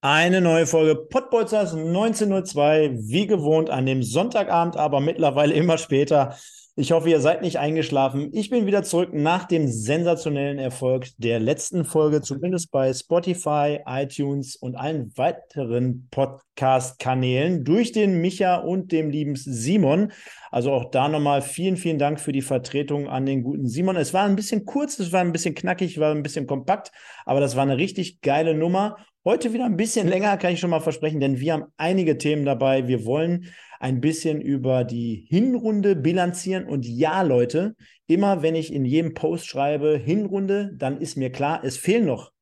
Eine neue Folge Pottbolzers 1902, wie gewohnt an dem Sonntagabend, aber mittlerweile immer später. Ich hoffe, ihr seid nicht eingeschlafen. Ich bin wieder zurück nach dem sensationellen Erfolg der letzten Folge, zumindest bei Spotify, iTunes und allen weiteren Podcast-Kanälen durch den Micha und dem lieben Simon. Also auch da nochmal vielen, vielen Dank für die Vertretung an den guten Simon. Es war ein bisschen kurz, es war ein bisschen knackig, war ein bisschen kompakt, aber das war eine richtig geile Nummer. Heute wieder ein bisschen länger, kann ich schon mal versprechen, denn wir haben einige Themen dabei. Wir wollen ein bisschen über die Hinrunde bilanzieren. Und ja, Leute, immer wenn ich in jedem Post schreibe Hinrunde, dann ist mir klar, es fehlen noch,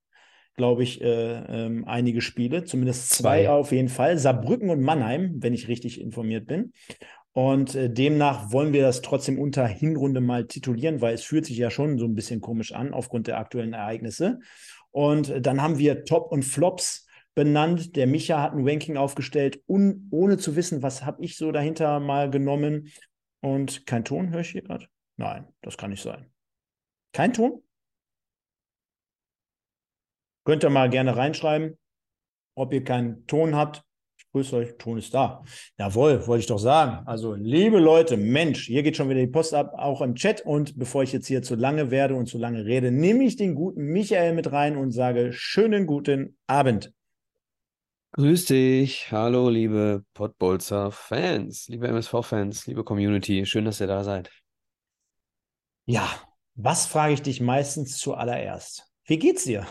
glaube ich, äh, äh, einige Spiele, zumindest zwei, zwei auf jeden Fall. Saarbrücken und Mannheim, wenn ich richtig informiert bin. Und äh, demnach wollen wir das trotzdem unter Hinrunde mal titulieren, weil es fühlt sich ja schon so ein bisschen komisch an aufgrund der aktuellen Ereignisse. Und dann haben wir Top und Flops benannt. Der Micha hat ein Ranking aufgestellt, un, ohne zu wissen, was habe ich so dahinter mal genommen. Und kein Ton, höre ich hier gerade? Nein, das kann nicht sein. Kein Ton? Könnt ihr mal gerne reinschreiben, ob ihr keinen Ton habt. Grüß euch, Ton ist da. Jawohl, wollte ich doch sagen. Also, liebe Leute, Mensch, hier geht schon wieder die Post ab, auch im Chat. Und bevor ich jetzt hier zu lange werde und zu lange rede, nehme ich den guten Michael mit rein und sage schönen guten Abend. Grüß dich. Hallo, liebe Pottbolzer Fans, liebe MSV-Fans, liebe Community. Schön, dass ihr da seid. Ja, was frage ich dich meistens zuallererst? Wie geht's dir?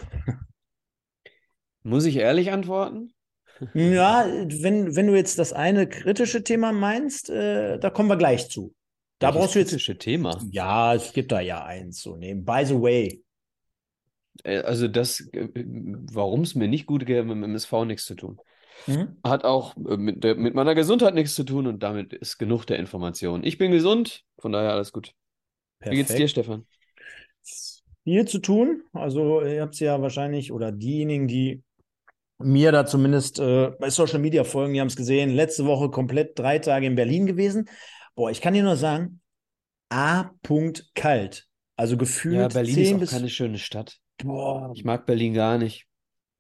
Muss ich ehrlich antworten? Ja, wenn, wenn du jetzt das eine kritische Thema meinst, äh, da kommen wir gleich zu. Da Welches brauchst du jetzt. kritische Thema. Ja, es gibt da ja eins so nehmen. By the way. Äh, Also das, äh, warum es mir nicht gut geht, mit dem MSV nichts zu tun. Mhm. Hat auch äh, mit, der, mit meiner Gesundheit nichts zu tun und damit ist genug der Information. Ich bin gesund, von daher alles gut. Wie geht's dir, Stefan? Viel zu tun. Also, ihr habt es ja wahrscheinlich, oder diejenigen, die mir da zumindest äh, bei Social Media folgen, die haben es gesehen. Letzte Woche komplett drei Tage in Berlin gewesen. Boah, ich kann dir nur sagen, A. Kalt. Also gefühlt Ja, Berlin 10 ist auch bis. keine schöne Stadt. Boah, Ich mag Berlin gar nicht.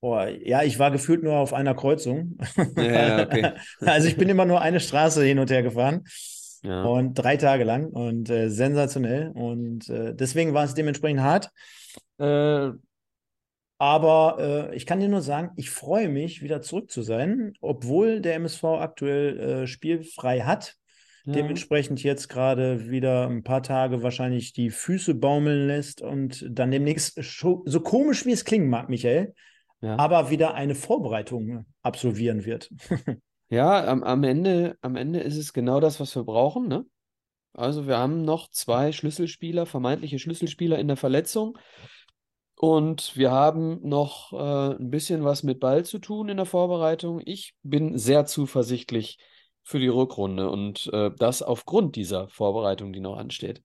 boah, ja, ich war gefühlt nur auf einer Kreuzung. Ja, okay. Also ich bin immer nur eine Straße hin und her gefahren. Ja. Und drei Tage lang und äh, sensationell. Und äh, deswegen war es dementsprechend hart. Äh, aber äh, ich kann dir nur sagen, ich freue mich, wieder zurück zu sein, obwohl der MSV aktuell äh, spielfrei hat. Ja. Dementsprechend jetzt gerade wieder ein paar Tage wahrscheinlich die Füße baumeln lässt und dann demnächst, so komisch wie es klingen mag, Michael, Ja. aber wieder eine Vorbereitung absolvieren wird. Ja, am, am Ende, am Ende ist es genau das, was wir brauchen, ne? Also wir haben noch zwei Schlüsselspieler, vermeintliche Schlüsselspieler in der Verletzung. Und wir haben noch äh, ein bisschen was mit Ball zu tun in der Vorbereitung. Ich bin sehr zuversichtlich für die Rückrunde und äh, das aufgrund dieser Vorbereitung, die noch ansteht.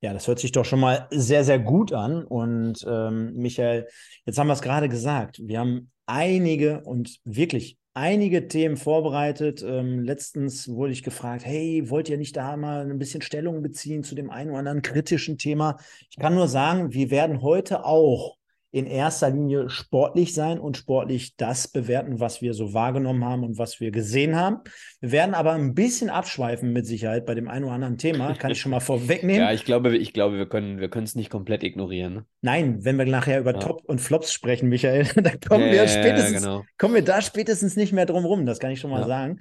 Ja, das hört sich doch schon mal sehr, sehr gut an. Und ähm, Michael, jetzt haben wir es gerade gesagt. Wir haben einige und wirklich einige Themen vorbereitet. Ähm, letztens wurde ich gefragt, hey, wollt ihr nicht da mal ein bisschen Stellung beziehen zu dem einen oder anderen kritischen Thema? Ich kann nur sagen, wir werden heute auch in erster Linie sportlich sein und sportlich das bewerten, was wir so wahrgenommen haben und was wir gesehen haben. Wir werden aber ein bisschen abschweifen mit Sicherheit bei dem einen oder anderen Thema, kann ich schon mal vorwegnehmen. Ja, ich glaube, ich glaube, wir können, wir können es nicht komplett ignorieren. ne? Nein, wenn wir nachher über Ja. Top und Flops sprechen, Michael, dann kommen Ja, wir ja, ja, spätestens, genau. kommen wir da spätestens nicht mehr drum rum. Das kann ich schon mal sagen.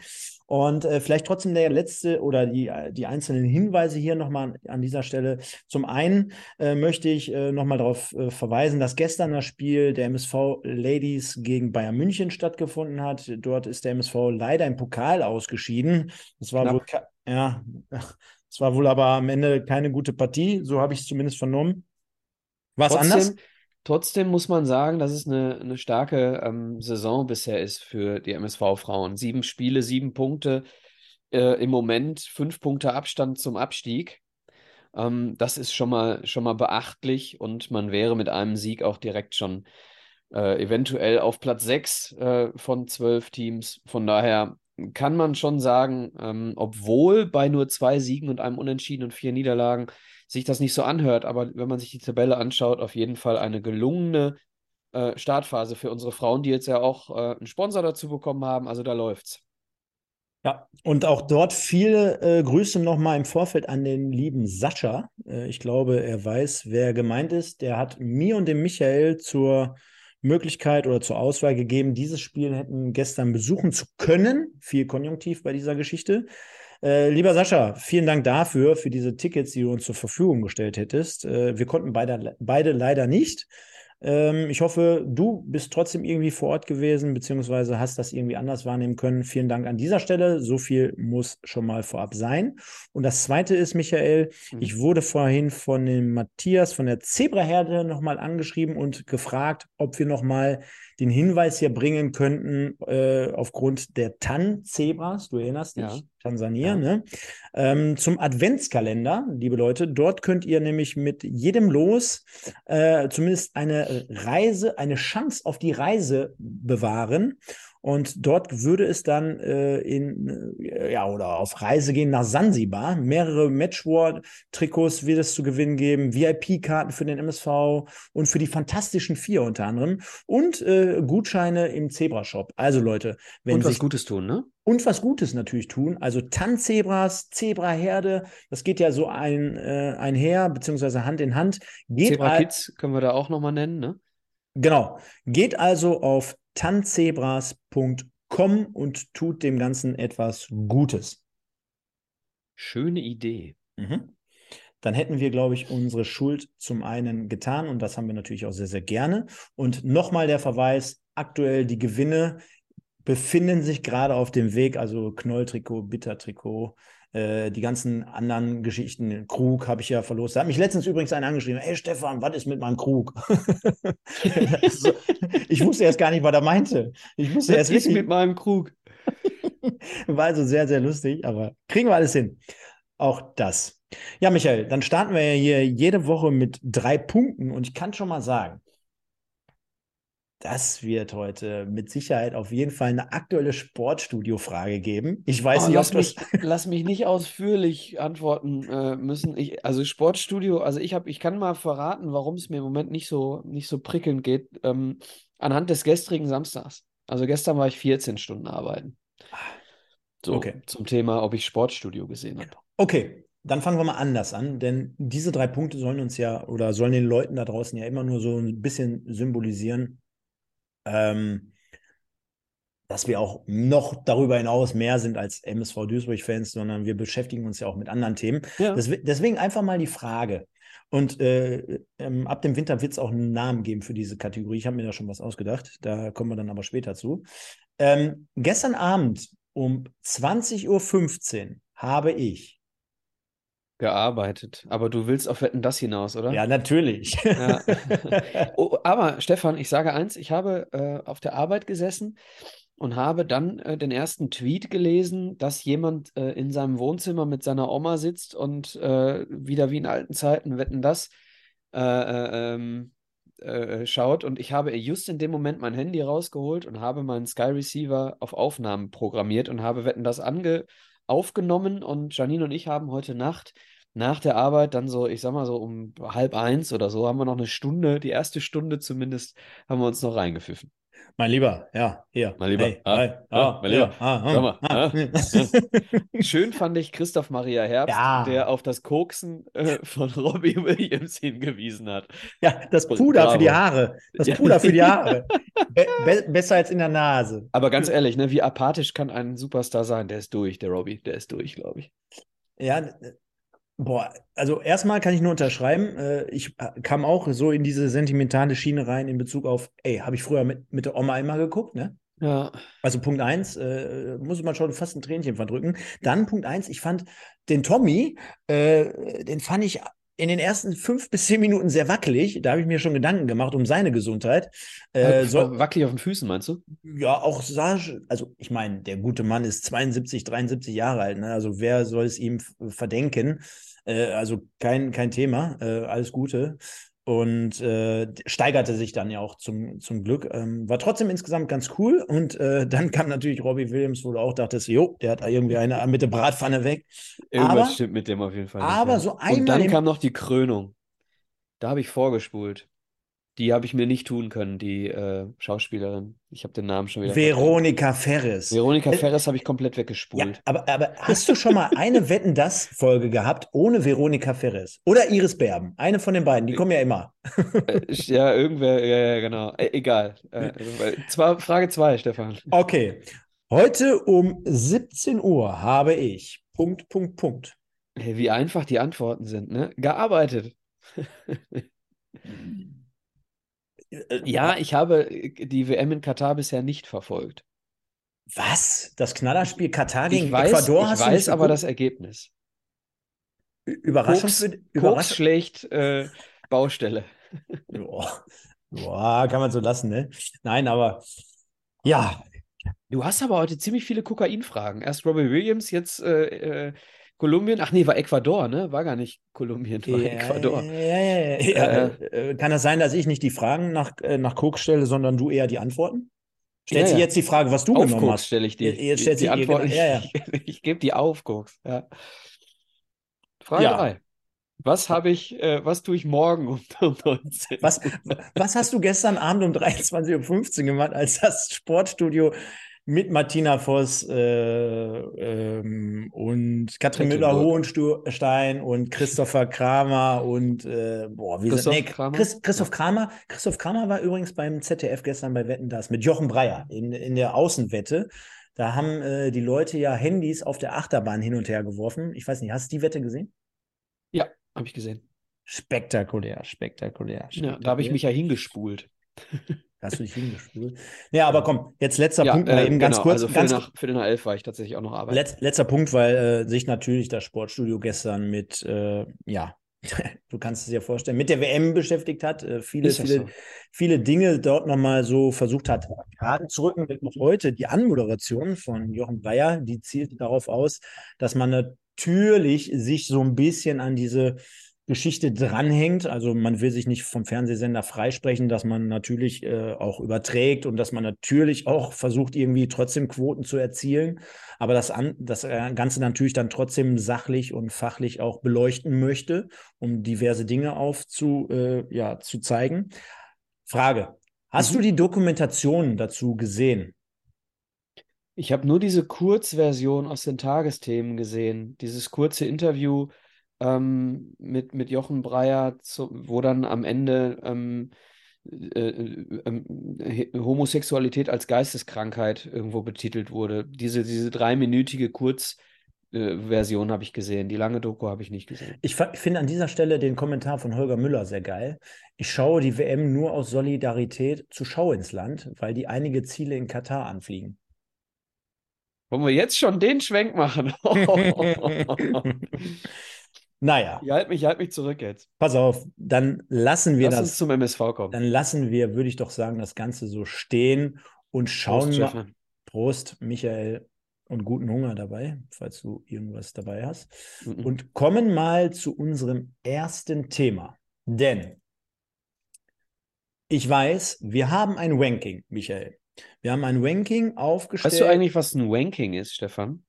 Und äh, vielleicht trotzdem der letzte oder die, die einzelnen Hinweise hier nochmal an, dieser Stelle. Zum einen äh, möchte ich äh, nochmal darauf äh, verweisen, dass gestern das Spiel der MSV Ladies gegen Bayern München stattgefunden hat. Dort ist der MSV leider im Pokal ausgeschieden. Das war wohl, ja, es war wohl aber am Ende keine gute Partie. So habe ich es zumindest vernommen. War es anders? Trotzdem, muss man sagen, dass es eine, eine starke ähm, Saison bisher ist für die MSV-Frauen. Sieben Spiele, sieben Punkte. äh, im Moment fünf Punkte Abstand zum Abstieg. Ähm, das ist schon mal, schon mal beachtlich und man wäre mit einem Sieg auch direkt schon äh, eventuell auf Platz sechs äh, von zwölf Teams. Von daher kann man schon sagen, ähm, obwohl bei nur zwei Siegen und einem Unentschieden und vier Niederlagen sich das nicht so anhört, aber wenn man sich die Tabelle anschaut, auf jeden Fall eine gelungene äh, Startphase für unsere Frauen, die jetzt ja auch äh, einen Sponsor dazu bekommen haben. Also da läuft's. Ja, und auch dort viele äh, Grüße nochmal im Vorfeld an den lieben Sascha. Äh, ich glaube, er weiß, wer gemeint ist. Der hat mir und dem Michael zur Möglichkeit oder zur Auswahl gegeben, dieses Spiel hätten gestern besuchen zu können. Viel Konjunktiv bei dieser Geschichte. Äh, lieber Sascha, vielen Dank dafür, für diese Tickets, die du uns zur Verfügung gestellt hättest. Äh, wir konnten beide, beide leider nicht. Ähm, ich hoffe, du bist trotzdem irgendwie vor Ort gewesen, beziehungsweise hast das irgendwie anders wahrnehmen können. Vielen Dank an dieser Stelle. So viel muss schon mal vorab sein. Und das zweite ist, Michael, mhm. ich wurde vorhin von dem Matthias von der Zebraherde nochmal angeschrieben und gefragt, ob wir nochmal den Hinweis hier bringen könnten, äh, aufgrund der Tan-Zebras, du erinnerst dich, ja. Tansania, ja. ne? Ähm, zum Adventskalender, liebe Leute. Dort könnt ihr nämlich mit jedem Los äh, zumindest eine Reise, eine Chance auf die Reise bewahren. Und dort würde es dann äh, in, äh, ja, oder auf Reise gehen nach Sansibar. Mehrere Matchwar-Trikots wird es zu gewinnen geben, VIP-Karten für den MSV und für die Fantastischen Vier unter anderem und äh, Gutscheine im Zebra-Shop. Also Leute, wenn Und was sich, Gutes tun, ne? Und was Gutes natürlich tun. Also Tanzebras, Zebraherde, das geht ja so ein, äh, einher, beziehungsweise Hand in Hand. Geht Zebra Kids können wir da auch nochmal nennen, ne? Genau. Geht also auf tanzebras.com und tut dem Ganzen etwas Gutes. Schöne Idee. Mhm. Dann hätten wir, glaube ich, unsere Schuld zum einen getan und das haben wir natürlich auch sehr, sehr gerne. Und nochmal der Verweis, aktuell die Gewinne befinden sich gerade auf dem Weg, also Knolltrikot, Bittertrikot, äh, die ganzen anderen Geschichten, Krug habe ich ja verlost. Da hat mich letztens übrigens einer angeschrieben, hey Stefan, was ist mit meinem Krug? so, ich wusste erst gar nicht, was er meinte. Ich wusste erst wirklich mit meinem Krug. War also sehr, sehr lustig, aber kriegen wir alles hin. Auch das. Ja, Michael, dann starten wir ja hier jede Woche mit drei Punkten und ich kann schon mal sagen, das wird heute mit Sicherheit auf jeden Fall eine aktuelle Sportstudio-Frage geben. Ich weiß oh, nicht, lass mich, lass mich nicht ausführlich antworten äh, müssen. Ich, also Sportstudio, also ich habe, ich kann mal verraten, warum es mir im Moment nicht so nicht so prickelnd geht. Ähm, anhand des gestrigen Samstags. Also gestern war ich 14 Stunden arbeiten. So, okay. zum Thema, ob ich Sportstudio gesehen habe. Okay, dann fangen wir mal anders an, denn diese drei Punkte sollen uns ja oder sollen den Leuten da draußen ja immer nur so ein bisschen symbolisieren, ähm, dass wir auch noch darüber hinaus mehr sind als MSV Duisburg-Fans, sondern wir beschäftigen uns ja auch mit anderen Themen. Ja. Das, deswegen einfach mal die Frage. Und äh, ähm, ab dem Winter wird es auch einen Namen geben für diese Kategorie. Ich habe mir da schon was ausgedacht. Da kommen wir dann aber später zu. Ähm, gestern Abend um 20.15 Uhr habe ich gearbeitet. Aber du willst auf Wetten das hinaus, oder? Ja, natürlich. Ja. oh, aber Stefan, ich sage eins, ich habe äh, auf der Arbeit gesessen und habe dann äh, den ersten Tweet gelesen, dass jemand äh, in seinem Wohnzimmer mit seiner Oma sitzt und äh, wieder wie in alten Zeiten Wetten das äh, äh, ähm, schaut. Und ich habe just in dem Moment mein Handy rausgeholt und habe meinen Sky Receiver auf Aufnahmen programmiert und habe Wetten das ange aufgenommen und Janine und ich haben heute Nacht nach der Arbeit dann so, ich sag mal so um halb eins oder so, haben wir noch eine Stunde, die erste Stunde zumindest, haben wir uns noch reingepfiffen. Mein Lieber, ja, hier. Mein Lieber, hey, ah, hi, ah, ah, mein Lieber. Ah, ah, mal, ah, ja. Schön fand ich Christoph Maria Herbst, ja. der auf das Koksen äh, von Robbie Williams hingewiesen hat. Ja, das Puder Bravo. für die Haare. Das Puder für die Haare. Be be besser als in der Nase. Aber ganz ehrlich, ne, wie apathisch kann ein Superstar sein? Der ist durch, der Robbie, der ist durch, glaube ich. Ja, Boah, also erstmal kann ich nur unterschreiben, äh, ich äh, kam auch so in diese sentimentale Schiene rein in Bezug auf, ey, habe ich früher mit, mit der Oma immer geguckt, ne? Ja. Also Punkt eins, äh, muss man schon fast ein Tränchen verdrücken. Dann Punkt eins, ich fand den Tommy, äh, den fand ich in den ersten fünf bis zehn Minuten sehr wackelig. Da habe ich mir schon Gedanken gemacht um seine Gesundheit. Äh, so, wackelig auf den Füßen, meinst du? Ja, auch Sage, also ich meine, der gute Mann ist 72, 73 Jahre alt. Ne? Also wer soll es ihm verdenken? Äh, also kein, kein Thema. Äh, alles Gute und äh, steigerte sich dann ja auch zum, zum Glück. Ähm, war trotzdem insgesamt ganz cool. Und äh, dann kam natürlich Robbie Williams, wo du auch dachtest, jo, der hat irgendwie eine mit der Bratpfanne weg. Irgendwas aber, stimmt mit dem auf jeden Fall. Aber nicht, ja. so einmal. Und dann kam noch die Krönung. Da habe ich vorgespult. Die habe ich mir nicht tun können, die äh, Schauspielerin. Ich habe den Namen schon wieder. Veronika Ferres. Veronika äh, Ferres habe ich komplett weggespult. Ja, aber, aber hast du schon mal eine Wetten das Folge gehabt ohne Veronika Ferres oder Iris Berben? Eine von den beiden, die kommen ja immer. Äh, ja, irgendwer, ja, ja genau. E egal. Äh, zwar Frage 2, Stefan. Okay. Heute um 17 Uhr habe ich Punkt, Punkt, Punkt. Hey, wie einfach die Antworten sind, ne? Gearbeitet. Äh, ja, ich habe äh, die WM in Katar bisher nicht verfolgt. Was? Das Knallerspiel Katar gegen ich weiß, Ecuador ich hast du weiß aber das Ergebnis. Überraschung Koks, für, Überraschung. schlecht äh, Baustelle. Boah. Boah, kann man so lassen, ne? Nein, aber ja. Du hast aber heute ziemlich viele Kokainfragen. Erst Robbie Williams, jetzt äh, äh Kolumbien, ach nee, war Ecuador, ne? War gar nicht Kolumbien, war ja, Ecuador. Ja, ja, ja. Äh, Kann das sein, dass ich nicht die Fragen nach, äh, nach Koks stelle, sondern du eher die Antworten? Stellt sie jetzt die Frage, was du auf genommen Koks hast? stelle ich die. Jetzt stellt die, die Antwort. Ich, ja, ja. ich, ich gebe die auf, Koks. Ja. Frage 3. Was habe ich, äh, was tue ich morgen um, um 19 was, was hast du gestern Abend um 23.15 Uhr gemacht, als das Sportstudio mit Martina Voss äh, ähm, und Katrin Müller-Hohenstein und Christopher Kramer und äh, boah, wie Christoph, nee, Kramer? Chris, Christoph Kramer. Christoph Kramer war übrigens beim ZDF gestern bei Wetten das mit Jochen Breyer in, in der Außenwette. Da haben äh, die Leute ja Handys auf der Achterbahn hin und her geworfen. Ich weiß nicht, hast du die Wette gesehen? Ja, habe ich gesehen. Spektakulär, spektakulär. spektakulär. Ja, da habe ich mich ja hingespult. Hast du dich hingespült? Ja, aber komm, jetzt letzter ja, Punkt mal äh, eben ganz genau, kurz. Also ganz, nach, für den elf war ich tatsächlich auch noch arbeiten. Letz, letzter Punkt, weil äh, sich natürlich das Sportstudio gestern mit, äh, ja, du kannst es dir vorstellen, mit der WM beschäftigt hat, äh, viele, viele, so? viele Dinge dort nochmal so versucht hat, gerade zu rücken. Noch heute die Anmoderation von Jochen Bayer, die zielt darauf aus, dass man natürlich sich so ein bisschen an diese Geschichte dranhängt. Also man will sich nicht vom Fernsehsender freisprechen, dass man natürlich äh, auch überträgt und dass man natürlich auch versucht, irgendwie trotzdem Quoten zu erzielen, aber das, an, das äh, Ganze natürlich dann trotzdem sachlich und fachlich auch beleuchten möchte, um diverse Dinge aufzu, äh, ja, zu zeigen. Frage. Hast mhm. du die Dokumentation dazu gesehen? Ich habe nur diese Kurzversion aus den Tagesthemen gesehen, dieses kurze Interview ähm, mit, mit Jochen Breyer, zu, wo dann am Ende ähm, äh, äh, Homosexualität als Geisteskrankheit irgendwo betitelt wurde. Diese, diese dreiminütige Kurzversion äh, habe ich gesehen. Die lange Doku habe ich nicht gesehen. Ich finde an dieser Stelle den Kommentar von Holger Müller sehr geil. Ich schaue die WM nur aus Solidarität zu Schau ins Land, weil die einige Ziele in Katar anfliegen. Wollen wir jetzt schon den Schwenk machen? Naja. Ich halte mich, halt mich zurück jetzt. Pass auf, dann lassen wir Lass das. Uns zum MSV kommen. Dann lassen wir, würde ich doch sagen, das Ganze so stehen und schauen Prost, mal. Prost, Michael, und guten Hunger dabei, falls du irgendwas dabei hast. Mhm. Und kommen mal zu unserem ersten Thema. Denn ich weiß, wir haben ein Ranking, Michael. Wir haben ein Ranking aufgestellt. Weißt du eigentlich, was ein Ranking ist, Stefan?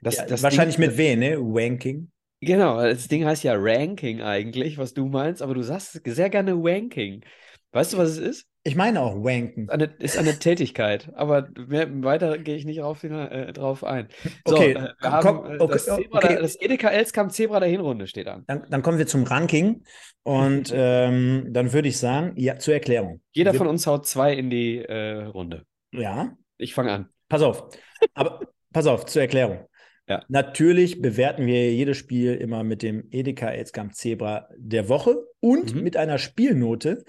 Das, ja, das wahrscheinlich Ding, mit W, ne? Wanking. Genau, das Ding heißt ja Ranking eigentlich, was du meinst, aber du sagst sehr gerne Wanking. Weißt du, was es ist? Ich meine auch Wanken. Eine, ist eine Tätigkeit, aber mehr, weiter gehe ich nicht drauf, äh, drauf ein. So, okay, äh, wir haben komm, okay, das, Zebra, okay. das Edeka Elskamp Zebra der Hinrunde steht an. Dann, dann kommen wir zum Ranking und ähm, dann würde ich sagen, ja, zur Erklärung. Jeder wir, von uns haut zwei in die äh, Runde. Ja. Ich fange an. Pass auf. Aber pass auf, zur Erklärung. Ja. Natürlich bewerten wir jedes Spiel immer mit dem Edeka Elskamp Zebra der Woche und mhm. mit einer Spielnote.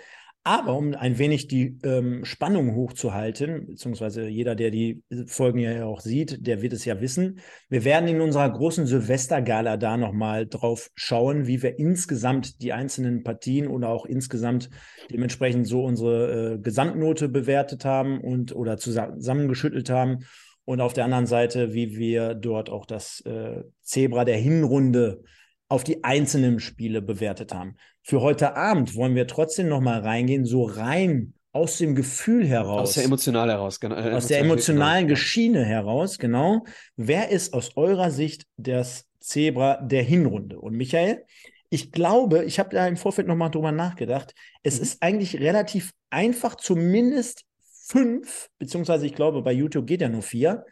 Aber um ein wenig die ähm, Spannung hochzuhalten, beziehungsweise jeder, der die Folgen ja auch sieht, der wird es ja wissen. Wir werden in unserer großen Silvestergala da nochmal drauf schauen, wie wir insgesamt die einzelnen Partien oder auch insgesamt dementsprechend so unsere äh, Gesamtnote bewertet haben und oder zusammengeschüttelt haben. Und auf der anderen Seite, wie wir dort auch das äh, Zebra der Hinrunde auf die einzelnen Spiele bewertet haben. Für heute Abend wollen wir trotzdem noch mal reingehen, so rein aus dem Gefühl heraus. Aus der emotional heraus, genau. Äh, aus der emotionalen genau. Geschiene heraus, genau. Wer ist aus eurer Sicht das Zebra der Hinrunde? Und Michael, ich glaube, ich habe da im Vorfeld noch mal drüber nachgedacht. Es mhm. ist eigentlich relativ einfach, zumindest fünf, beziehungsweise ich glaube, bei YouTube geht ja nur vier,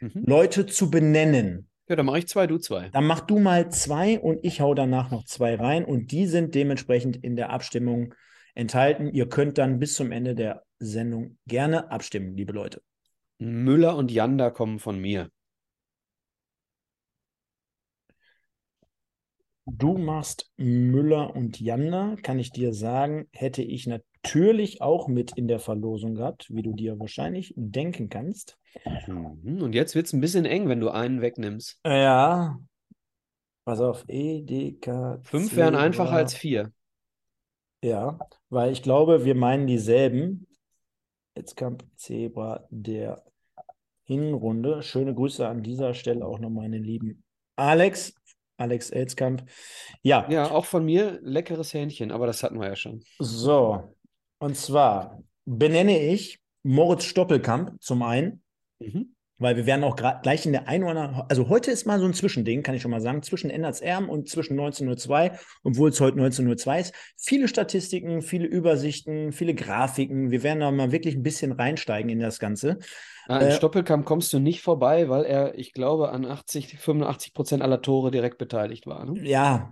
mhm. Leute zu benennen. Ja, dann mache ich zwei, du zwei. Dann mach du mal zwei und ich hau danach noch zwei rein und die sind dementsprechend in der Abstimmung enthalten. Ihr könnt dann bis zum Ende der Sendung gerne abstimmen, liebe Leute. Müller und Janda kommen von mir. Du machst Müller und Janda, kann ich dir sagen, hätte ich natürlich auch mit in der Verlosung gehabt, wie du dir wahrscheinlich denken kannst. Mhm. Und jetzt wird es ein bisschen eng, wenn du einen wegnimmst. Ja. Pass auf, E, D, K. Fünf wären einfacher als vier. Ja, weil ich glaube, wir meinen dieselben. Jetzt kommt Zebra der Hinrunde. Schöne Grüße an dieser Stelle auch noch meine lieben Alex, Alex Elskamp. Ja. Ja, auch von mir leckeres Hähnchen, aber das hatten wir ja schon. So, und zwar benenne ich Moritz Stoppelkamp zum einen. Mhm. Weil wir werden auch gleich in der einen oder anderen, also heute ist mal so ein Zwischending, kann ich schon mal sagen, zwischen Enderts Erm und zwischen 1902, obwohl es heute 1902 ist. Viele Statistiken, viele Übersichten, viele Grafiken. Wir werden da mal wirklich ein bisschen reinsteigen in das Ganze. Ja, ah, äh, Stoppelkamp kommst du nicht vorbei, weil er, ich glaube, an 80, 85 Prozent aller Tore direkt beteiligt war. Ne? Ja,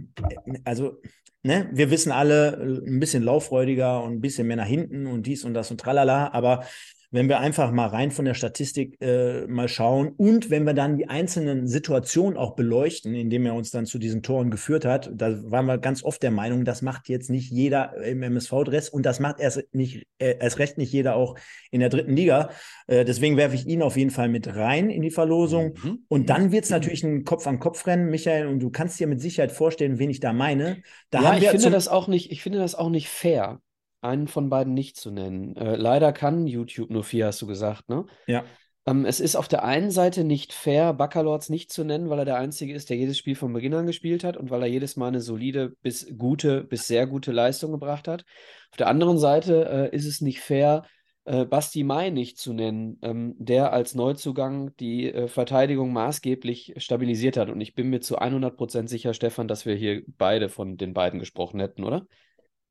also Ne? Wir wissen alle, ein bisschen lauffreudiger und ein bisschen mehr nach hinten und dies und das und tralala, aber wenn wir einfach mal rein von der Statistik äh, mal schauen und wenn wir dann die einzelnen Situationen auch beleuchten, indem er uns dann zu diesen Toren geführt hat, da waren wir ganz oft der Meinung, das macht jetzt nicht jeder im MSV-Dress und das macht erst nicht äh, erst recht nicht jeder auch in der dritten Liga. Äh, deswegen werfe ich ihn auf jeden Fall mit rein in die Verlosung. Mhm. Und dann wird es natürlich ein Kopf-an-Kopf-Rennen, Michael, und du kannst dir mit Sicherheit vorstellen, wen ich da meine. Da ja, ich finde das auch nicht, ich finde das auch nicht fair einen von beiden nicht zu nennen. Äh, leider kann YouTube nur vier, hast du gesagt, ne? Ja. Ähm, es ist auf der einen Seite nicht fair, Baccalords nicht zu nennen, weil er der Einzige ist, der jedes Spiel von Beginn an gespielt hat und weil er jedes Mal eine solide bis gute, bis sehr gute Leistung gebracht hat. Auf der anderen Seite äh, ist es nicht fair, äh, Basti Mai nicht zu nennen, ähm, der als Neuzugang die äh, Verteidigung maßgeblich stabilisiert hat. Und ich bin mir zu 100% sicher, Stefan, dass wir hier beide von den beiden gesprochen hätten, oder?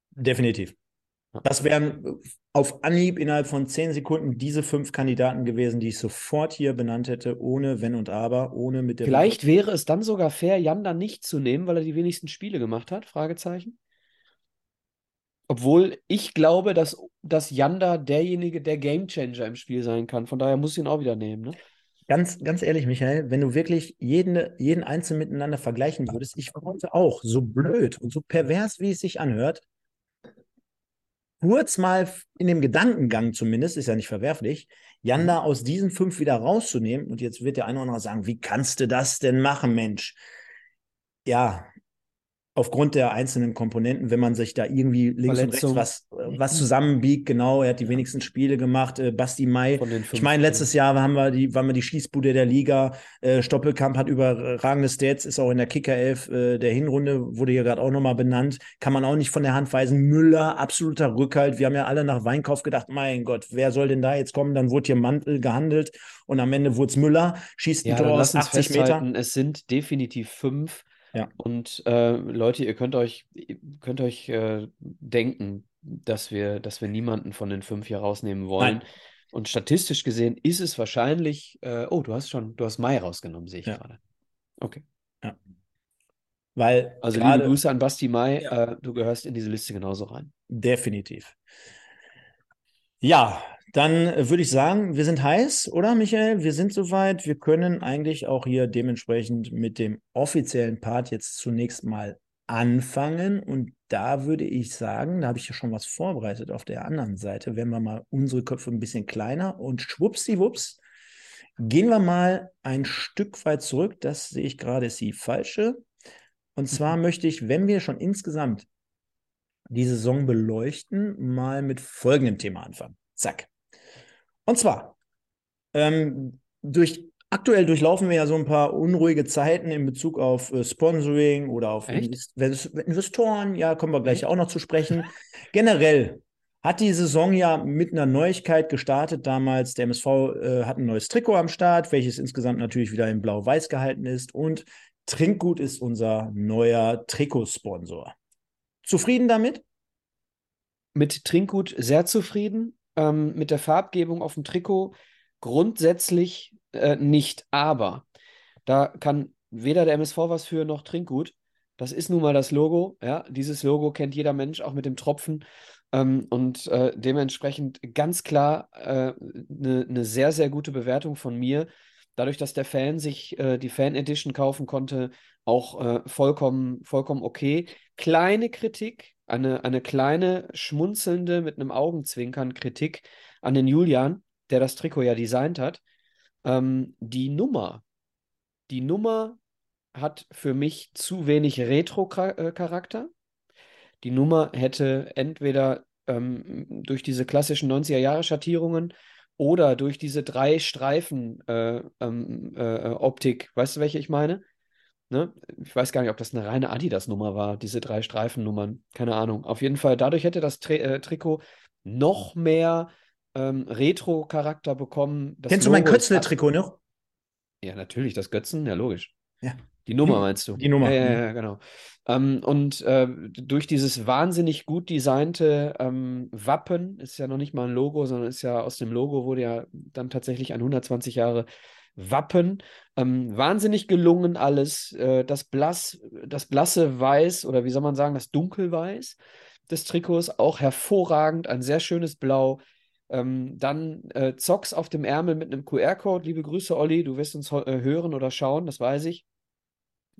Definitiv. Das wären auf Anhieb innerhalb von zehn Sekunden diese fünf Kandidaten gewesen, die ich sofort hier benannt hätte, ohne Wenn und Aber, ohne mit der. Vielleicht wäre es dann sogar fair, Jan dann nicht zu nehmen, weil er die wenigsten Spiele gemacht hat? Fragezeichen. Obwohl ich glaube, dass, dass Janda derjenige, der Gamechanger im Spiel sein kann. Von daher muss ich ihn auch wieder nehmen. Ne? Ganz, ganz ehrlich, Michael, wenn du wirklich jeden, jeden Einzelnen miteinander vergleichen würdest, ich war heute auch so blöd und so pervers, wie es sich anhört, kurz mal in dem Gedankengang zumindest, ist ja nicht verwerflich, Janda mhm. aus diesen fünf wieder rauszunehmen. Und jetzt wird der eine oder andere sagen, wie kannst du das denn machen, Mensch? Ja, aufgrund der einzelnen Komponenten, wenn man sich da irgendwie links Verletzung. und rechts was, was zusammenbiegt, genau, er hat die wenigsten Spiele gemacht, äh, Basti Mai. Ich meine, letztes Jahr haben wir die, waren wir die Schießbude der Liga, äh, Stoppelkamp hat überragende Stats, ist auch in der Kickerelf äh, der Hinrunde, wurde hier gerade auch nochmal benannt, kann man auch nicht von der Hand weisen. Müller, absoluter Rückhalt, wir haben ja alle nach Weinkauf gedacht, mein Gott, wer soll denn da jetzt kommen? Dann wurde hier Mantel gehandelt und am Ende wurde es Müller, schießt ein ja, Tor aus 80 Meter. Es sind definitiv fünf ja. Und äh, Leute, ihr könnt euch, könnt euch äh, denken, dass wir, dass wir niemanden von den fünf hier rausnehmen wollen. Nein. Und statistisch gesehen ist es wahrscheinlich, äh, oh, du hast schon, du hast Mai rausgenommen, sehe ich ja. gerade. Okay. Ja. Weil also grade, liebe Grüße an Basti Mai, ja. Äh, du gehörst in diese Liste genauso rein. Definitiv. Ja, dann äh, würde ich sagen, wir sind heiß, oder Michael? Wir sind soweit. Wir können eigentlich auch hier dementsprechend mit dem offiziellen Part jetzt zunächst mal anfangen und da würde ich sagen, da habe ich ja schon was vorbereitet auf der anderen Seite, wenn wir mal unsere Köpfe ein bisschen kleiner und schwuppsiwupps, gehen wir mal ein Stück weit zurück. Das sehe ich gerade, ist die falsche. Und zwar mhm. möchte ich, wenn wir schon insgesamt die Saison beleuchten, mal mit folgendem Thema anfangen. Zack. Und zwar, ähm, durch Aktuell durchlaufen wir ja so ein paar unruhige Zeiten in Bezug auf äh, Sponsoring oder auf Invest Investoren. Ja, kommen wir gleich auch noch zu sprechen. Generell hat die Saison ja mit einer Neuigkeit gestartet damals. Der MSV äh, hat ein neues Trikot am Start, welches insgesamt natürlich wieder in blau-weiß gehalten ist. Und Trinkgut ist unser neuer Trikotsponsor. Zufrieden damit? Mit Trinkgut sehr zufrieden. Ähm, mit der Farbgebung auf dem Trikot grundsätzlich äh, nicht. Aber da kann weder der MSV was für noch Trinkgut. Das ist nun mal das Logo. Ja, dieses Logo kennt jeder Mensch, auch mit dem Tropfen. Ähm, und äh, dementsprechend ganz klar eine äh, ne, ne sehr, sehr gute Bewertung von mir. Dadurch, dass der Fan sich äh, die Fan Edition kaufen konnte, auch äh, vollkommen, vollkommen okay. Kleine Kritik, eine, eine kleine schmunzelnde mit einem Augenzwinkern Kritik an den Julian, der das Trikot ja designt hat. Ähm, die Nummer, die Nummer hat für mich zu wenig Retro-Charakter. Die Nummer hätte entweder ähm, durch diese klassischen 90er-Jahre-Schattierungen oder durch diese drei Streifen äh, ähm, äh, weißt du, welche ich meine? Ne? Ich weiß gar nicht, ob das eine reine Adidas-Nummer war, diese drei Streifennummern. Keine Ahnung. Auf jeden Fall, dadurch hätte das Tri äh, Trikot noch mehr ähm, Retro-Charakter bekommen. Das Kennst Logo du mein Kötzle-Trikot noch? Ja, natürlich, das Götzen, ja, logisch. Ja. Die Nummer meinst du? Die Nummer. Ja, ja, ja genau. Ähm, und äh, durch dieses wahnsinnig gut designte ähm, Wappen, ist ja noch nicht mal ein Logo, sondern ist ja aus dem Logo wurde ja dann tatsächlich ein 120 Jahre Wappen. Ähm, wahnsinnig gelungen alles. Äh, das, blass, das blasse Weiß oder wie soll man sagen, das Dunkelweiß des Trikots auch hervorragend. Ein sehr schönes Blau. Ähm, dann äh, Zocks auf dem Ärmel mit einem QR-Code. Liebe Grüße, Olli. Du wirst uns äh, hören oder schauen, das weiß ich.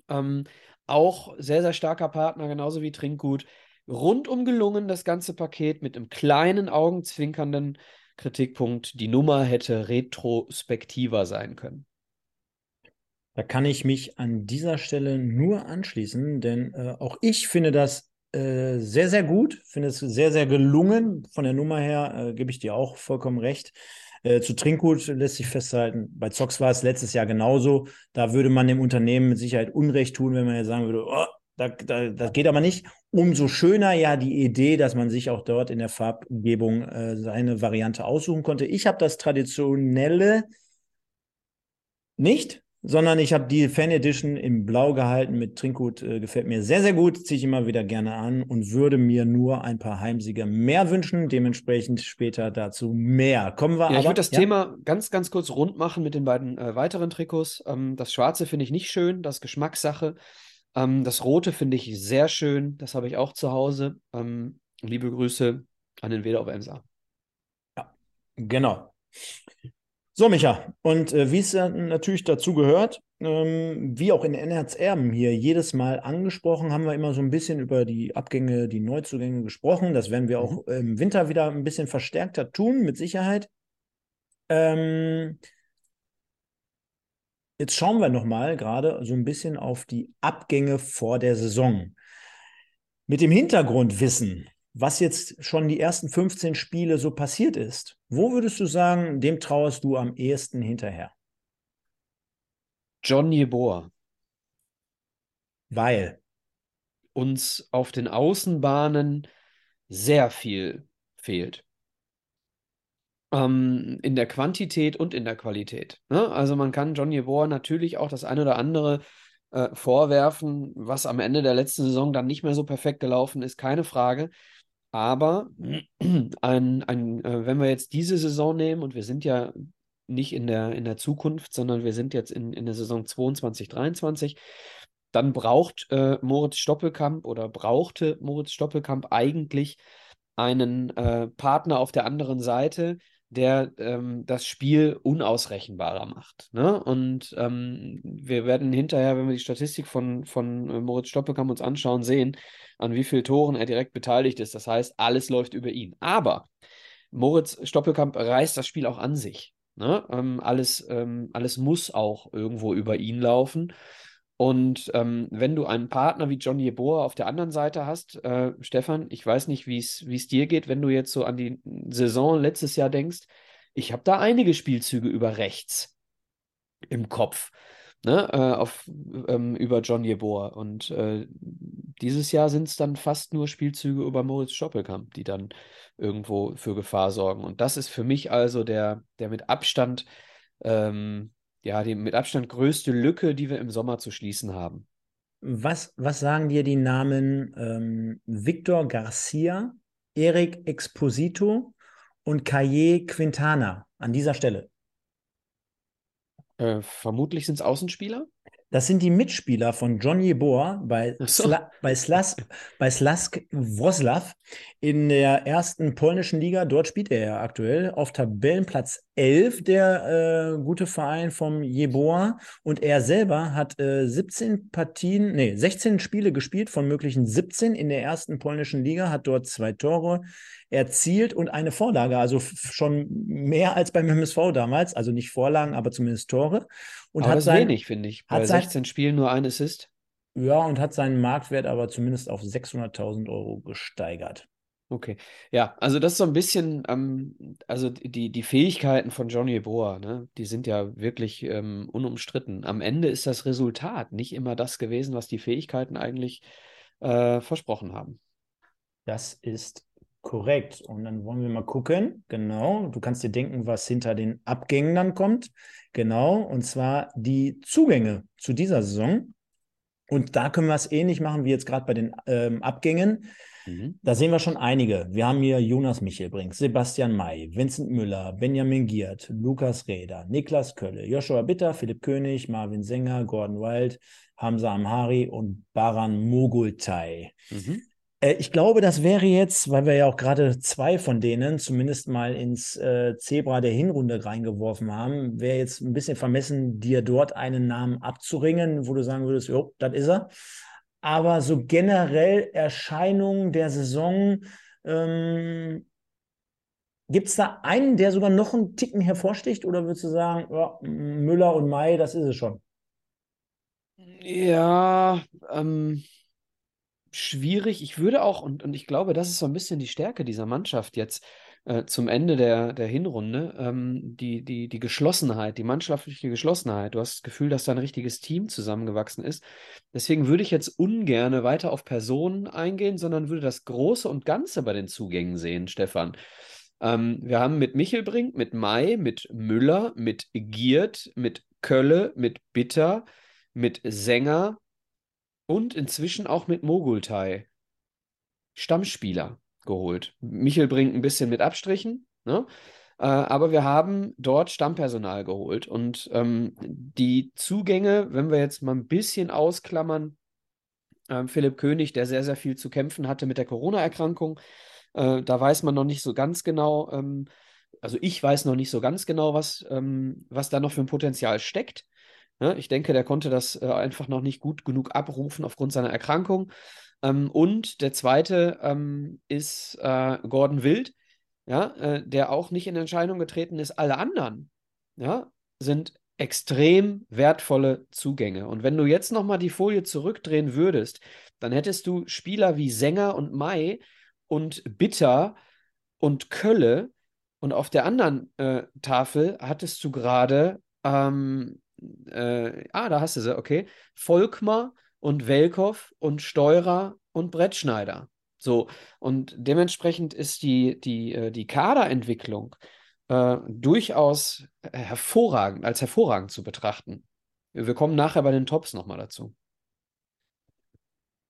Ähm, auch sehr, sehr starker Partner, genauso wie Trinkgut. Rundum gelungen das ganze Paket mit einem kleinen, augenzwinkernden Kritikpunkt. Die Nummer hätte retrospektiver sein können. Da kann ich mich an dieser Stelle nur anschließen, denn äh, auch ich finde das äh, sehr, sehr gut. Finde es sehr, sehr gelungen. Von der Nummer her äh, gebe ich dir auch vollkommen recht. Äh, zu Trinkgut lässt sich festhalten. Bei Zox war es letztes Jahr genauso. Da würde man dem Unternehmen mit Sicherheit Unrecht tun, wenn man jetzt sagen würde, oh, da, da, das geht aber nicht. Umso schöner ja die Idee, dass man sich auch dort in der Farbgebung äh, seine Variante aussuchen konnte. Ich habe das traditionelle nicht sondern ich habe die Fan Edition in Blau gehalten mit Trinkgut. Äh, gefällt mir sehr, sehr gut, ziehe ich immer wieder gerne an und würde mir nur ein paar Heimsieger mehr wünschen. Dementsprechend später dazu mehr. Kommen wir ja, aber. Ich würde das ja? Thema ganz, ganz kurz rund machen mit den beiden äh, weiteren Trikots. Ähm, das Schwarze finde ich nicht schön, das ist Geschmackssache. Ähm, das Rote finde ich sehr schön, das habe ich auch zu Hause. Ähm, liebe Grüße an den Weder auf Emsa. Ja, genau. So, Micha, und äh, wie es ja natürlich dazu gehört, ähm, wie auch in NRZ Erben hier jedes Mal angesprochen, haben wir immer so ein bisschen über die Abgänge, die Neuzugänge gesprochen. Das werden wir auch mhm. im Winter wieder ein bisschen verstärkter tun, mit Sicherheit. Ähm, jetzt schauen wir nochmal gerade so ein bisschen auf die Abgänge vor der Saison. Mit dem Hintergrundwissen, was jetzt schon die ersten 15 Spiele so passiert ist, wo würdest du sagen, dem trauerst du am ehesten hinterher? John Jeboa. Weil uns auf den Außenbahnen sehr viel fehlt. Ähm, in der Quantität und in der Qualität. Ne? Also man kann John Jeboa natürlich auch das eine oder andere äh, vorwerfen, was am Ende der letzten Saison dann nicht mehr so perfekt gelaufen ist, keine Frage. Aber ein, ein, äh, wenn wir jetzt diese Saison nehmen und wir sind ja nicht in der, in der Zukunft, sondern wir sind jetzt in, in der Saison 22, 23, dann braucht äh, Moritz Stoppelkamp oder brauchte Moritz Stoppelkamp eigentlich einen äh, Partner auf der anderen Seite, der ähm, das Spiel unausrechenbarer macht. Ne? Und ähm, wir werden hinterher, wenn wir die Statistik von, von äh, Moritz Stoppelkamp uns anschauen, sehen, an wie vielen Toren er direkt beteiligt ist. Das heißt, alles läuft über ihn. Aber Moritz Stoppelkamp reißt das Spiel auch an sich. Ne? Ähm, alles, ähm, alles muss auch irgendwo über ihn laufen. Und ähm, wenn du einen Partner wie John Jeboa auf der anderen Seite hast, äh, Stefan, ich weiß nicht, wie es dir geht, wenn du jetzt so an die Saison letztes Jahr denkst, ich habe da einige Spielzüge über rechts im Kopf, ne, äh, auf, ähm, über John Jeboa. Und äh, dieses Jahr sind es dann fast nur Spielzüge über Moritz Stoppelkamp, die dann irgendwo für Gefahr sorgen. Und das ist für mich also der, der mit Abstand ähm, ja, die mit Abstand größte Lücke, die wir im Sommer zu schließen haben. Was, was sagen dir die Namen ähm, Victor Garcia, Eric Exposito und Kaye Quintana an dieser Stelle? Äh, vermutlich sind es Außenspieler. Das sind die Mitspieler von John Jeboa bei, so. Sla bei, Slas bei Slask Wroclaw in der ersten polnischen Liga. Dort spielt er ja aktuell auf Tabellenplatz 11, der äh, gute Verein vom Jeboa. Und er selber hat äh, 17 Partien, nee, 16 Spiele gespielt von möglichen 17 in der ersten polnischen Liga, hat dort zwei Tore erzielt und eine Vorlage, also schon mehr als beim MSV damals, also nicht Vorlagen, aber zumindest Tore. Und aber hat das sein, wenig, finde ich. Bei 16 Spielen nur ein Assist. Ja, und hat seinen Marktwert aber zumindest auf 600.000 Euro gesteigert. Okay, ja, also das ist so ein bisschen, ähm, also die, die Fähigkeiten von Johnny Boa, ne, die sind ja wirklich ähm, unumstritten. Am Ende ist das Resultat nicht immer das gewesen, was die Fähigkeiten eigentlich äh, versprochen haben. Das ist korrekt. Und dann wollen wir mal gucken. Genau, du kannst dir denken, was hinter den Abgängen dann kommt. Genau, und zwar die Zugänge zu dieser Saison. Und da können wir es ähnlich machen wie jetzt gerade bei den ähm, Abgängen. Mhm. Da sehen wir schon einige. Wir haben hier Jonas Michelbrink, Sebastian May, Vincent Müller, Benjamin Giert, Lukas Reder, Niklas Kölle, Joshua Bitter, Philipp König, Marvin Sänger, Gordon Wild, Hamza Amhari und Baran Mogultai. Mhm. Äh, ich glaube, das wäre jetzt, weil wir ja auch gerade zwei von denen zumindest mal ins äh, Zebra der Hinrunde reingeworfen haben, wäre jetzt ein bisschen vermessen, dir dort einen Namen abzuringen, wo du sagen würdest, jo, das ist er. Aber so generell Erscheinungen der Saison, ähm, gibt es da einen, der sogar noch einen Ticken hervorsticht oder würdest du sagen, ja, Müller und Mai, das ist es schon? Ja, ähm, schwierig. Ich würde auch, und, und ich glaube, das ist so ein bisschen die Stärke dieser Mannschaft jetzt äh, zum Ende der, der Hinrunde, ähm, die, die, die Geschlossenheit, die mannschaftliche Geschlossenheit. Du hast das Gefühl, dass da ein richtiges Team zusammengewachsen ist. Deswegen würde ich jetzt ungern weiter auf Personen eingehen, sondern würde das Große und Ganze bei den Zugängen sehen, Stefan. Ähm, wir haben mit Michelbrink, mit Mai, mit Müller, mit Giert, mit Kölle, mit Bitter, mit Sänger, und inzwischen auch mit Mogultai Stammspieler geholt. Michel bringt ein bisschen mit Abstrichen, ne? Äh, aber wir haben dort Stammpersonal geholt. Und ähm, die Zugänge, wenn wir jetzt mal ein bisschen ausklammern, äh, Philipp König, der sehr, sehr viel zu kämpfen hatte mit der Corona-Erkrankung, äh, da weiß man noch nicht so ganz genau, ähm, also ich weiß noch nicht so ganz genau, was, ähm, was da noch für ein Potenzial steckt. Ne? Ich denke, der konnte das äh, einfach noch nicht gut genug abrufen aufgrund seiner Erkrankung. Ähm, und der zweite ähm, ist äh, Gordon Wild, äh, der auch nicht in Entscheidung getreten ist. Alle anderen sind extrem wertvolle Zugänge. Und wenn du jetzt nochmal die Folie zurückdrehen würdest, dann hättest du Spieler wie Sänger und Mai und Bitter und Kölle. Und auf der anderen äh, Tafel hattest du gerade ähm, äh, ah, da hast du sie, okay. Volkmar und Welkow und Steurer und Brettschneider. So, und dementsprechend ist die, die, äh, die Kaderentwicklung äh, durchaus hervorragend, als hervorragend zu betrachten. Wir kommen nachher bei den Tops nochmal dazu.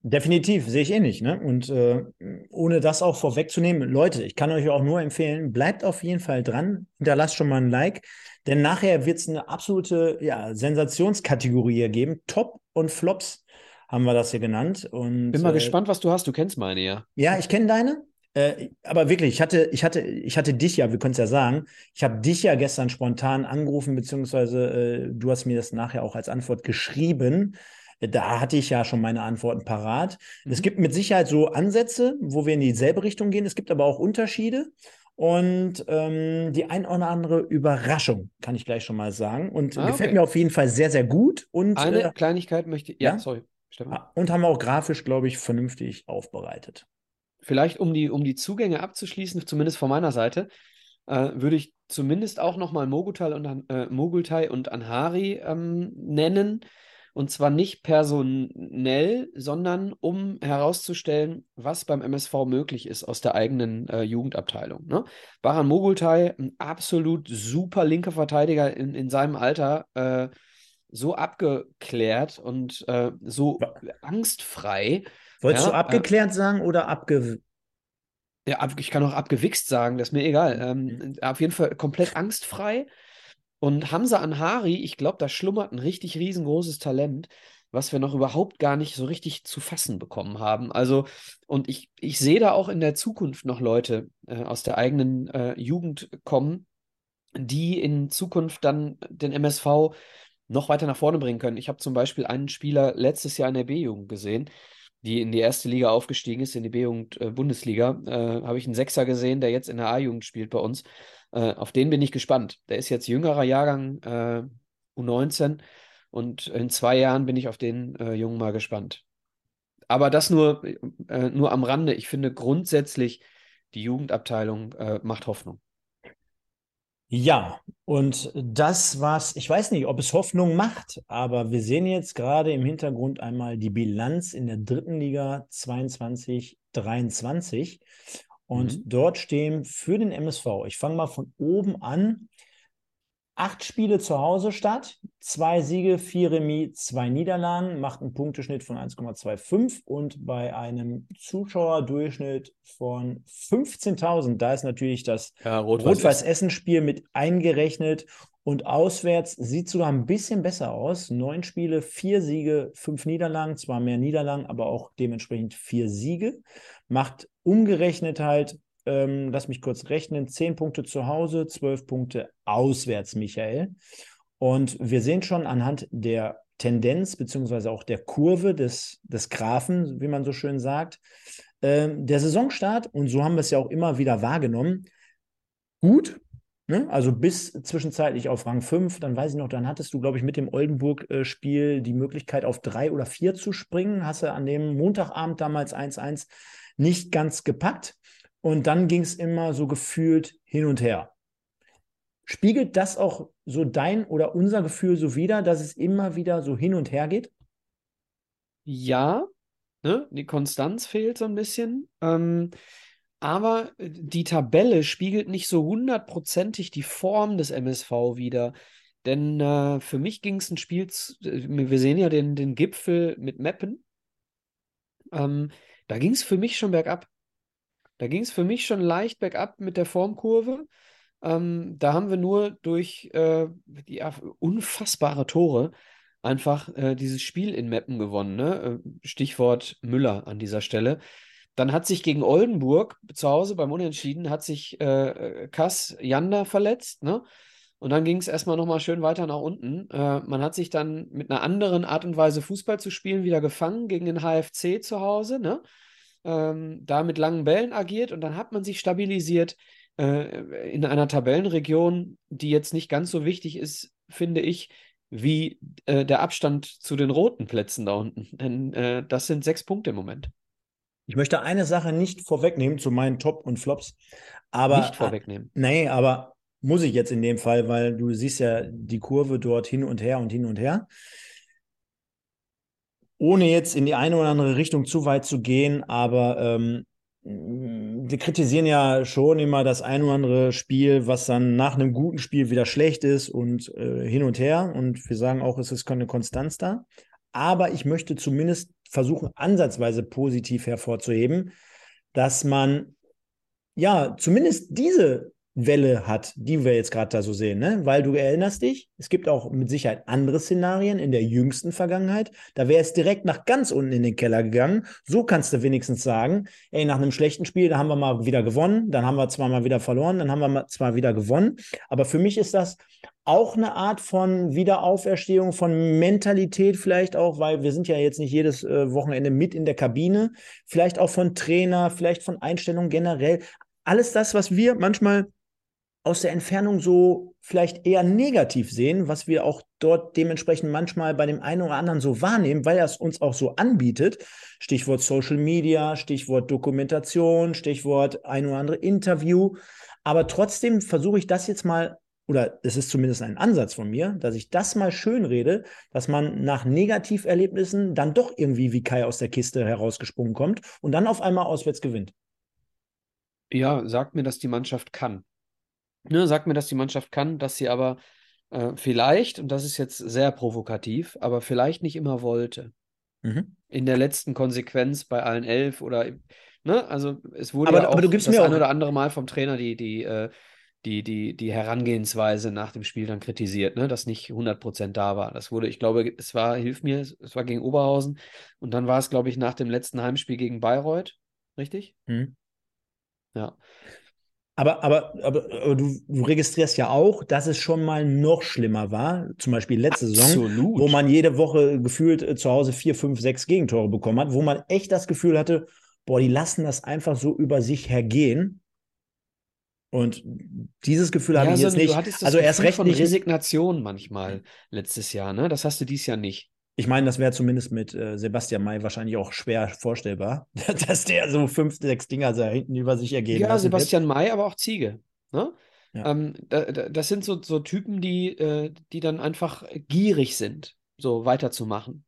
Definitiv, sehe ich ähnlich. Ne? Und äh, ohne das auch vorwegzunehmen, Leute, ich kann euch auch nur empfehlen, bleibt auf jeden Fall dran, hinterlasst schon mal ein Like, denn nachher wird es eine absolute ja, Sensationskategorie geben. Top und Flops haben wir das hier genannt. Und, Bin mal äh, gespannt, was du hast. Du kennst meine ja. Ja, ich kenne deine. Äh, aber wirklich, ich hatte, ich hatte, ich hatte dich ja, wir können es ja sagen, ich habe dich ja gestern spontan angerufen, beziehungsweise äh, du hast mir das nachher auch als Antwort geschrieben. Da hatte ich ja schon meine Antworten parat. Mhm. Es gibt mit Sicherheit so Ansätze, wo wir in dieselbe Richtung gehen. Es gibt aber auch Unterschiede und ähm, die ein oder andere Überraschung, kann ich gleich schon mal sagen. Und ah, gefällt okay. mir auf jeden Fall sehr, sehr gut. Und, Eine äh, Kleinigkeit möchte ich, ja, ja? sorry. Stefan. Ah, und haben wir auch grafisch, glaube ich, vernünftig aufbereitet. Vielleicht, um die, um die Zugänge abzuschließen, zumindest von meiner Seite, äh, würde ich zumindest auch nochmal Mogultai und, äh, Mogultai und Anhari ähm, nennen. Und zwar nicht personell, sondern um herauszustellen, was beim MSV möglich ist aus der eigenen äh, Jugendabteilung. Ne? Baran Mogultai, ein absolut super linker Verteidiger in, in seinem Alter, äh, so abgeklärt und äh, so angstfrei. Wolltest ja, du abgeklärt äh, sagen oder abge... Ja, ich kann auch abgewichst sagen, das ist mir egal. Ähm, mhm. auf jeden Fall komplett angstfrei und Hamza Anhari, ich glaube, da schlummert ein richtig riesengroßes Talent, was wir noch überhaupt gar nicht so richtig zu fassen bekommen haben. Also, und ich, ich sehe da auch in der Zukunft noch Leute äh, aus der eigenen äh, Jugend kommen, die in Zukunft dann den MSV noch weiter nach vorne bringen können. Ich habe zum Beispiel einen Spieler letztes Jahr in der B-Jugend gesehen, die in die erste Liga aufgestiegen ist, in die B-Jugend äh, Bundesliga. Äh, habe ich einen Sechser gesehen, der jetzt in der A-Jugend spielt bei uns. Äh, auf den bin ich gespannt. Der ist jetzt jüngerer Jahrgang äh, U19 und in zwei Jahren bin ich auf den äh, Jungen mal gespannt. Aber das nur, äh, nur am Rande. Ich finde grundsätzlich, die Jugendabteilung äh, macht Hoffnung. Ja, und das, was, ich weiß nicht, ob es Hoffnung macht, aber wir sehen jetzt gerade im Hintergrund einmal die Bilanz in der dritten Liga 22, 23. Und mhm. dort stehen für den MSV, ich fange mal von oben an, acht Spiele zu Hause statt, zwei Siege, vier Remis, zwei Niederlagen, macht einen Punkteschnitt von 1,25 und bei einem Zuschauerdurchschnitt von 15.000, da ist natürlich das ja, Rot-Weiß-Essen-Spiel mit eingerechnet und auswärts sieht sogar ein bisschen besser aus. Neun Spiele, vier Siege, fünf Niederlagen, zwar mehr Niederlagen, aber auch dementsprechend vier Siege. Macht umgerechnet halt, ähm, lass mich kurz rechnen, zehn Punkte zu Hause, zwölf Punkte auswärts, Michael. Und wir sehen schon anhand der Tendenz beziehungsweise auch der Kurve des, des Graphen, wie man so schön sagt, äh, der Saisonstart, und so haben wir es ja auch immer wieder wahrgenommen, gut, Ne? Also bis zwischenzeitlich auf Rang 5, dann weiß ich noch, dann hattest du, glaube ich, mit dem Oldenburg-Spiel die Möglichkeit, auf 3 oder 4 zu springen. Hast du an dem Montagabend damals 1-1 nicht ganz gepackt. Und dann ging es immer so gefühlt hin und her. Spiegelt das auch so dein oder unser Gefühl so wieder, dass es immer wieder so hin und her geht? Ja, ne? die Konstanz fehlt so ein bisschen. Ähm, aber die Tabelle spiegelt nicht so hundertprozentig die Form des MSV wieder. Denn äh, für mich ging es ein Spiel, äh, wir sehen ja den, den Gipfel mit Meppen. Ähm, da ging es für mich schon bergab. Da ging es für mich schon leicht bergab mit der Formkurve. Ähm, da haben wir nur durch äh, die unfassbare Tore einfach äh, dieses Spiel in Meppen gewonnen. Ne? Äh, Stichwort Müller an dieser Stelle. Dann hat sich gegen Oldenburg zu Hause beim Unentschieden hat sich äh, Kass Janda verletzt, ne? Und dann ging es erstmal nochmal schön weiter nach unten. Äh, man hat sich dann mit einer anderen Art und Weise Fußball zu spielen wieder gefangen gegen den HFC zu Hause, ne? Ähm, da mit langen Bällen agiert und dann hat man sich stabilisiert äh, in einer Tabellenregion, die jetzt nicht ganz so wichtig ist, finde ich, wie äh, der Abstand zu den roten Plätzen da unten. Denn äh, das sind sechs Punkte im Moment. Ich möchte eine Sache nicht vorwegnehmen zu meinen Top und Flops. Aber, nicht vorwegnehmen. Nee, aber muss ich jetzt in dem Fall, weil du siehst ja die Kurve dort hin und her und hin und her. Ohne jetzt in die eine oder andere Richtung zu weit zu gehen, aber ähm, wir kritisieren ja schon immer das ein oder andere Spiel, was dann nach einem guten Spiel wieder schlecht ist und äh, hin und her. Und wir sagen auch, es ist keine Konstanz da. Aber ich möchte zumindest versuchen, ansatzweise positiv hervorzuheben, dass man ja zumindest diese Welle hat, die wir jetzt gerade da so sehen, ne? Weil du erinnerst dich, es gibt auch mit Sicherheit andere Szenarien in der jüngsten Vergangenheit. Da wäre es direkt nach ganz unten in den Keller gegangen. So kannst du wenigstens sagen, ey, nach einem schlechten Spiel, da haben wir mal wieder gewonnen, dann haben wir zwar mal wieder verloren, dann haben wir zwar wieder gewonnen. Aber für mich ist das auch eine Art von Wiederauferstehung, von Mentalität vielleicht auch, weil wir sind ja jetzt nicht jedes äh, Wochenende mit in der Kabine, vielleicht auch von Trainer, vielleicht von Einstellungen generell. Alles das, was wir manchmal aus der Entfernung so vielleicht eher negativ sehen, was wir auch dort dementsprechend manchmal bei dem einen oder anderen so wahrnehmen, weil er es uns auch so anbietet. Stichwort Social Media, Stichwort Dokumentation, Stichwort ein oder andere Interview. Aber trotzdem versuche ich das jetzt mal, oder es ist zumindest ein Ansatz von mir, dass ich das mal schön rede, dass man nach Negativerlebnissen dann doch irgendwie wie Kai aus der Kiste herausgesprungen kommt und dann auf einmal auswärts gewinnt. Ja, sagt mir, dass die Mannschaft kann. Ne, sagt mir, dass die Mannschaft kann, dass sie aber äh, vielleicht, und das ist jetzt sehr provokativ, aber vielleicht nicht immer wollte. Mhm. In der letzten Konsequenz bei allen elf oder, ne, also es wurde aber, ja auch aber du gibst das mir ein auch oder andere Mal vom Trainer die, die, äh, die, die, die Herangehensweise nach dem Spiel dann kritisiert, ne, dass nicht 100% da war. Das wurde, ich glaube, es war, hilf mir, es war gegen Oberhausen und dann war es, glaube ich, nach dem letzten Heimspiel gegen Bayreuth, richtig? Mhm. Ja. Aber, aber, aber, aber du, du, registrierst ja auch, dass es schon mal noch schlimmer war. Zum Beispiel letzte Absolut. Saison, wo man jede Woche gefühlt äh, zu Hause vier, fünf, sechs Gegentore bekommen hat, wo man echt das Gefühl hatte, boah, die lassen das einfach so über sich hergehen. Und dieses Gefühl ja, habe ich jetzt nicht. also erst recht von nicht. Resignation manchmal letztes Jahr, ne? Das hast du dieses Jahr nicht. Ich meine, das wäre zumindest mit äh, Sebastian May wahrscheinlich auch schwer vorstellbar, dass der so fünf, sechs Dinger da hinten über sich ergeben Ja, Sebastian wird. May, aber auch Ziege. Ne? Ja. Ähm, da, da, das sind so, so Typen, die, äh, die dann einfach gierig sind, so weiterzumachen.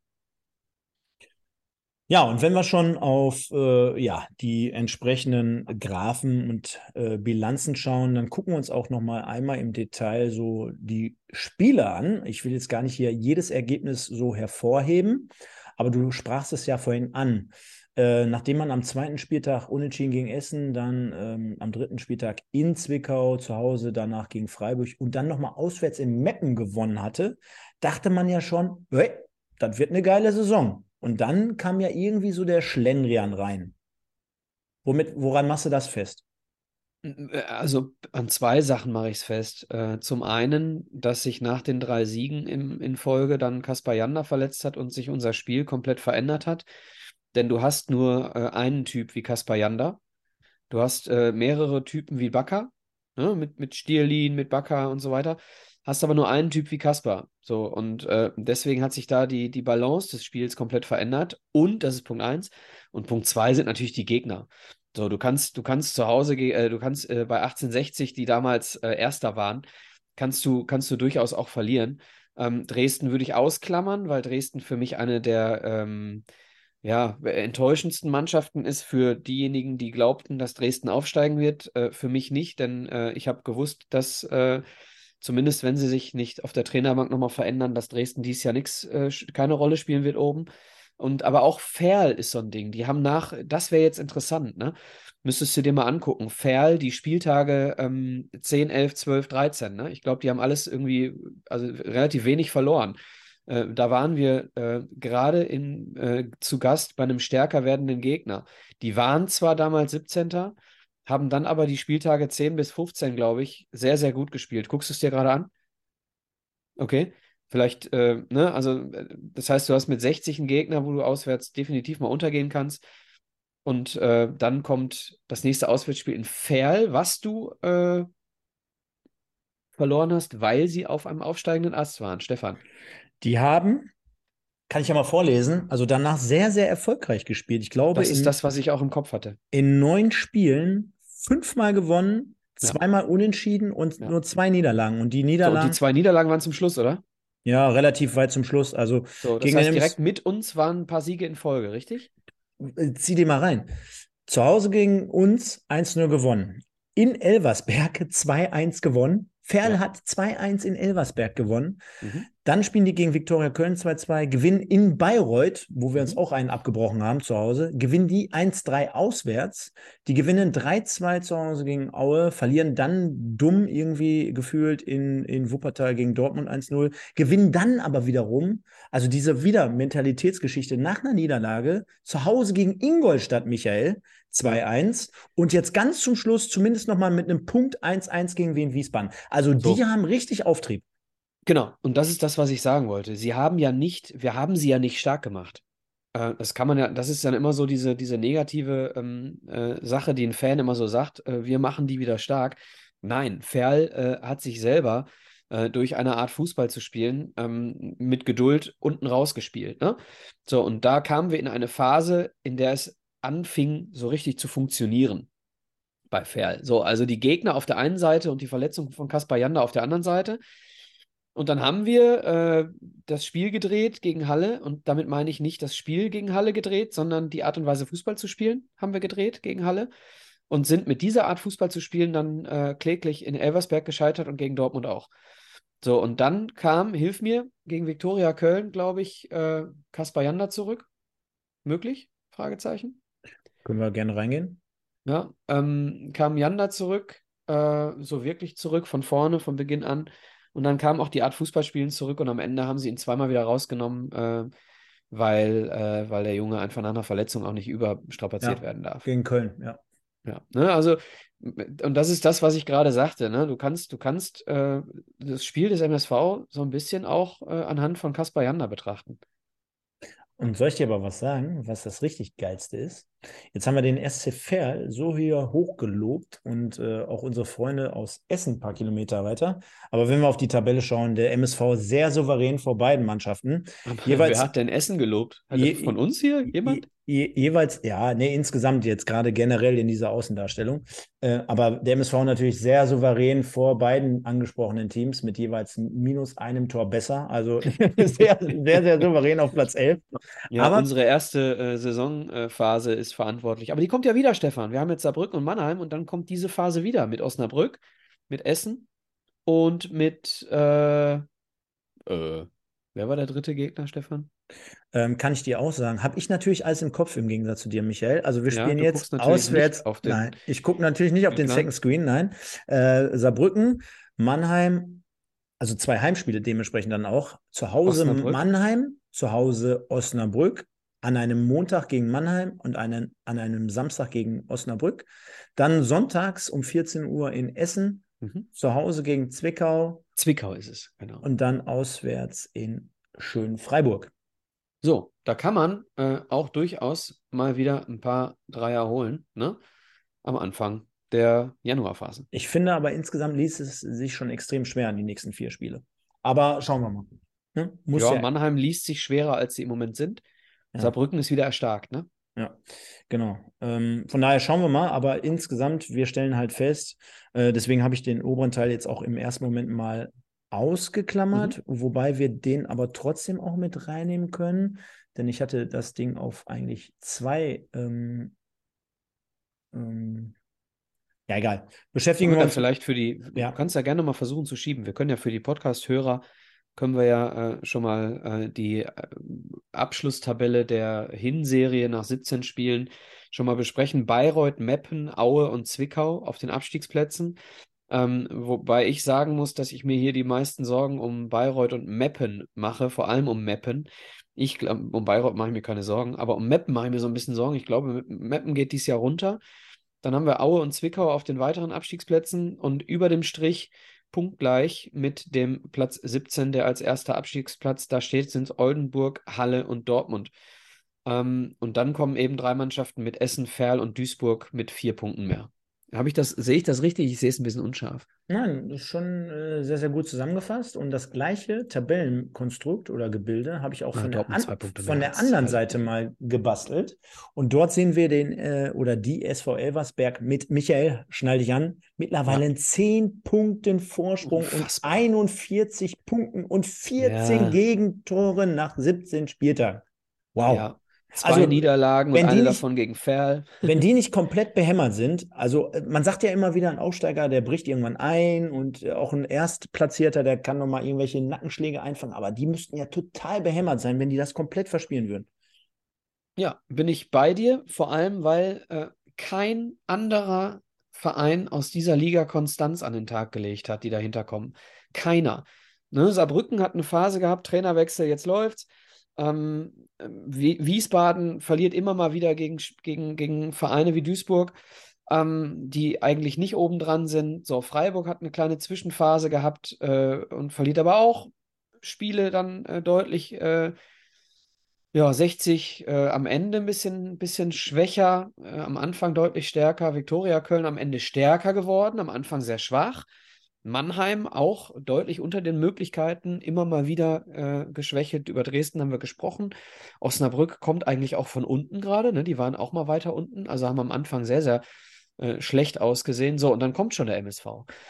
Ja, und wenn wir schon auf äh, ja, die entsprechenden Graphen und äh, Bilanzen schauen, dann gucken wir uns auch noch mal einmal im Detail so die Spiele an. Ich will jetzt gar nicht hier jedes Ergebnis so hervorheben, aber du sprachst es ja vorhin an. Äh, nachdem man am zweiten Spieltag unentschieden gegen Essen, dann ähm, am dritten Spieltag in Zwickau zu Hause, danach gegen Freiburg und dann nochmal auswärts in Meppen gewonnen hatte, dachte man ja schon, hey, das wird eine geile Saison. Und dann kam ja irgendwie so der Schlendrian rein. Womit, woran machst du das fest? Äh, also an zwei Sachen mache ich es fest. Äh, zum einen, dass sich nach den drei Siegen im, in Folge dann Kaspar Janda verletzt hat und sich unser Spiel komplett verändert hat. Denn du hast nur äh, einen Typ wie Kaspar Janda. Du hast mehrere Typen wie Bakker, ne? mit, mit Stierlin, mit Bakker und so weiter hast aber nur einen Typ wie Kasper. So, und äh, deswegen hat sich da die, die Balance des Spiels komplett verändert. Und das ist Punkt eins. Und Punkt zwei sind natürlich die Gegner. So, du kannst, du kannst zu Hause, äh, du kannst äh, bei 1860, die damals äh, Erster waren, kannst du, kannst du durchaus auch verlieren. Ähm, Dresden würde ich ausklammern, weil Dresden für mich eine der ähm, ja, enttäuschendsten Mannschaften ist für diejenigen, die glaubten, dass Dresden aufsteigen wird. Äh, für mich nicht, denn äh, ich habe gewusst, dass äh, zumindest wenn sie sich nicht auf der Trainerbank nochmal verändern, dass Dresden dieses Jahr nichts, äh, keine Rolle spielen wird oben. Und aber auch Ferl ist so ein Ding. Die haben nach, das wäre jetzt interessant, ne? Müsstest du dir mal angucken. Ferl, die Spieltage ähm, 10, 11, 12, 13, ne? Ich glaube, die haben alles irgendwie, also relativ wenig verloren. Äh, da waren wir äh, gerade äh, zu Gast bei einem stärker werdenden Gegner. Die waren zwar damals 17 haben dann aber die Spieltage 10 bis 15, glaube ich, sehr, sehr gut gespielt. Guckst du es dir gerade an? Okay. Vielleicht, äh, ne, also äh, das heißt, du hast mit 60 einen Gegner, wo du auswärts definitiv mal untergehen kannst. Und äh, dann kommt das nächste Auswärtsspiel in Ferl, was du äh, verloren hast, weil sie auf einem aufsteigenden Ast waren. Stefan. Die haben, kann ich ja mal vorlesen, also danach sehr, sehr erfolgreich gespielt. Ich glaube, das ist in, das, was ich auch im Kopf hatte. In neun Spielen fünfmal gewonnen, zweimal ja. unentschieden und ja. nur zwei Niederlagen. Und die Niederlagen. So, die zwei Niederlagen waren zum Schluss, oder? Ja, relativ weit zum Schluss. Also so, das heißt, direkt mit uns waren ein paar Siege in Folge, richtig? Äh, zieh die mal rein. Zu Hause gegen uns 1-0 gewonnen. In Elversberg 2-1 gewonnen. Ferl ja. hat 2-1 in Elversberg gewonnen. Mhm. Dann spielen die gegen Viktoria Köln 2-2, gewinnen in Bayreuth, wo wir uns Mhm. auch einen abgebrochen haben zu Hause, gewinnen die 1-3 auswärts. Die gewinnen 3-2 zu Hause gegen Aue, verlieren dann dumm irgendwie gefühlt in, in Wuppertal gegen Dortmund 1-0, gewinnen dann aber wiederum, also diese wieder Mentalitätsgeschichte nach einer Niederlage, zu Hause gegen Ingolstadt, Michael, 2-1 und jetzt ganz zum Schluss zumindest nochmal mit einem Punkt 1-1 gegen Wien Wiesbaden. Also die So. haben richtig Auftrieb. Genau, und das ist das, was ich sagen wollte. Sie haben ja nicht, wir haben sie ja nicht stark gemacht. Äh, das kann man ja, das ist dann immer so diese, diese negative ähm, äh, Sache, die ein Fan immer so sagt, äh, wir machen die wieder stark. Nein, Ferl äh, hat sich selber äh, durch eine Art Fußball zu spielen, ähm, mit Geduld unten rausgespielt. Ne? So, und da kamen wir in eine Phase, in der es anfing, so richtig zu funktionieren bei Ferl. So, also die Gegner auf der einen Seite und die Verletzung von Kaspar Janda auf der anderen Seite. Und dann haben wir äh, das Spiel gedreht gegen Halle. Und damit meine ich nicht das Spiel gegen Halle gedreht, sondern die Art und Weise, Fußball zu spielen, haben wir gedreht gegen Halle. Und sind mit dieser Art Fußball zu spielen dann äh, kläglich in Elversberg gescheitert und gegen Dortmund auch. So, und dann kam, hilf mir, gegen Viktoria Köln, glaube ich, äh, Kaspar Janda zurück. Möglich? Fragezeichen. Können wir gerne reingehen? Ja, ähm, kam Janda zurück, äh, so wirklich zurück von vorne, von Beginn an. Und dann kam auch die Art Fußballspielen zurück und am Ende haben sie ihn zweimal wieder rausgenommen, äh, weil, äh, weil der Junge einfach nach einer Verletzung auch nicht überstrapaziert Ja. werden darf. Gegen Köln, ja. Ja, ne, also, und das ist das, was ich gerade sagte, ne? Du kannst, du kannst äh, das Spiel des MSV so ein bisschen auch äh, anhand von Kaspar Janda betrachten. Und soll ich dir aber was sagen, was das richtig Geilste ist? Jetzt haben wir den SC Verl so hier hochgelobt und äh, auch unsere Freunde aus Essen ein paar Kilometer weiter. Aber wenn wir auf die Tabelle schauen, der MSV sehr souverän vor beiden Mannschaften. Aber Jeweils- wer hat denn Essen gelobt? Hat Je- von uns hier jemand? Je, je, jeweils, ja, nee, insgesamt jetzt gerade generell in dieser Außendarstellung. Äh, aber der MSV natürlich sehr souverän vor beiden angesprochenen Teams mit jeweils minus einem Tor besser. Also sehr, sehr, sehr souverän auf Platz 11. Ja, Aber- unsere erste äh, Saisonphase ist verantwortlich. Aber die kommt ja wieder, Stefan. Wir haben jetzt Saarbrücken und Mannheim und dann kommt diese Phase wieder mit Osnabrück, mit Essen und mit äh, äh, wer war der dritte Gegner, Stefan? Ähm, kann ich dir auch sagen. Habe ich natürlich alles im Kopf im Gegensatz zu dir, Michael. Also wir Ja, spielen du jetzt auswärts. den nein, ich gucke natürlich nicht auf den Spielplan. Second Screen, nein. Äh, Saarbrücken, Mannheim, also zwei Heimspiele dementsprechend dann auch. Zu Hause Osnabrück. Mannheim, zu Hause Osnabrück, an einem Montag gegen Mannheim und einen, an einem Samstag gegen Osnabrück. Dann sonntags um 14 Uhr in Essen, Mhm. zu Hause gegen Zwickau Zwickau ist es, genau. und dann auswärts in schön Freiburg. So, da kann man äh, auch durchaus mal wieder ein paar Dreier holen, ne? Am Anfang der Januarphase. Ich finde aber insgesamt liest es sich schon extrem schwer an die nächsten vier Spiele. Aber schauen wir mal. Ne? Muss Ja, ja, Mannheim liest sich schwerer, als sie im Moment sind. Ja. Saarbrücken ist wieder erstarkt, ne? ja, genau. Ähm, von daher schauen wir mal, aber insgesamt, wir stellen halt fest, äh, deswegen habe ich den oberen Teil jetzt auch im ersten Moment mal ausgeklammert, Mhm. wobei wir den aber trotzdem auch mit reinnehmen können, denn ich hatte das Ding auf eigentlich zwei. Ähm, ähm, ja, egal. Beschäftigen wir uns. vielleicht für die, Ja. du kannst ja gerne mal versuchen zu schieben. Wir können ja für die Podcast-Hörer, können wir ja äh, schon mal äh, die äh, Abschlusstabelle der Hinserie nach 17 Spielen schon mal besprechen. Bayreuth, Meppen, Aue und Zwickau auf den Abstiegsplätzen. Ähm, wobei ich sagen muss, dass ich mir hier die meisten Sorgen um Bayreuth und Meppen mache, vor allem um Meppen. Ich glaube, um Bayreuth mache ich mir keine Sorgen, aber um Meppen mache ich mir so ein bisschen Sorgen. Ich glaube, Meppen geht dieses Jahr runter. Dann haben wir Aue und Zwickau auf den weiteren Abstiegsplätzen und über dem Strich punktgleich mit dem Platz 17, der als erster Abstiegsplatz da steht, sind Oldenburg, Halle und Dortmund. Ähm, und dann kommen eben drei Mannschaften mit Essen, Verl und Duisburg mit vier Punkten mehr. Habe ich das, sehe ich das richtig? Ich sehe es ein bisschen unscharf. Nein, das ist schon äh, sehr, sehr gut zusammengefasst. Und das gleiche Tabellenkonstrukt oder Gebilde habe ich auch Ja, von, der, an, von der anderen. Seite mal gebastelt. Und dort sehen wir den äh, oder die SV Elversberg mit Michael, schnall dich an, mittlerweile in 10 Punkten Vorsprung Unfassbar. und 41 Punkten und 14 Ja. Gegentoren nach 17 Spieltagen. Wow. Ja. Zwei Also, Niederlagen und eine nicht- davon gegen Ferl. Wenn die nicht komplett behämmert sind, also äh, man sagt ja immer wieder, ein Aufsteiger, der bricht irgendwann ein und äh, auch ein Erstplatzierter, der kann nochmal irgendwelche Nackenschläge einfangen, aber die müssten ja total behämmert sein, wenn die das komplett verspielen würden. Ja, bin ich bei dir, vor allem, weil äh, kein anderer Verein aus dieser Liga Konstanz an den Tag gelegt hat, die dahinter kommen. Keiner. Ne, Saarbrücken hat eine Phase gehabt, Trainerwechsel, jetzt läuft's. Ähm, Wi- Wiesbaden verliert immer mal wieder gegen, gegen, gegen Vereine wie Duisburg, ähm, die eigentlich nicht oben dran sind. So, Freiburg hat eine kleine Zwischenphase gehabt äh, und verliert aber auch Spiele dann äh, deutlich. Äh, ja, 60 äh, am Ende ein bisschen, bisschen schwächer, äh, am Anfang deutlich stärker. Viktoria Köln am Ende stärker geworden, am Anfang sehr schwach. Mannheim auch deutlich unter den Möglichkeiten, immer mal wieder äh, geschwächt. Über Dresden haben wir gesprochen. Osnabrück kommt eigentlich auch von unten gerade, ne? Die waren auch mal weiter unten, also haben am Anfang sehr, sehr äh, schlecht ausgesehen. So, und dann kommt schon der MSV.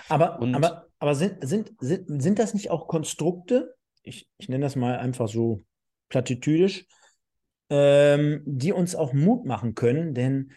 Aber, Und- aber, aber sind, sind, sind, sind das nicht auch Konstrukte, ich, ich nenne das mal einfach so platitüdisch, ähm, die uns auch Mut machen können? Denn,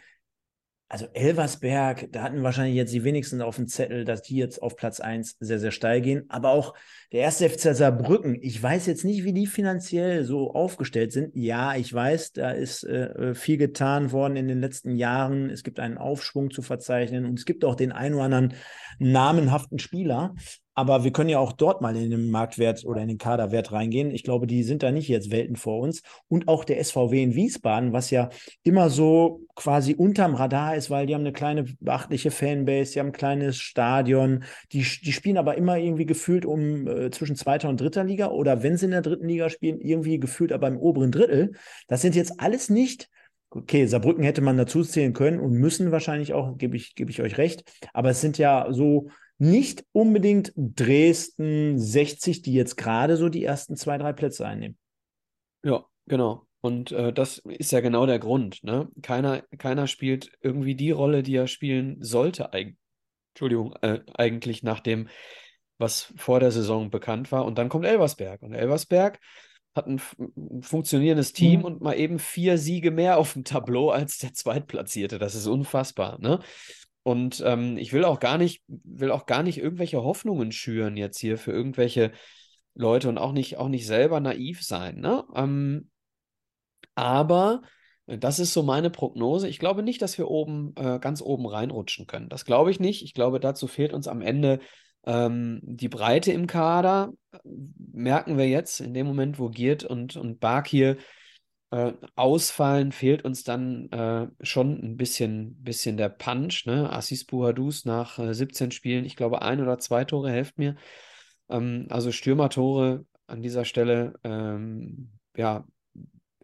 also Elversberg, da hatten wahrscheinlich jetzt die wenigsten auf dem Zettel, dass die jetzt auf Platz 1 sehr, sehr steil gehen. Aber auch der erste FC Saarbrücken, ich weiß jetzt nicht, wie die finanziell so aufgestellt sind. Ja, ich weiß, da ist äh, viel getan worden in den letzten Jahren. Es gibt einen Aufschwung zu verzeichnen und es gibt auch den einen oder anderen namenhaften Spieler. Aber wir können ja auch dort mal in den Marktwert oder in den Kaderwert reingehen. Ich glaube, die sind da nicht jetzt Welten vor uns. Und auch der SVW in Wiesbaden, was ja immer so quasi unterm Radar ist, weil die haben eine kleine beachtliche Fanbase, die haben ein kleines Stadion. Die, die spielen aber immer irgendwie gefühlt um äh, zwischen zweiter und dritter Liga oder wenn sie in der dritten Liga spielen, irgendwie gefühlt aber im oberen Drittel. Das sind jetzt alles nicht Okay, Saarbrücken hätte man dazu zählen können und müssen wahrscheinlich auch, gebe ich, gebe ich euch recht. Aber es sind ja so nicht unbedingt Dresden 60, die jetzt gerade so die ersten zwei, drei Plätze einnehmen. Ja, genau. Und äh, das ist ja genau der Grund, ne? Keiner, keiner spielt irgendwie die Rolle, die er spielen sollte, eig Entschuldigung, äh, eigentlich nach dem, was vor der Saison bekannt war. Und dann kommt Elversberg. Und Elversberg hat ein, funktionierendes Team Mhm. und mal eben vier Siege mehr auf dem Tableau als der Zweitplatzierte. Das ist unfassbar, ne? Und ähm, ich will auch gar nicht, will auch gar nicht irgendwelche Hoffnungen schüren jetzt hier für irgendwelche Leute und auch nicht, auch nicht selber naiv sein, ne? Ähm, aber äh, das ist so meine Prognose. Ich glaube nicht, dass wir oben, äh, ganz oben reinrutschen können. Das glaube ich nicht. Ich glaube, dazu fehlt uns am Ende ähm, die Breite im Kader. Merken wir jetzt, in dem Moment, wo Giert und, und Bark hier äh, ausfallen, fehlt uns dann äh, schon ein bisschen, bisschen der Punch. Ne? Assis Buhadus nach äh, 17 Spielen, ich glaube, ein oder zwei Tore, helft mir. Ähm, also Stürmertore an dieser Stelle, ähm, ja,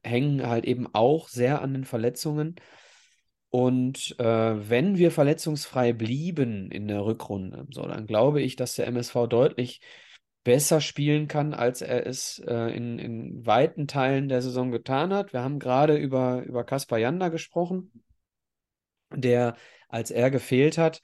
hängen halt eben auch sehr an den Verletzungen. Und äh, wenn wir verletzungsfrei blieben in der Rückrunde, so, dann glaube ich, dass der MSV deutlich besser spielen kann, als er es äh, in, in weiten Teilen der Saison getan hat. Wir haben gerade über, über Kaspar Janda gesprochen, der, als er gefehlt hat,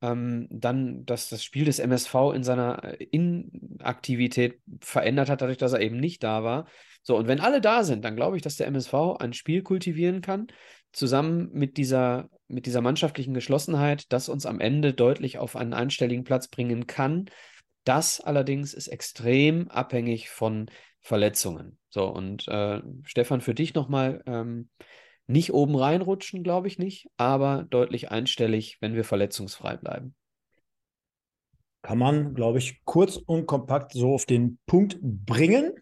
ähm, dann dass das Spiel des MSV in seiner äh, Inaktivität verändert hat, dadurch, dass er eben nicht da war. So, und wenn alle da sind, dann glaube ich, dass der MSV ein Spiel kultivieren kann, zusammen mit dieser, mit dieser mannschaftlichen Geschlossenheit, das uns am Ende deutlich auf einen einstelligen Platz bringen kann. Das allerdings ist extrem abhängig von Verletzungen. So, und äh, Stefan, für dich nochmal, ähm, nicht oben reinrutschen, glaube ich nicht, aber deutlich einstellig, wenn wir verletzungsfrei bleiben. Kann man, glaube ich, kurz und kompakt so auf den Punkt bringen.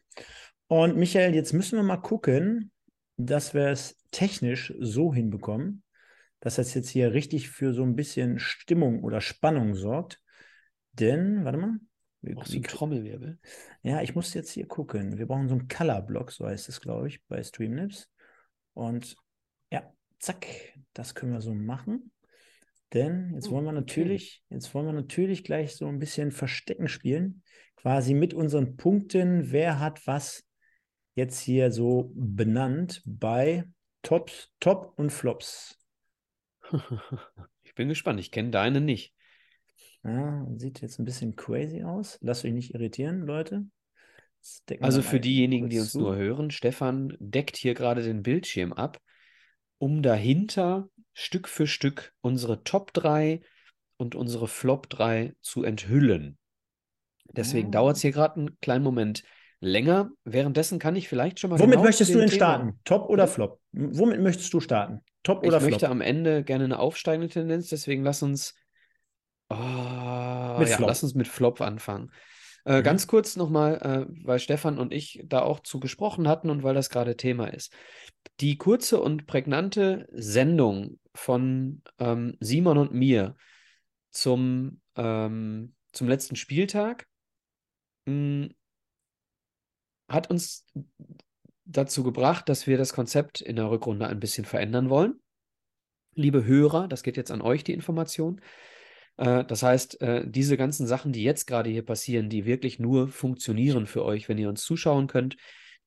Und Michael, jetzt müssen wir mal gucken, dass wir es technisch so hinbekommen, dass das jetzt hier richtig für so ein bisschen Stimmung oder Spannung sorgt. Denn, warte mal. Du wie, einen Trommelwirbel? ja, ich muss jetzt hier gucken. Wir brauchen so einen Color-Block, so heißt es, glaube ich, bei Streamlabs. Und ja, zack, das können wir so machen. Denn jetzt wollen wir natürlich, jetzt wollen wir natürlich gleich so ein bisschen Verstecken spielen. Quasi mit unseren Punkten, wer hat was jetzt hier so benannt bei Tops, Top und Flops. Ich bin gespannt. Ich kenne deine nicht. Ja, sieht jetzt ein bisschen crazy aus. Lasst euch nicht irritieren, Leute. Also für diejenigen, die uns zu. nur hören, Stefan deckt hier gerade den Bildschirm ab, um dahinter Stück für Stück unsere Top 3 und unsere Flop 3 zu enthüllen. Deswegen oh. dauert es hier gerade einen kleinen Moment länger. Währenddessen kann ich vielleicht schon mal. Womit genau möchtest du denn Thema starten? Top oder Flop? Womit möchtest du starten? Top oder ich Flop? Ich möchte am Ende gerne eine aufsteigende Tendenz, deswegen lass uns. Oh, ja, lass uns mit Flop anfangen. Äh, mhm. Ganz kurz nochmal, äh, weil Stefan und ich da auch zu gesprochen hatten und weil das gerade Thema ist. Die kurze und prägnante Sendung von ähm, Simon und mir zum, ähm, zum letzten Spieltag mh, hm, hat uns dazu gebracht, dass wir das Konzept in der Rückrunde ein bisschen verändern wollen. Liebe Hörer, das geht jetzt an euch, die Information. Äh, das heißt, äh, diese ganzen Sachen, die jetzt gerade hier passieren, die wirklich nur funktionieren für euch, wenn ihr uns zuschauen könnt,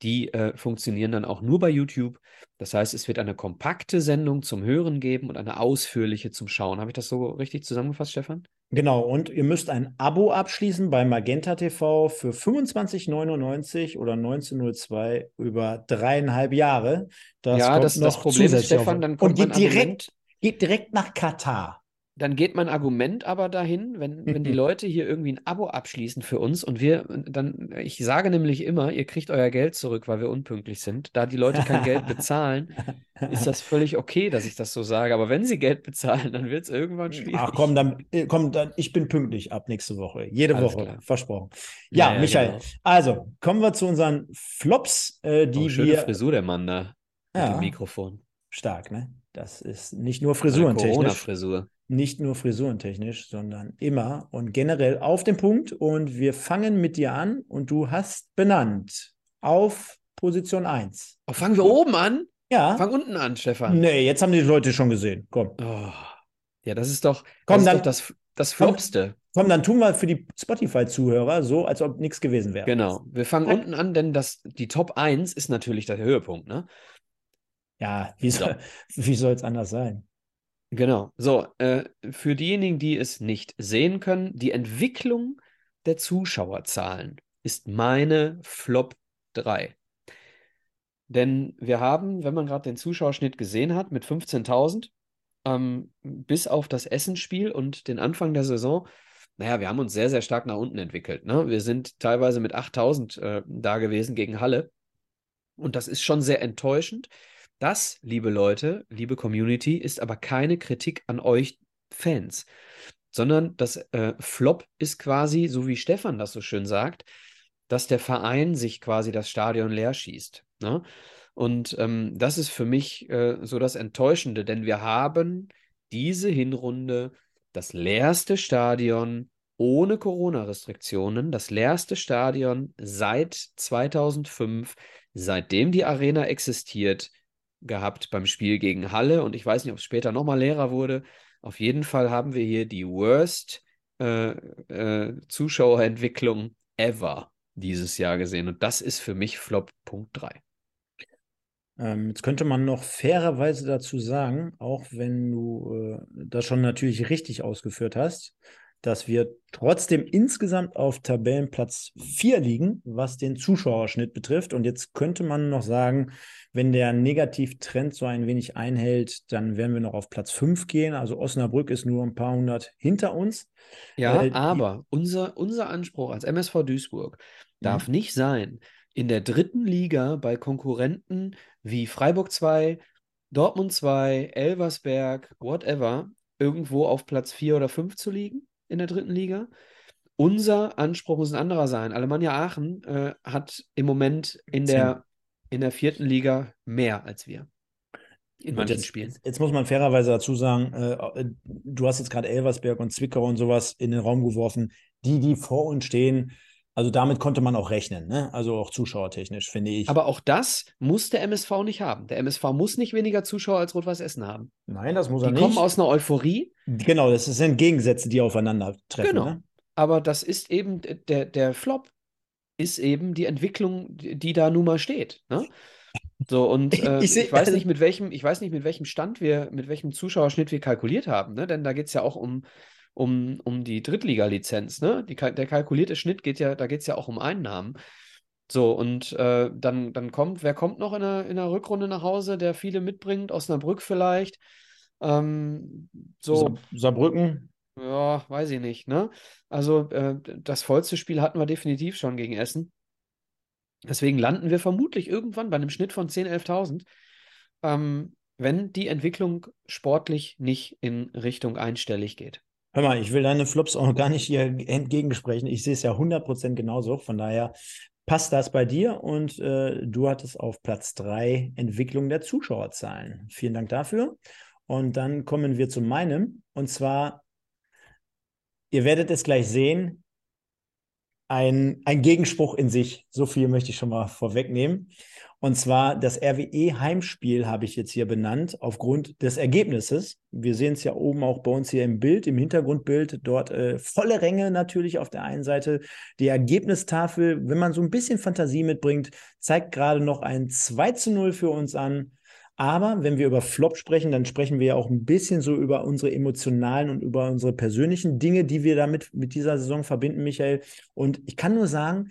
die äh, funktionieren dann auch nur bei YouTube. Das heißt, es wird eine kompakte Sendung zum Hören geben und eine ausführliche zum Schauen. Habe ich das so richtig zusammengefasst, Stefan? Genau, und ihr müsst ein Abo abschließen bei Magenta TV für 25,99 oder 19,02 über dreieinhalb Jahre. Das ja, das, das Problem ist, Stefan, dann kommt und geht direkt, geht direkt nach Katar dann geht mein Argument aber dahin, wenn, wenn die Leute hier irgendwie ein Abo abschließen für uns und wir dann, ich sage nämlich immer, ihr kriegt euer Geld zurück, weil wir unpünktlich sind. Da die Leute kein Geld bezahlen, ist das völlig okay, dass ich das so sage. Aber wenn sie Geld bezahlen, dann wird es irgendwann schwierig. Ach komm, dann, äh, komm, dann, ich bin pünktlich ab nächste Woche. Jede Alles Woche, klar. versprochen. Ja, ja, ja Michael, genau. also kommen wir zu unseren Flops, äh, die oh, schöne wir. Frisur, der Mann da ja, mit dem Mikrofon. Stark, ne? Das ist nicht nur frisurentechnisch. Corona-Frisur nicht nur frisurentechnisch, sondern immer und generell auf den Punkt. Und wir fangen mit dir an und du hast benannt auf Position 1. Oh, fangen wir oben an? Ja. Fang unten an, Stefan. Nee, jetzt haben die Leute schon gesehen. Komm. Oh. Ja, das ist doch, komm, das, dann, doch das, das Flopste. Komm, komm, dann tun wir für die Spotify-Zuhörer so, als ob nichts gewesen wäre. Genau. Wir fangen Zack. unten an, denn das, die Top 1 ist natürlich der Höhepunkt, ne? Ja, wie soll es anders sein? Genau. So, äh, für diejenigen, die es nicht sehen können, die Entwicklung der Zuschauerzahlen ist meine Flop 3. Denn wir haben, wenn man gerade den Zuschauerschnitt gesehen hat, mit 15.000, ähm, bis auf das Essenspiel und den Anfang der Saison, naja, wir haben uns sehr, sehr stark nach unten entwickelt. Ne? Wir sind teilweise mit 8.000 äh, da gewesen gegen Halle. Und das ist schon sehr enttäuschend. Das, liebe Leute, liebe Community, ist aber keine Kritik an euch Fans, sondern das äh, Flop ist quasi, so wie Stefan das so schön sagt, dass der Verein sich quasi das Stadion leer schießt. Ne? Und ähm, das ist für mich äh, so das Enttäuschende, denn wir haben diese Hinrunde das leerste Stadion ohne Corona-Restriktionen, das leerste Stadion seit 2005, seitdem die Arena existiert, gehabt beim Spiel gegen Halle und ich weiß nicht, ob es später nochmal leerer wurde. Auf jeden Fall haben wir hier die worst äh, äh, Zuschauerentwicklung ever dieses Jahr gesehen und das ist für mich Flop Punkt 3. Ähm, jetzt könnte man noch fairerweise dazu sagen, auch wenn du äh, das schon natürlich richtig ausgeführt hast, dass wir trotzdem insgesamt auf Tabellenplatz 4 liegen, was den Zuschauerschnitt betrifft. Und jetzt könnte man noch sagen, wenn der Negativtrend so ein wenig einhält, dann werden wir noch auf Platz 5 gehen. Also Osnabrück ist nur ein paar hundert hinter uns. Ja, äh, aber unser, unser Anspruch als MSV Duisburg darf ja. nicht sein, in der dritten Liga bei Konkurrenten wie Freiburg 2, Dortmund 2, Elversberg, whatever, irgendwo auf Platz 4 oder 5 zu liegen in der dritten Liga. Unser Anspruch muss ein anderer sein. Alemannia Aachen äh, hat im Moment in der, in der vierten Liga mehr als wir. In manchen jetzt, Spielen. Jetzt muss man fairerweise dazu sagen, äh, du hast jetzt gerade Elversberg und Zwickau und sowas in den Raum geworfen. Die, die vor uns stehen, also damit konnte man auch rechnen, ne? also auch zuschauertechnisch, finde ich. Aber auch das muss der MSV nicht haben. Der MSV muss nicht weniger Zuschauer als Rot-Weiß Essen haben. Nein, das muss er die nicht. Die kommen aus einer Euphorie. Genau, das sind Gegensätze, die aufeinandertreffen. Genau. Ne? Aber das ist eben, der, der Flop ist eben die Entwicklung, die da nun mal steht. Ne? So, und äh, ich, ich, weiß nicht, mit welchem, ich weiß nicht, mit welchem Stand wir, mit welchem Zuschauerschnitt wir kalkuliert haben, ne? Denn da geht es ja auch um um, um die Drittliga-Lizenz. Ne? Die, der kalkulierte Schnitt geht ja, da geht es ja auch um Einnahmen. So, und äh, dann, dann kommt, wer kommt noch in der, in der Rückrunde nach Hause, der viele mitbringt? Osnabrück vielleicht. Ähm, so, Saarbrücken. ja, weiß ich nicht, ne? Also, äh, das vollste Spiel hatten wir definitiv schon gegen Essen. Deswegen landen wir vermutlich irgendwann bei einem Schnitt von 10.000, 11.000, ähm, wenn die Entwicklung sportlich nicht in Richtung einstellig geht. Hör mal, ich will deine Flops auch gar nicht hier entgegensprechen. Ich sehe es ja 100% genauso. Von daher passt das bei dir und äh, du hattest auf Platz 3 Entwicklung der Zuschauerzahlen. Vielen Dank dafür. Und dann kommen wir zu meinem. Und zwar, ihr werdet es gleich sehen, ein, ein Gegenspruch in sich. So viel möchte ich schon mal vorwegnehmen. Und zwar das RWE-Heimspiel habe ich jetzt hier benannt, aufgrund des Ergebnisses. Wir sehen es ja oben auch bei uns hier im Bild, im Hintergrundbild, dort äh, volle Ränge natürlich auf der einen Seite. Die Ergebnistafel, wenn man so ein bisschen Fantasie mitbringt, zeigt gerade noch ein 2 zu 0 für uns an. Aber wenn wir über Flop sprechen, dann sprechen wir ja auch ein bisschen so über unsere emotionalen und über unsere persönlichen Dinge, die wir damit mit dieser Saison verbinden, Michael. Und ich kann nur sagen,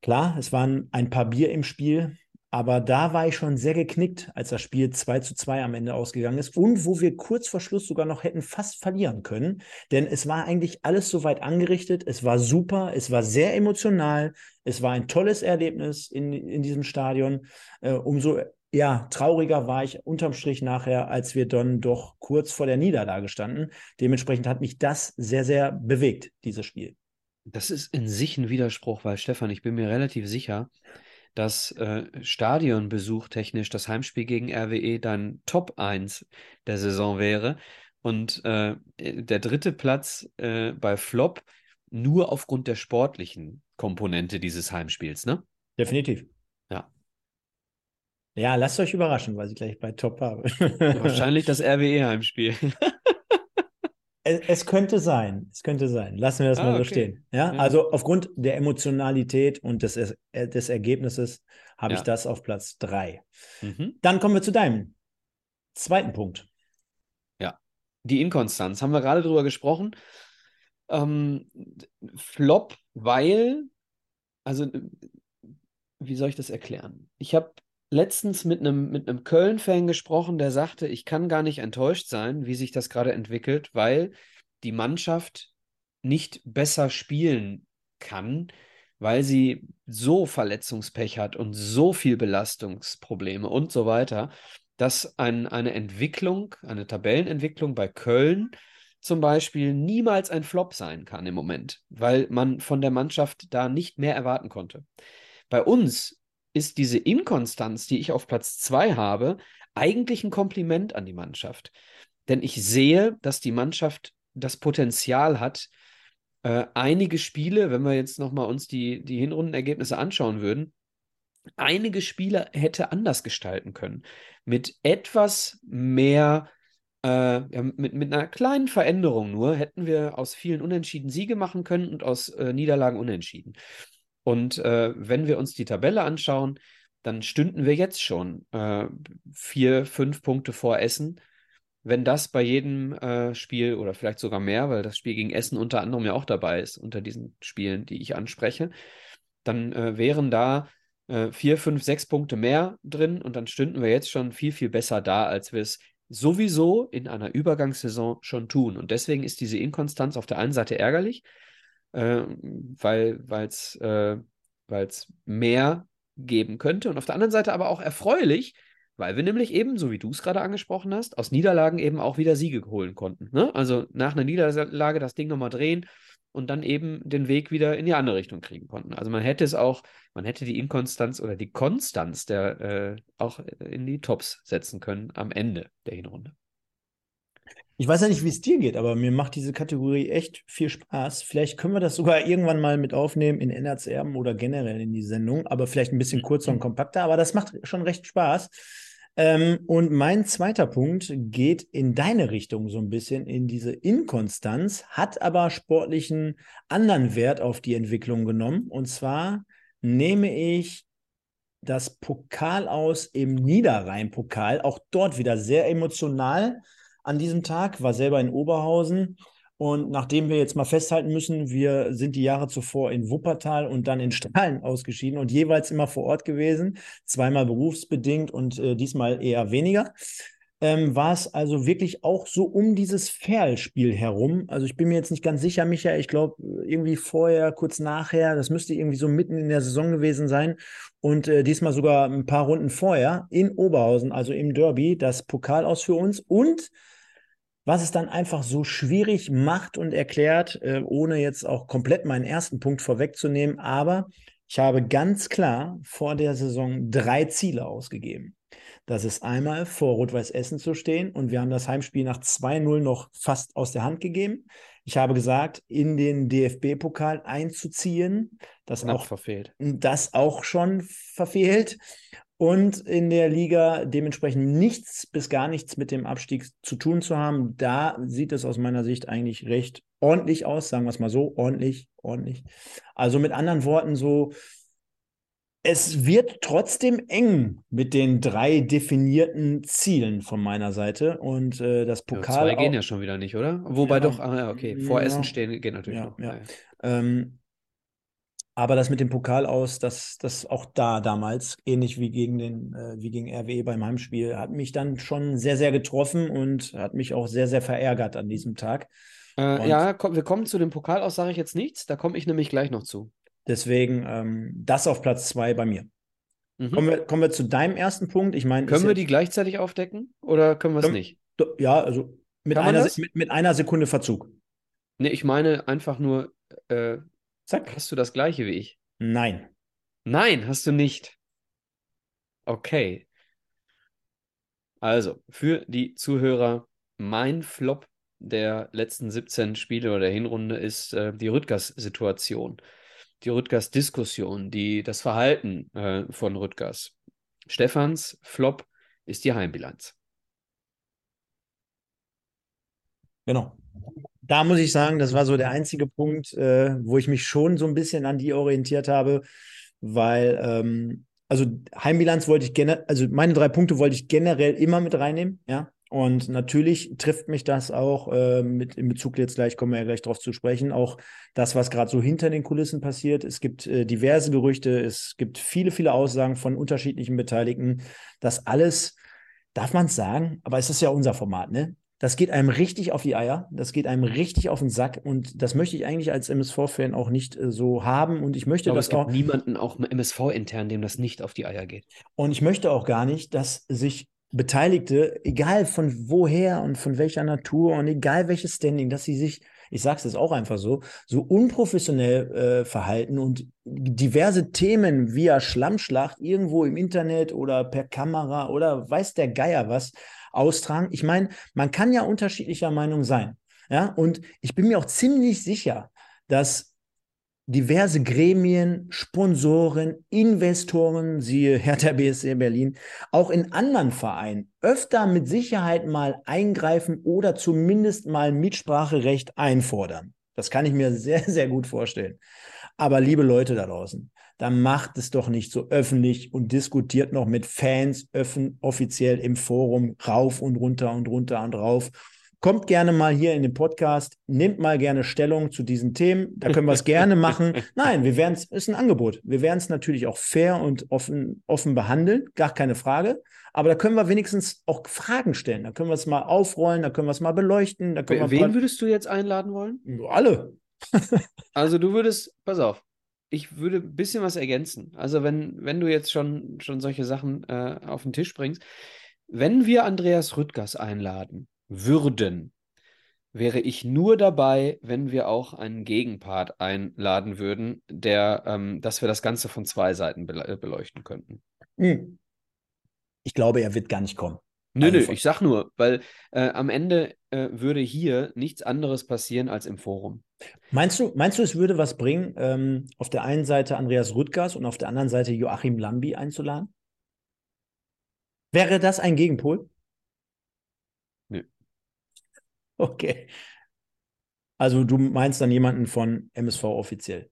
klar, es waren ein paar Bier im Spiel, aber da war ich schon sehr geknickt, als das Spiel 2 zu 2 am Ende ausgegangen ist und wo wir kurz vor Schluss sogar noch hätten fast verlieren können. Denn es war eigentlich alles soweit angerichtet. Es war super, es war sehr emotional, es war ein tolles Erlebnis in, in diesem Stadion. Äh, umso ja, trauriger war ich unterm Strich nachher, als wir dann doch kurz vor der Niederlage standen. Dementsprechend hat mich das sehr, sehr bewegt, dieses Spiel. Das ist in sich ein Widerspruch, weil Stefan, ich bin mir relativ sicher, dass äh, Stadionbesuch technisch das Heimspiel gegen RWE dann Top 1 der Saison wäre und äh, der dritte Platz äh, bei Flop nur aufgrund der sportlichen Komponente dieses Heimspiels, ne? Definitiv. Ja. Lasst euch überraschen, was ich gleich bei Top habe. Wahrscheinlich das RWE-Heimspiel. es, es, könnte sein. Es könnte sein. Lassen wir das ah, mal so okay. stehen. Ja? ja? Also aufgrund der Emotionalität und des, äh, des Ergebnisses habe ja. ich das auf Platz 3. Mhm. Dann kommen wir zu deinem zweiten Punkt. Ja, die Inkonstanz. Haben wir gerade drüber gesprochen. Ähm, Flop, weil, also, wie soll ich das erklären? Ich habe letztens mit einem mit Köln-Fan gesprochen, der sagte, ich kann gar nicht enttäuscht sein, wie sich das gerade entwickelt, weil die Mannschaft nicht besser spielen kann, weil sie so Verletzungspech hat und so viel Belastungsprobleme und so weiter, dass ein, eine Entwicklung, eine Tabellenentwicklung bei Köln zum Beispiel niemals ein Flop sein kann im Moment, weil man von der Mannschaft da nicht mehr erwarten konnte. Bei uns ist diese Inkonstanz, die ich auf Platz 2 habe, eigentlich ein Kompliment an die Mannschaft. Denn ich sehe, dass die Mannschaft das Potenzial hat, äh, einige Spiele, wenn wir jetzt nochmal uns die, die Hinrundenergebnisse anschauen würden, einige Spiele hätte anders gestalten können. Mit etwas mehr, äh, mit, mit einer kleinen Veränderung nur, hätten wir aus vielen Unentschieden Siege machen können und aus äh, Niederlagen Unentschieden. Und äh, wenn wir uns die Tabelle anschauen, dann stünden wir jetzt schon äh, vier, fünf Punkte vor Essen. Wenn das bei jedem äh, Spiel oder vielleicht sogar mehr, weil das Spiel gegen Essen unter anderem ja auch dabei ist, unter diesen Spielen, die ich anspreche, dann äh, wären da äh, vier, fünf, sechs Punkte mehr drin und dann stünden wir jetzt schon viel, viel besser da, als wir es sowieso in einer Übergangssaison schon tun. Und deswegen ist diese Inkonstanz auf der einen Seite ärgerlich, äh, weil es äh, mehr geben könnte. Und auf der anderen Seite aber auch erfreulich, weil wir nämlich eben, so wie du es gerade angesprochen hast, aus Niederlagen eben auch wieder Siege holen konnten. Ne? Also nach einer Niederlage das Ding nochmal drehen und dann eben den Weg wieder in die andere Richtung kriegen konnten. Also man hätte es auch, man hätte die Inkonstanz oder die Konstanz der äh, auch in die Tops setzen können am Ende der Hinrunde. Ich weiß ja nicht, wie es dir geht, aber mir macht diese Kategorie echt viel Spaß. Vielleicht können wir das sogar irgendwann mal mit aufnehmen in NRZ-Erben oder generell in die Sendung, aber vielleicht ein bisschen kurzer und kompakter, aber das macht schon recht Spaß. Ähm, und mein zweiter Punkt geht in deine Richtung so ein bisschen, in diese Inkonstanz, hat aber sportlichen anderen Wert auf die Entwicklung genommen. Und zwar nehme ich das Pokal aus im Niederrhein-Pokal, auch dort wieder sehr emotional an diesem Tag, war selber in Oberhausen Und nachdem wir jetzt mal festhalten müssen, wir sind die Jahre zuvor in Wuppertal und dann in Strahlen ausgeschieden und jeweils immer vor Ort gewesen, zweimal berufsbedingt und äh, diesmal eher weniger. Ähm, war es also wirklich auch so um dieses Ferl-Spiel herum. Also ich bin mir jetzt nicht ganz sicher, Michael, ich glaube irgendwie vorher, kurz nachher, das müsste irgendwie so mitten in der Saison gewesen sein und äh, diesmal sogar ein paar Runden vorher in Oberhausen, also im Derby, das Pokal aus für uns und was es dann einfach so schwierig macht und erklärt, äh, ohne jetzt auch komplett meinen ersten Punkt vorwegzunehmen. Aber ich habe ganz klar vor der Saison drei Ziele ausgegeben. Das ist einmal vor Rot-Weiß Essen zu stehen und wir haben das Heimspiel nach 2-0 noch fast aus der Hand gegeben. Ich habe gesagt, in den DFB-Pokal einzuziehen, das Knapp auch verfehlt. das auch schon verfehlt und in der Liga dementsprechend nichts bis gar nichts mit dem Abstieg zu tun zu haben. Da sieht es aus meiner Sicht eigentlich recht ordentlich aus, sagen wir es mal so, ordentlich, ordentlich. Also mit anderen Worten so, es wird trotzdem eng mit den drei definierten Zielen von meiner Seite und äh, das Ja, Pokal zwei gehen ja schon wieder nicht, oder? Wobei Ja. doch, ah, ja, okay. Vor Ja. Essen stehen geht natürlich Ja, noch. ja. Ja, ja. Ähm, aber das mit dem Pokal aus, das, das auch da damals, ähnlich wie gegen den, äh, wie gegen RWE beim Heimspiel, hat mich dann schon sehr, sehr getroffen und hat mich auch sehr, sehr verärgert an diesem Tag. Äh, ja, komm, wir kommen zu dem Pokal aus, sage ich jetzt nichts. Da komme ich nämlich gleich noch zu. Deswegen ähm, das auf Platz zwei bei mir. Mhm. Kommen wir, kommen wir zu deinem ersten Punkt. Ich meine, Können wir die gleichzeitig aufdecken oder können wir es nicht? Ja, also mit einer, mit, mit einer Sekunde Verzug. Nee, ich meine einfach nur, äh, Zack. hast du das gleiche wie ich? Nein. Nein, hast du nicht. Okay. Also, für die Zuhörer, mein Flop der letzten 17 Spiele oder der Hinrunde ist äh, die Rüttgers-Situation, die Rüttgers-Diskussion, die, das Verhalten äh, von Rüttgers. Stefans Flop ist die Heimbilanz. Genau. Da muss ich sagen, das war so der einzige Punkt, äh, wo ich mich schon so ein bisschen an die orientiert habe, weil, ähm, also Heimbilanz wollte ich generell, also meine drei Punkte wollte ich generell immer mit reinnehmen, ja. Und natürlich trifft mich das auch äh, mit in Bezug jetzt gleich, kommen wir ja gleich drauf zu sprechen, auch das, was gerade so hinter den Kulissen passiert. Es gibt äh, diverse Gerüchte, es gibt viele, viele Aussagen von unterschiedlichen Beteiligten. Das alles, darf man es sagen, aber es ist ja unser Format, ne? Das geht einem richtig auf die Eier, das geht einem richtig auf den Sack und das möchte ich eigentlich als MSV-Fan auch nicht äh, so haben und ich Ich möchte glaube, das es gibt auch niemanden, auch MSV-intern, dem das nicht auf die Eier geht. und ich möchte auch gar nicht, dass sich Beteiligte, egal von woher und von welcher Natur und egal welches Standing, dass sie sich, ich sage es jetzt auch einfach so, so unprofessionell äh, verhalten und diverse Themen via Schlammschlacht irgendwo im Internet oder per Kamera oder weiß der Geier was austragen. Ich meine, man kann ja unterschiedlicher Meinung sein. Ja, und ich bin mir auch ziemlich sicher, dass diverse Gremien, Sponsoren, Investoren, siehe Hertha BSC Berlin, auch in anderen Vereinen öfter mit Sicherheit mal eingreifen oder zumindest mal Mitspracherecht einfordern. Das kann ich mir sehr, sehr gut vorstellen. Aber liebe Leute da draußen, dann macht es doch nicht so öffentlich und diskutiert noch mit Fans öffn offiziell im Forum rauf und runter und runter und rauf. Kommt gerne mal hier in den Podcast, nehmt mal gerne Stellung zu diesen Themen. Da können wir es gerne machen. Nein, wir werden es, ist ein Angebot. Wir werden es natürlich auch fair und offen, offen behandeln, gar keine Frage. Aber da können wir wenigstens auch Fragen stellen. Da können wir es mal aufrollen, da können wir es mal beleuchten. Da können Wen wir würdest du jetzt einladen wollen? alle. Also du würdest, pass auf, ich würde ein bisschen was ergänzen. Also wenn, wenn du jetzt schon, schon solche Sachen äh, auf den Tisch bringst, wenn wir Andreas Rüttgers einladen würden, wäre ich nur dabei, wenn wir auch einen Gegenpart einladen würden, der, ähm, dass wir das Ganze von zwei Seiten bele- äh, beleuchten könnten. Hm. Ich glaube, er wird gar nicht kommen. Nö, Also nö, von- ich sag nur, weil äh, am Ende äh, würde hier nichts anderes passieren als im Forum. Meinst du, meinst du, es würde was bringen, ähm, auf der einen Seite Andreas Rüttgers und auf der anderen Seite Joachim Lambi einzuladen? Wäre das ein Gegenpol? Nö. Okay. Also du meinst dann jemanden von MSV offiziell?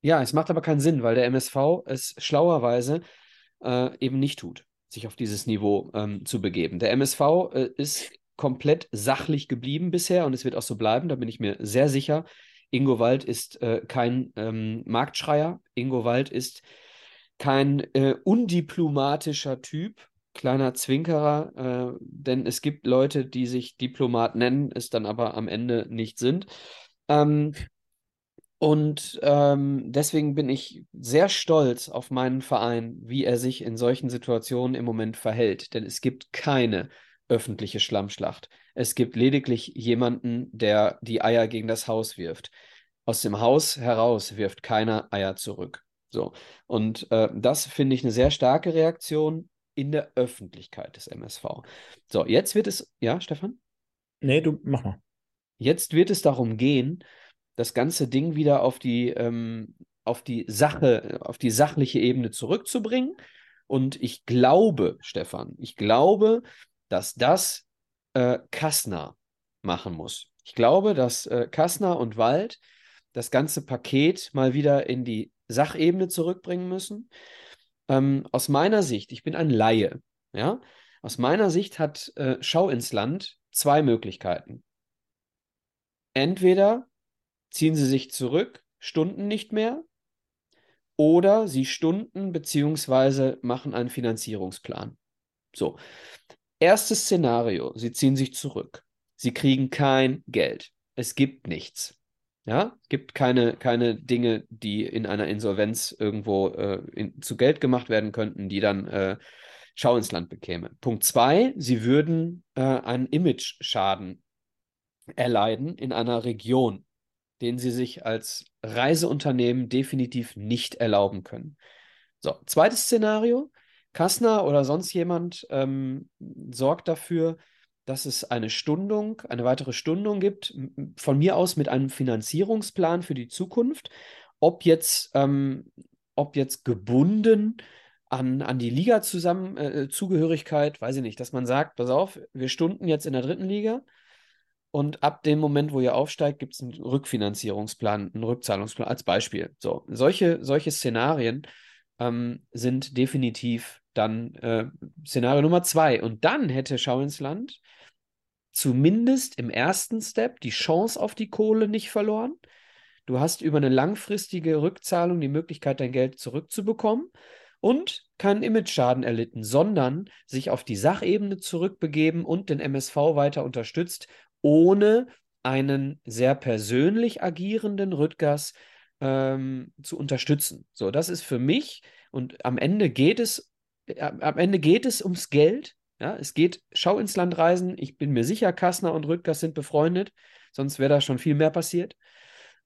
Ja, es macht aber keinen Sinn, weil der MSV es schlauerweise äh, eben nicht tut, sich auf dieses Niveau ähm, zu begeben. Der MSV äh, ist komplett sachlich geblieben bisher und es wird auch so bleiben, da bin ich mir sehr sicher. Ingo Wald ist äh, kein ähm, Marktschreier. Ingo Wald ist kein äh, undiplomatischer Typ, kleiner Zwinkerer, äh, denn es gibt Leute, die sich Diplomat nennen, es dann aber am Ende nicht sind. Ähm, und ähm, deswegen bin ich sehr stolz auf meinen Verein, wie er sich in solchen Situationen im Moment verhält. Denn es gibt keine öffentliche Schlammschlacht. Es gibt lediglich jemanden, der die Eier gegen das Haus wirft. Aus dem Haus heraus wirft keiner Eier zurück. So. Und äh, das finde ich eine sehr starke Reaktion in der Öffentlichkeit des MSV. So, jetzt wird es, ja, Stefan? Nee, du mach mal. Jetzt wird es darum gehen, das ganze Ding wieder auf die, ähm, auf die Sache, auf die sachliche Ebene zurückzubringen. Und ich glaube, Stefan, ich glaube, dass das äh, Kassner machen muss. Ich glaube, dass äh, Kassner und Wald das ganze Paket mal wieder in die Sachebene zurückbringen müssen. Ähm, aus meiner Sicht, ich bin ein Laie, ja, aus meiner Sicht hat äh, Schau ins Land zwei Möglichkeiten. Entweder ziehen sie sich zurück, stunden nicht mehr, oder sie stunden beziehungsweise machen einen Finanzierungsplan. So. Erstes Szenario, sie ziehen sich zurück. Sie kriegen kein Geld. Es gibt nichts. Ja, es gibt keine, keine Dinge, die in einer Insolvenz irgendwo äh, in, zu Geld gemacht werden könnten, die dann äh, Schau ins Land bekäme. Punkt zwei, sie würden äh, einen Image-Schaden erleiden in einer Region den sie sich als Reiseunternehmen definitiv nicht erlauben können. So, zweites Szenario. Kassner oder sonst jemand ähm, sorgt dafür, dass es eine Stundung, eine weitere Stundung gibt, von mir aus mit einem Finanzierungsplan für die Zukunft. Ob jetzt, ähm, ob jetzt gebunden an, an die Liga-Zugehörigkeit, äh, weiß ich nicht, dass man sagt, pass auf, wir stunden jetzt in der dritten Liga und ab dem Moment, wo ihr aufsteigt, gibt es einen Rückfinanzierungsplan, einen Rückzahlungsplan als Beispiel. So, solche, solche Szenarien ähm, sind definitiv dann äh, Szenario Nummer zwei. Und dann hätte Schau ins Land zumindest im ersten Step die Chance auf die Kohle nicht verloren. Du hast über eine langfristige Rückzahlung die Möglichkeit, dein Geld zurückzubekommen und keinen Image-Schaden erlitten, sondern sich auf die Sachebene zurückbegeben und den MSV weiter unterstützt ohne einen sehr persönlich agierenden Rüttgers ähm, zu unterstützen. So, das ist für mich und am Ende geht es, am Ende geht es ums Geld. Ja, es geht, schau ins Land reisen. Ich bin mir sicher, Kassner und Rüttgers sind befreundet, sonst wäre da schon viel mehr passiert.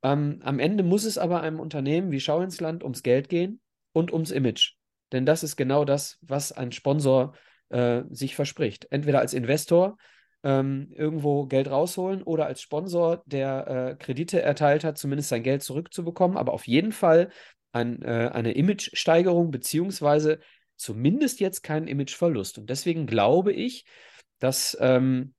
Ähm, am Ende muss es aber einem Unternehmen wie Schau ins Land ums Geld gehen und ums Image. Denn das ist genau das, was ein Sponsor äh, sich verspricht. Entweder als Investor ähm, irgendwo Geld rausholen oder als Sponsor, der äh, Kredite erteilt hat, zumindest sein Geld zurückzubekommen, aber auf jeden Fall ein, äh, eine Imagesteigerung beziehungsweise zumindest jetzt keinen Imageverlust. Und deswegen glaube ich, dass, ähm,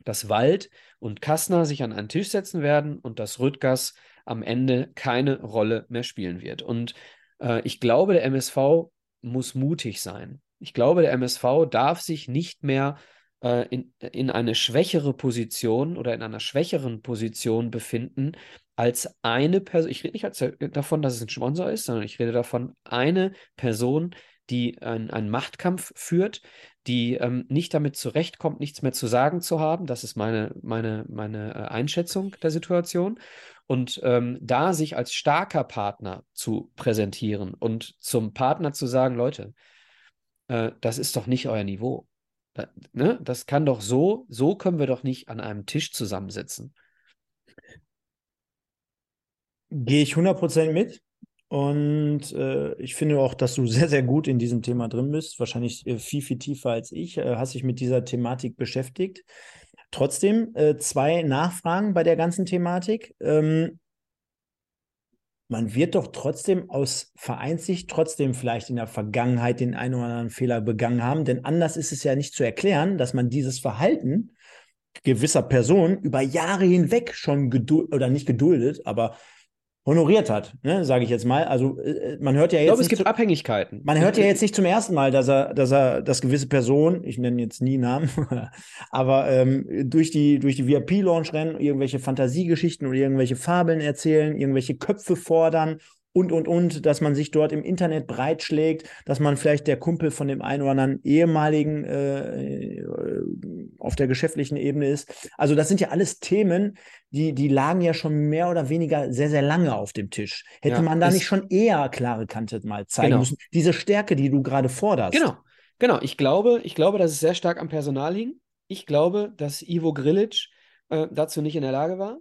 dass Wald und Kassner sich an einen Tisch setzen werden und dass Rüttgers am Ende keine Rolle mehr spielen wird. Und äh, ich glaube, der MSV muss mutig sein. Ich glaube, der MSV darf sich nicht mehr äh, in, in eine schwächere Position oder in einer schwächeren Position befinden als eine Person. Ich rede nicht als, davon, dass es ein Sponsor ist, sondern ich rede davon, eine Person, die ein, einen Machtkampf führt, die ähm, nicht damit zurechtkommt, nichts mehr zu sagen zu haben. Das ist meine, meine, meine äh, Einschätzung der Situation. Und ähm, da sich als starker Partner zu präsentieren und zum Partner zu sagen, Leute, äh, das ist doch nicht euer Niveau. Da, ne? Das kann doch so, so können wir doch nicht an einem Tisch zusammensitzen. Gehe ich 100% mit. Und äh, ich finde auch, dass du sehr, sehr gut in diesem Thema drin bist. Wahrscheinlich äh, viel, viel tiefer als ich. Äh, hast dich mit dieser Thematik beschäftigt. Trotzdem äh, zwei Nachfragen bei der ganzen Thematik. Ähm, man wird doch trotzdem aus Vereinssicht trotzdem vielleicht in der Vergangenheit den einen oder anderen Fehler begangen haben, denn anders ist es ja nicht zu erklären, dass man dieses Verhalten gewisser Personen über Jahre hinweg schon geduldet oder nicht geduldet, aber honoriert hat, ne, sage ich jetzt mal. Also äh, man hört ja jetzt. Ich glaube, es gibt zu, Abhängigkeiten. man hört ja jetzt nicht zum ersten Mal, dass er, dass er, dass gewisse Personen, ich nenne jetzt nie Namen, aber ähm, durch die, durch die VIP-Launch rennen, irgendwelche Fantasiegeschichten oder irgendwelche Fabeln erzählen, irgendwelche Köpfe fordern und, und, und, dass man sich dort im Internet breitschlägt, dass man vielleicht der Kumpel von dem einen oder anderen ehemaligen äh, auf der geschäftlichen Ebene ist. Also das sind ja alles Themen, die, die lagen ja schon mehr oder weniger sehr, sehr lange auf dem Tisch. Hätte Ja, man da nicht schon eher klare Kante mal zeigen Genau. müssen? Diese Stärke, die du gerade forderst. Genau, genau. Ich glaube, ich glaube, dass es sehr stark am Personal hing. Ich glaube, dass Ivo Grilic äh, dazu nicht in der Lage war.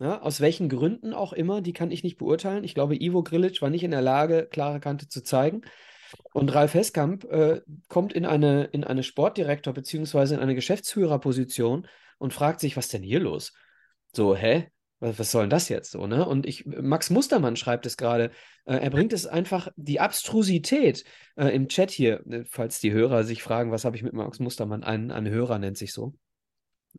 Ja, aus welchen Gründen auch immer, die kann ich nicht beurteilen. Ich glaube, Ivo Grilic war nicht in der Lage, klare Kante zu zeigen. Und Ralf Heskamp äh, kommt in eine, in eine Sportdirektor- beziehungsweise in eine Geschäftsführerposition und fragt sich, was denn hier los? So, hä? Was, was soll denn das jetzt so, ne? Und ich, Max Mustermann schreibt es gerade, äh, er bringt es einfach, die Abstrusität äh, im Chat hier, äh, falls die Hörer sich fragen, was habe ich mit Max Mustermann, ein, ein Hörer nennt sich so,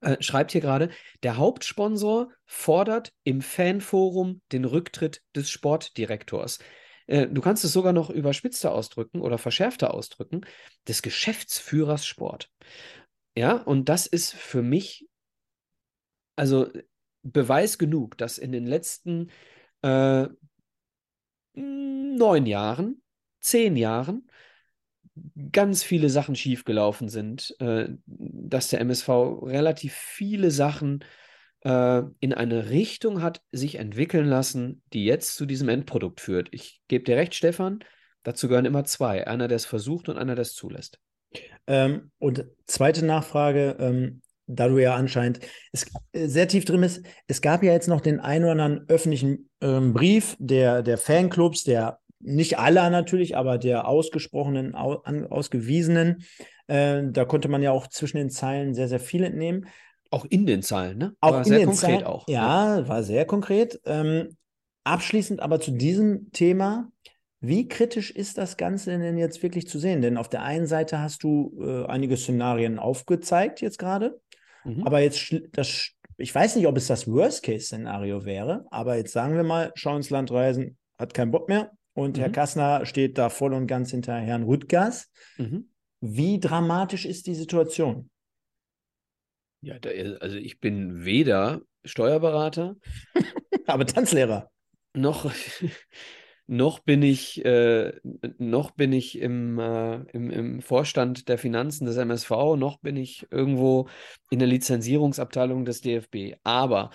äh, schreibt hier gerade, der Hauptsponsor fordert im Fanforum den Rücktritt des Sportdirektors. Äh, du kannst es sogar noch überspitzter ausdrücken oder verschärfter ausdrücken, des Geschäftsführers Sport. Ja, und das ist für mich also Beweis genug, dass in den letzten äh, neun Jahren, zehn Jahren ganz viele Sachen schiefgelaufen sind, äh, dass der MSV relativ viele Sachen äh, in eine Richtung hat sich entwickeln lassen, die jetzt zu diesem Endprodukt führt. Ich gebe dir recht, Stefan, dazu gehören immer zwei. Einer, der es versucht und einer, der es zulässt. Ähm, und zweite Nachfrage, ähm, da du ja anscheinend es, äh, sehr tief drin bist, es gab ja jetzt noch den einen oder anderen öffentlichen ähm, Brief der, der Fanclubs, der nicht aller natürlich, aber der ausgesprochenen, au, an, ausgewiesenen. Äh, da konnte man ja auch zwischen den Zeilen sehr, sehr viel entnehmen. Auch in den Zahlen, ne? Auch War in sehr den konkret Zahlen, auch. Ja, war sehr konkret. Ähm, abschließend aber zu diesem Thema. Wie kritisch ist das Ganze denn jetzt wirklich zu sehen? Denn auf der einen Seite hast du äh, einige Szenarien aufgezeigt jetzt gerade, Mhm. aber jetzt das, ich weiß nicht, ob es das Worst-Case-Szenario wäre, aber jetzt sagen wir mal, schau ins Land reisen, hat keinen Bock mehr und Herr Mhm. Kassner steht da voll und ganz hinter Herrn Rüttgers. Mhm. Wie dramatisch ist die Situation? Ja, da, also ich bin weder Steuerberater Aber Tanzlehrer. noch, noch bin ich, äh, noch bin ich im, äh, im, im Vorstand der Finanzen des MSV, noch bin ich irgendwo in der Lizenzierungsabteilung des DFB. Aber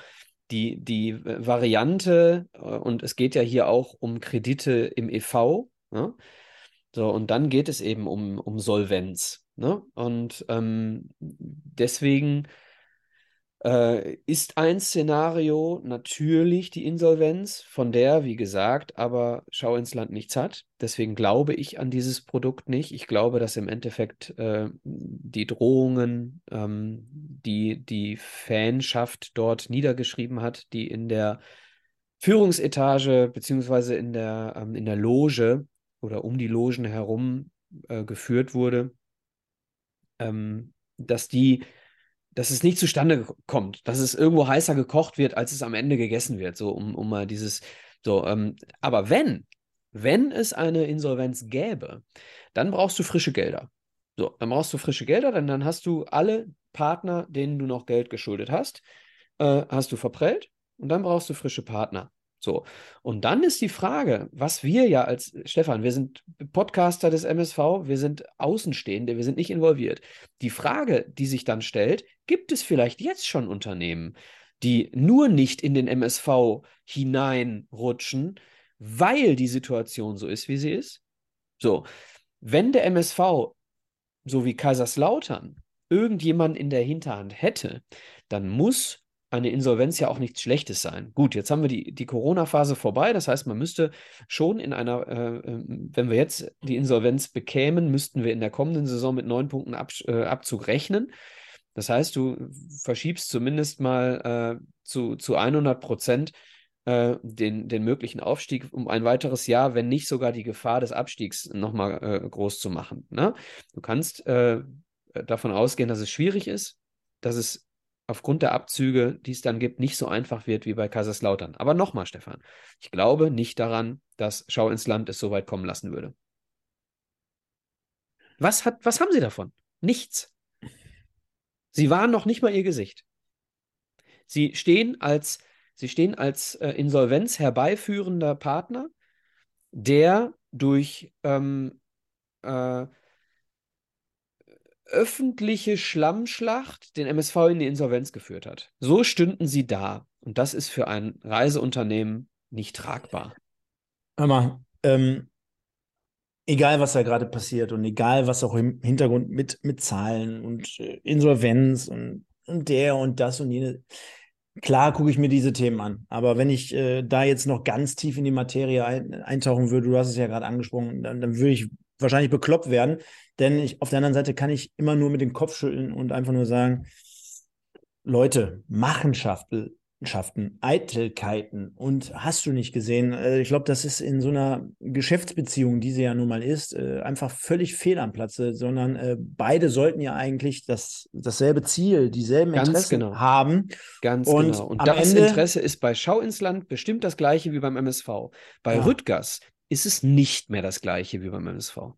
die, die Variante, äh, und es geht ja hier auch um Kredite im EV, ne? So, und dann geht es eben um, um Solvenz. Ne? Und ähm, deswegen äh, ist ein Szenario natürlich die Insolvenz, von der, wie gesagt, aber Schau ins Land nichts hat. Deswegen glaube ich an dieses Produkt nicht. Ich glaube, dass im Endeffekt äh, die Drohungen, ähm, die die Fanschaft dort niedergeschrieben hat, die in der Führungsetage beziehungsweise in der, ähm, in der Loge oder um die Logen herum äh, geführt wurde, ähm, dass die dass es nicht zustande kommt, dass es irgendwo heißer gekocht wird, als es am Ende gegessen wird, so um, um mal dieses, so, ähm, aber wenn, wenn es eine Insolvenz gäbe, dann brauchst du frische Gelder. So, dann brauchst du frische Gelder, denn dann hast du alle Partner, denen du noch Geld geschuldet hast, äh, hast du verprellt und dann brauchst du frische Partner. So, und dann ist die Frage, was wir ja als Stefan, wir sind Podcaster des MSV, wir sind Außenstehende, wir sind nicht involviert. Die Frage, die sich dann stellt, gibt es vielleicht jetzt schon Unternehmen, die nur nicht in den MSV hineinrutschen, weil die Situation so ist, wie sie ist? So, wenn der MSV, so wie Kaiserslautern, irgendjemanden in der Hinterhand hätte, dann muss eine Insolvenz ja auch nichts Schlechtes sein. Gut, jetzt haben wir die, die Corona-Phase vorbei. Das heißt, man müsste schon in einer, äh, äh, wenn wir jetzt die Insolvenz bekämen, müssten wir in der kommenden Saison mit neun Punkten Ab, äh, Abzug rechnen. Das heißt, du verschiebst zumindest mal äh, zu, zu 100 Prozent äh, den, den möglichen Aufstieg um ein weiteres Jahr, wenn nicht sogar die Gefahr des Abstiegs nochmal äh, groß zu machen. Ne? Du kannst äh, davon ausgehen, dass es schwierig ist, dass es aufgrund der Abzüge, die es dann gibt, nicht so einfach wird wie bei Kaiserslautern. Aber nochmal, Stefan, ich glaube nicht daran, dass Schau ins Land es so weit kommen lassen würde. Was, hat, was haben sie davon? Nichts. Sie waren noch nicht mal ihr Gesicht. Sie stehen als, sie stehen als äh, Insolvenz herbeiführender Partner, der durch ähm, äh, öffentliche Schlammschlacht den MSV in die Insolvenz geführt hat. So stünden sie da. Und das ist für ein Reiseunternehmen nicht tragbar. Hör mal, ähm, egal was da gerade passiert und egal was auch im Hintergrund mit, mit Zahlen und äh, Insolvenz und, und der und das und jene. Klar gucke ich mir diese Themen an, aber wenn ich äh, da jetzt noch ganz tief in die Materie ein, eintauchen würde, du hast es ja gerade angesprochen, dann, dann würde ich wahrscheinlich bekloppt werden, denn ich, auf der anderen Seite kann ich immer nur mit dem Kopf schütteln und einfach nur sagen, Leute, Machenschaften, Eitelkeiten und hast du nicht gesehen. Äh, ich glaube, das ist in so einer Geschäftsbeziehung, die sie ja nun mal ist, äh, einfach völlig fehl am Platze, sondern äh, beide sollten ja eigentlich das, dasselbe Ziel, dieselben Ganz Interessen genau. haben. Ganz Und genau. Und das Ende- Interesse ist bei Schau ins Land bestimmt das gleiche wie beim MSV. Bei Ja. Rüttgers ist es nicht mehr das gleiche wie beim MSV.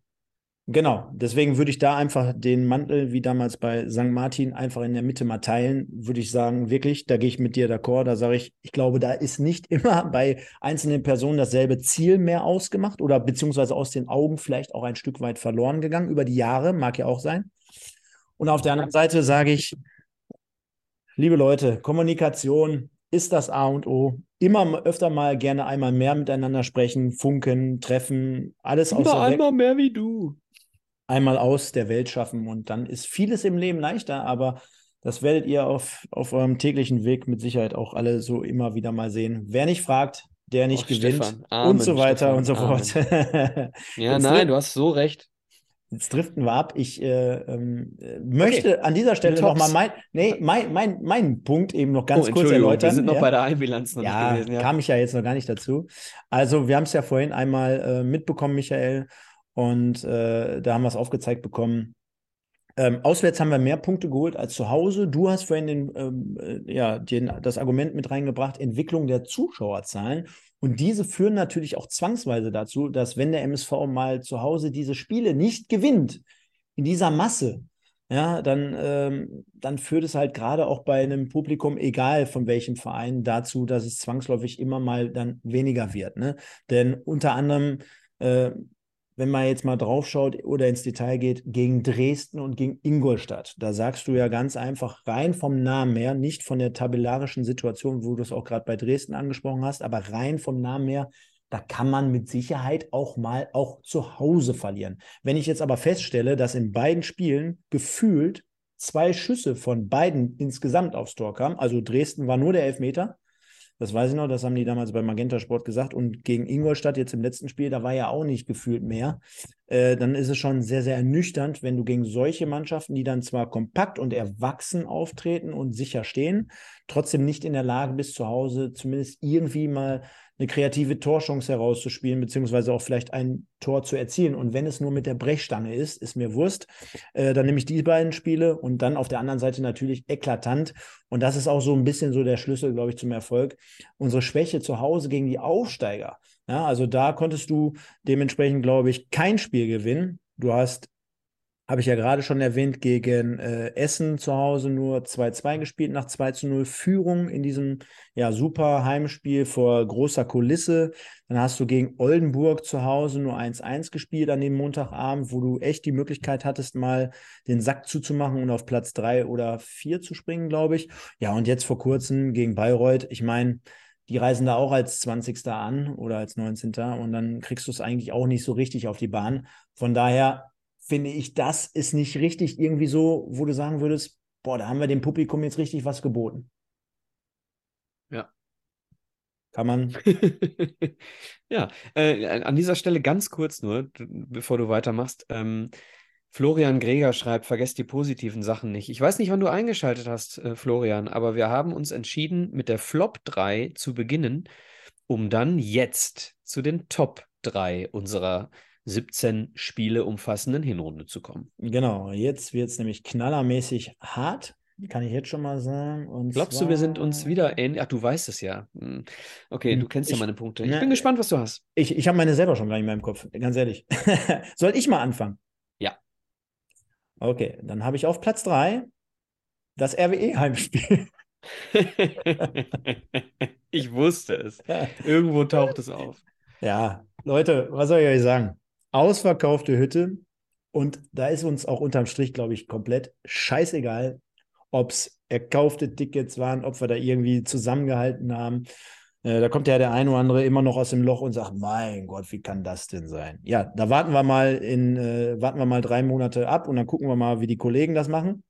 Genau, deswegen würde ich da einfach den Mantel, wie damals bei St. Martin, einfach in der Mitte mal teilen, würde ich sagen, wirklich, da gehe ich mit dir d'accord, da sage ich, ich glaube, da ist nicht immer bei einzelnen Personen dasselbe Ziel mehr ausgemacht oder beziehungsweise aus den Augen vielleicht auch ein Stück weit verloren gegangen, über die Jahre, mag ja auch sein. Und auf der anderen Seite sage ich, liebe Leute, Kommunikation ist das A und O. Immer öfter mal gerne einmal mehr miteinander sprechen, funken, treffen, alles aus Immer der Welt einmal mehr wie du. einmal aus der Welt schaffen und dann ist vieles im Leben leichter, aber das werdet ihr auf, auf eurem täglichen Weg mit Sicherheit auch alle so immer wieder mal sehen. Wer nicht fragt, der nicht Och, gewinnt Stefan, Amen, und so weiter Stefan, und so fort. Ja, nein, du hast so recht. Jetzt driften wir ab. Ich äh, ähm, äh, möchte an dieser Stelle nochmal mein, nee, mein, mein, meinen Punkt eben noch ganz oh, kurz erläutern. wir sind noch ja? bei der Einbilanz noch Ja, nicht gewesen. Ja. kam ich ja jetzt noch gar nicht dazu. Also, wir haben es ja vorhin einmal äh, mitbekommen, Michael, und äh, da haben wir es aufgezeigt bekommen. Ähm, auswärts haben wir mehr Punkte geholt als zu Hause. Du hast vorhin den, ähm, äh, ja, den, das Argument mit reingebracht, Entwicklung der Zuschauerzahlen. Und diese führen natürlich auch zwangsweise dazu, dass wenn der MSV mal zu Hause diese Spiele nicht gewinnt, in dieser Masse, ja, dann, ähm, dann führt es halt gerade auch bei einem Publikum, egal von welchem Verein, dazu, dass es zwangsläufig immer mal dann weniger wird. Ne? Denn unter anderem, äh, wenn man jetzt mal drauf schaut oder ins Detail geht, gegen Dresden und gegen Ingolstadt, da sagst du ja ganz einfach rein vom Namen her, nicht von der tabellarischen Situation, wo du es auch gerade bei Dresden angesprochen hast, aber rein vom Namen her, da kann man mit Sicherheit auch mal auch zu Hause verlieren. Wenn ich jetzt aber feststelle, dass in beiden Spielen gefühlt zwei Schüsse von beiden insgesamt aufs Tor kamen, also Dresden war nur der Elfmeter, das weiß ich noch, das haben die damals bei Magenta Sport gesagt. Und gegen Ingolstadt jetzt im letzten Spiel, da war ja auch nicht gefühlt mehr. Äh, dann ist es schon sehr, sehr ernüchternd, wenn du gegen solche Mannschaften, die dann zwar kompakt und erwachsen auftreten und sicher stehen, trotzdem nicht in der Lage bist, zu Hause zumindest irgendwie mal eine kreative Torchance herauszuspielen, beziehungsweise auch vielleicht ein Tor zu erzielen. Und wenn es nur mit der Brechstange ist, ist mir Wurst. Äh, dann nehme ich die beiden Spiele und dann auf der anderen Seite natürlich eklatant. Und das ist auch so ein bisschen so der Schlüssel, glaube ich, zum Erfolg. Unsere Schwäche zu Hause gegen die Aufsteiger. Ja, also da konntest du dementsprechend, glaube ich, kein Spiel gewinnen. Du hast habe ich ja gerade schon erwähnt, gegen äh, Essen zu Hause nur 2-2 gespielt, nach 2 zu 0 Führung in diesem ja, super Heimspiel vor großer Kulisse. Dann hast du gegen Oldenburg zu Hause nur 1-1 gespielt an dem Montagabend, wo du echt die Möglichkeit hattest, mal den Sack zuzumachen und auf Platz 3 oder 4 zu springen, glaube ich. Ja, und jetzt vor kurzem gegen Bayreuth, ich meine, die reisen da auch als 20. an oder als 19. und dann kriegst du es eigentlich auch nicht so richtig auf die Bahn. Von daher finde ich, das ist nicht richtig irgendwie so, wo du sagen würdest, boah, da haben wir dem Publikum jetzt richtig was geboten. Ja. Kann man. ja, äh, an dieser Stelle ganz kurz nur, bevor du weitermachst. Ähm, Florian Greger schreibt, vergesst die positiven Sachen nicht. Ich weiß nicht, wann du eingeschaltet hast, äh, Florian, aber wir haben uns entschieden, mit der Flop 3 zu beginnen, um dann jetzt zu den Top 3 unserer 17 Spiele umfassenden Hinrunde zu kommen. Genau, jetzt wird es nämlich knallermäßig hart. kann ich jetzt schon mal sagen. Und Glaubst du, wir sind uns wieder ähnlich? Ach, du weißt es ja. Hm. Okay, Hm, du kennst ja ich- meine Punkte. Ich ne, bin gespannt, was du hast. Ich, ich habe meine selber schon gar nicht mehr im Kopf, ganz ehrlich. Soll ich mal anfangen? Ja. Okay, dann habe ich auf Platz 3 das RWE-Heimspiel. Ich wusste es. Irgendwo taucht es auf. Ja, Leute, was soll ich euch sagen? Ausverkaufte Hütte und da ist uns auch unterm Strich, glaube ich, komplett scheißegal, ob es erkaufte Tickets waren, ob wir da irgendwie zusammengehalten haben. Äh, da kommt ja der ein oder andere immer noch aus dem Loch und sagt, mein Gott, wie kann das denn sein? Ja, da warten wir mal in, äh, warten wir mal drei Monate ab und dann gucken wir mal, wie die Kollegen das machen.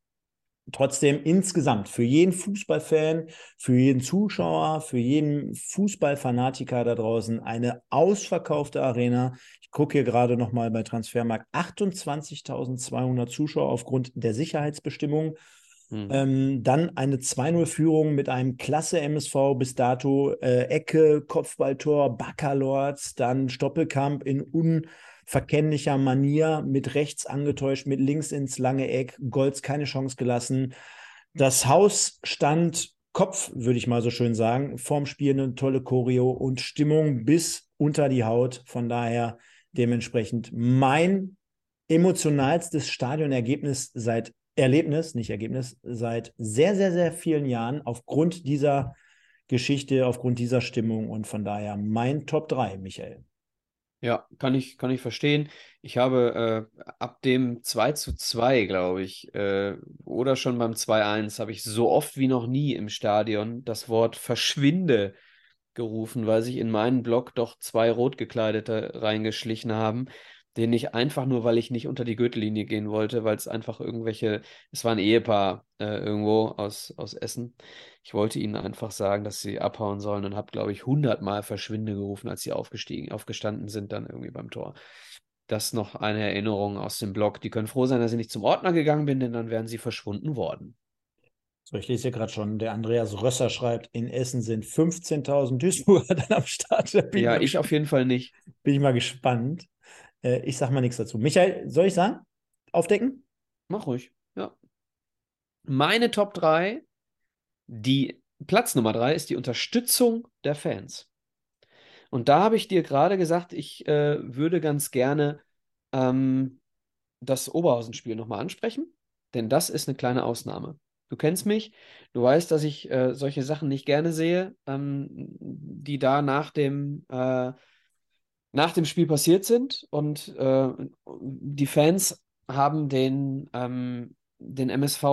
Trotzdem insgesamt für jeden Fußballfan, für jeden Zuschauer, für jeden Fußballfanatiker da draußen eine ausverkaufte Arena. Ich gucke hier gerade nochmal bei Transfermarkt 28.200 Zuschauer aufgrund der Sicherheitsbestimmungen. Hm. Ähm, dann eine 2-0-Führung mit einem klasse MSV bis dato. Äh, Ecke, Kopfballtor, Baccalords, dann Stoppelkamp in unverkennlicher Manier mit rechts angetäuscht, mit links ins lange Eck. Golds keine Chance gelassen. Das Haus stand Kopf, würde ich mal so schön sagen. Vorm Spiel eine tolle Choreo und Stimmung bis unter die Haut. Von daher dementsprechend mein emotionalstes Stadionergebnis seit Erlebnis, nicht Ergebnis, seit sehr, sehr, sehr vielen Jahren aufgrund dieser Geschichte, aufgrund dieser Stimmung und von daher mein Top 3, Michael. Ja, kann ich, kann ich verstehen. Ich habe äh, ab dem 2 zu 2, glaube ich, äh, oder schon beim 2-1, habe ich so oft wie noch nie im Stadion das Wort verschwinde gerufen, weil sich in meinen Block doch zwei Rotgekleidete reingeschlichen haben, denen ich einfach nur, weil ich nicht unter die Gürtellinie gehen wollte, weil es einfach irgendwelche, es war ein Ehepaar äh, irgendwo aus, aus Essen. Ich wollte ihnen einfach sagen, dass sie abhauen sollen und habe, glaube ich, hundertmal Verschwinde gerufen, als sie aufgestiegen, aufgestanden sind, dann irgendwie beim Tor. Das noch eine Erinnerung aus dem Blog. Die können froh sein, dass ich nicht zum Ordner gegangen bin, denn dann wären sie verschwunden worden. So, ich lese hier gerade schon, der Andreas Rösser schreibt, in Essen sind 15.000 Duisburger dann am Start. Ja, ich auf jeden Fall nicht. bin ich mal gespannt. Äh, ich sage mal nichts dazu. Michael, soll ich sagen? Aufdecken? Mach ruhig, ja. Meine Top 3, die Platz Nummer 3 ist die Unterstützung der Fans. Und da habe ich dir gerade gesagt, ich äh, würde ganz gerne ähm, das Oberhausen-Spiel nochmal ansprechen, denn das ist eine kleine Ausnahme. Du kennst mich, du weißt, dass ich äh, solche Sachen nicht gerne sehe, ähm, die da nach dem, äh, nach dem Spiel passiert sind. Und äh, die Fans haben den, ähm, den MSV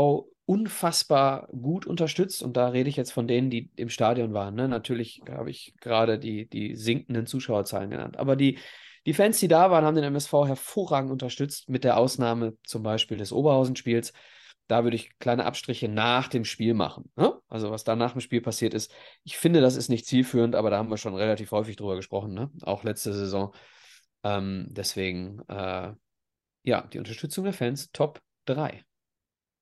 unfassbar gut unterstützt. Und da rede ich jetzt von denen, die im Stadion waren. Ne? Natürlich habe ich gerade die, die sinkenden Zuschauerzahlen genannt. Aber die, die Fans, die da waren, haben den MSV hervorragend unterstützt, mit der Ausnahme zum Beispiel des Oberhausen-Spiels. Da würde ich kleine Abstriche nach dem Spiel machen. Ne? Also was da nach dem Spiel passiert ist. Ich finde, das ist nicht zielführend, aber da haben wir schon relativ häufig drüber gesprochen, ne? auch letzte Saison. Ähm, deswegen, äh, ja, die Unterstützung der Fans, Top 3.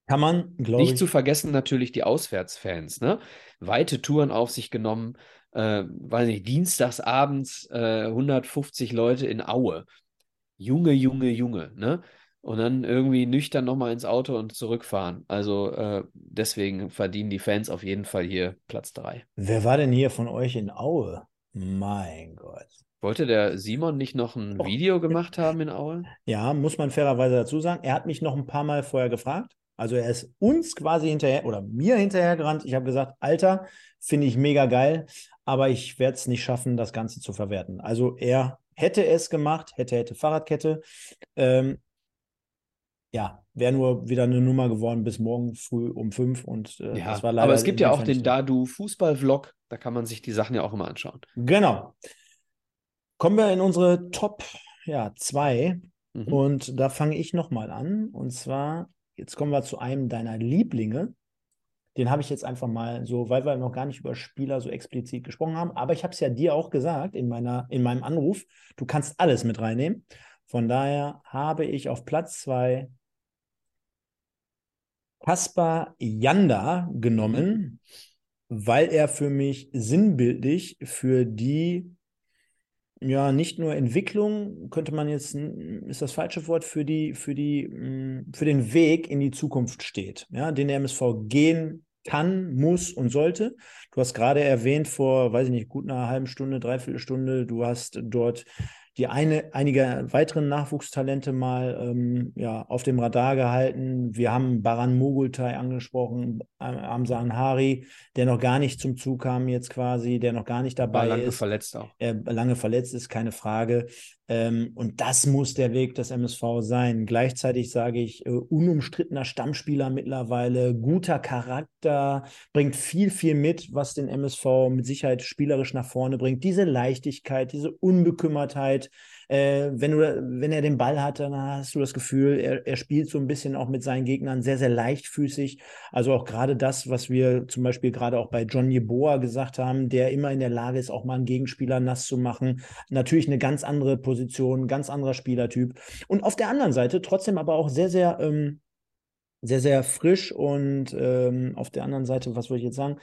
Kann man, glaube Nicht ich. zu vergessen natürlich die Auswärtsfans, ne? Weite Touren auf sich genommen, äh, weiß nicht, dienstags abends äh, 150 Leute in Aue. Junge, Junge, Junge, ne? Und dann irgendwie nüchtern nochmal ins Auto und zurückfahren. Also äh, deswegen verdienen die Fans auf jeden Fall hier Platz 3. Wer war denn hier von euch in Aue? Mein Gott. Wollte der Simon nicht noch ein Oh. Video gemacht haben in Aue? Ja, muss man fairerweise dazu sagen. Er hat mich noch ein paar Mal vorher gefragt. Also er ist uns quasi hinterher oder mir hinterhergerannt. Ich habe gesagt, Alter, finde ich mega geil, aber ich werde es nicht schaffen, das Ganze zu verwerten. Also er hätte es gemacht, hätte, hätte Fahrradkette. Ähm, ja, wäre nur wieder eine Nummer geworden bis morgen früh um fünf und äh, Ja, das war leider aber es gibt ja auch den. Dadu Fußball-Vlog, da kann man sich die Sachen ja auch immer anschauen. Genau. Kommen wir in unsere Top ja, zwei. Mhm. Und da fange ich nochmal an. Und zwar, jetzt kommen wir zu einem deiner Lieblinge. Den habe ich jetzt einfach mal so, weil wir noch gar nicht über Spieler so explizit gesprochen haben. Aber ich habe es ja dir auch gesagt in, meiner, in meinem Anruf. Du kannst alles mit reinnehmen. Von daher habe ich auf Platz zwei Kaspar Janda genommen, weil er für mich sinnbildlich für die ja, nicht nur Entwicklung, könnte man jetzt, ist das falsche Wort, für die, für die, mm, für den Weg in die Zukunft steht, ja, den der MSV gehen kann, muss und sollte. Du hast gerade erwähnt, vor, weiß ich nicht, gut einer halben Stunde, dreiviertel Stunde, du hast dort die eine, einige weiteren Nachwuchstalente mal ähm, ja, auf dem Radar gehalten. Wir haben Baran Mogultai angesprochen, Amsa Anhari, der noch gar nicht zum Zug kam jetzt quasi, der noch gar nicht dabei War lange ist. verletzt auch. Er lange verletzt ist, keine Frage. Ähm, und das muss der Weg des MSV sein. Gleichzeitig sage ich, äh, unumstrittener Stammspieler mittlerweile, guter Charakter, bringt viel, viel mit, was den MSV mit Sicherheit spielerisch nach vorne bringt. Diese Leichtigkeit, diese Unbekümmertheit, äh, wenn, du, wenn er den Ball hat, dann hast du das Gefühl, er, er spielt so ein bisschen auch mit seinen Gegnern sehr, sehr leichtfüßig. Also auch gerade das, was wir zum Beispiel gerade auch bei John Yeboah gesagt haben, der immer in der Lage ist, auch mal einen Gegenspieler nass zu machen. Natürlich eine ganz andere Position, ganz anderer Spielertyp. Und auf der anderen Seite trotzdem aber auch sehr, sehr ähm, sehr, sehr frisch und ähm, auf der anderen Seite, was wollte ich jetzt sagen,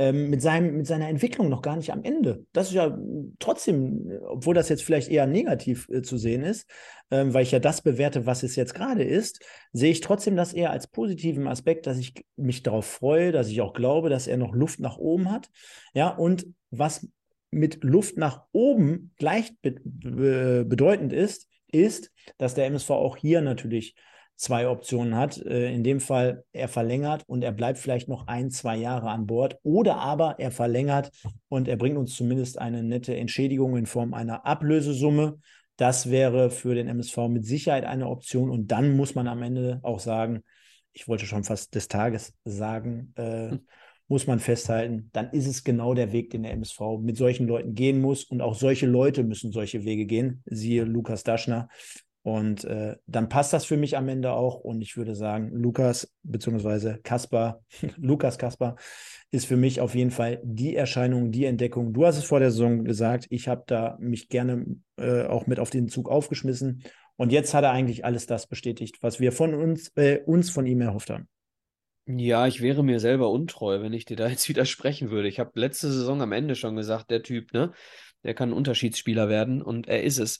ähm, mit, seinem, mit seiner Entwicklung noch gar nicht am Ende. Das ist ja trotzdem, obwohl das jetzt vielleicht eher negativ äh, zu sehen ist, ähm, weil ich ja das bewerte, was es jetzt gerade ist, sehe ich trotzdem das eher als positiven Aspekt, dass ich mich darauf freue, dass ich auch glaube, dass er noch Luft nach oben hat. Ja, und was mit Luft nach oben gleich be be bedeutend ist, ist, dass der MSV auch hier natürlich zwei Optionen hat. Äh, in dem Fall, er verlängert und er bleibt vielleicht noch ein, zwei Jahre an Bord. Oder aber er verlängert und er bringt uns zumindest eine nette Entschädigung in Form einer Ablösesumme. Das wäre für den MSV mit Sicherheit eine Option. Und dann muss man am Ende auch sagen, ich wollte schon fast des Tages sagen, äh, hm. muss man festhalten, dann ist es genau der Weg, den der MSV mit solchen Leuten gehen muss. Und auch solche Leute müssen solche Wege gehen. Siehe Lukas Daschner, und äh, dann passt das für mich am Ende auch. Und ich würde sagen, Lukas bzw. Kaspar, Lukas Kaspar ist für mich auf jeden Fall die Erscheinung, die Entdeckung. Du hast es vor der Saison gesagt, ich habe da mich gerne äh, auch mit auf den Zug aufgeschmissen. Und jetzt hat er eigentlich alles das bestätigt, was wir von uns, äh, uns von ihm erhofft haben. Ja, ich wäre mir selber untreu, wenn ich dir da jetzt widersprechen würde. Ich habe letzte Saison am Ende schon gesagt, der Typ, ne, der kann Unterschiedsspieler werden und er ist es.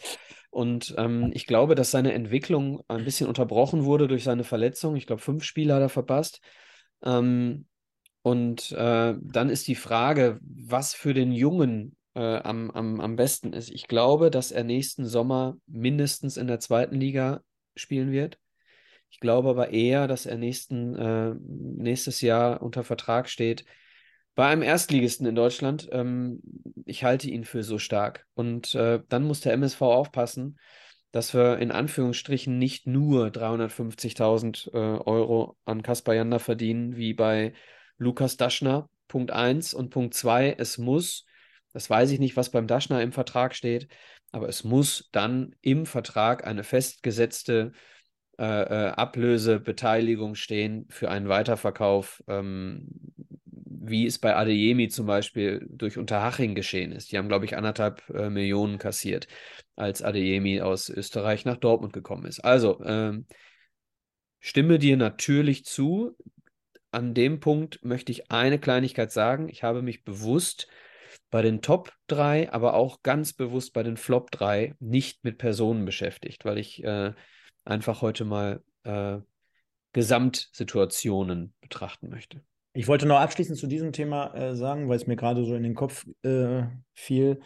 Und ähm, ich glaube, dass seine Entwicklung ein bisschen unterbrochen wurde durch seine Verletzung. Ich glaube, fünf Spiele hat er verpasst. Ähm, und äh, dann ist die Frage, was für den Jungen äh, am, am, am besten ist. Ich glaube, dass er nächsten Sommer mindestens in der zweiten Liga spielen wird. Ich glaube aber eher, dass er nächsten, äh, nächstes Jahr unter Vertrag steht bei einem Erstligisten in Deutschland. Ähm, ich halte ihn für so stark. Und äh, dann muss der MSV aufpassen, dass wir in Anführungsstrichen nicht nur 350.000 äh, Euro an Kaspar Janda verdienen, wie bei Lukas Daschner. Punkt 1 und Punkt 2, es muss, das weiß ich nicht, was beim Daschner im Vertrag steht, aber es muss dann im Vertrag eine festgesetzte äh, äh Ablösebeteiligung stehen für einen Weiterverkauf ähm, wie es bei Adeyemi zum Beispiel durch Unterhaching geschehen ist. Die haben, glaube ich, anderthalb äh, Millionen kassiert, als Adeyemi aus Österreich nach Dortmund gekommen ist. Also, ähm, stimme dir natürlich zu. An dem Punkt möchte ich eine Kleinigkeit sagen. Ich habe mich bewusst bei den Top 3, aber auch ganz bewusst bei den Flop 3 nicht mit Personen beschäftigt, weil ich äh, einfach heute mal äh, Gesamtsituationen betrachten möchte. Ich wollte noch abschließend zu diesem Thema äh, sagen, weil es mir gerade so in den Kopf äh, fiel.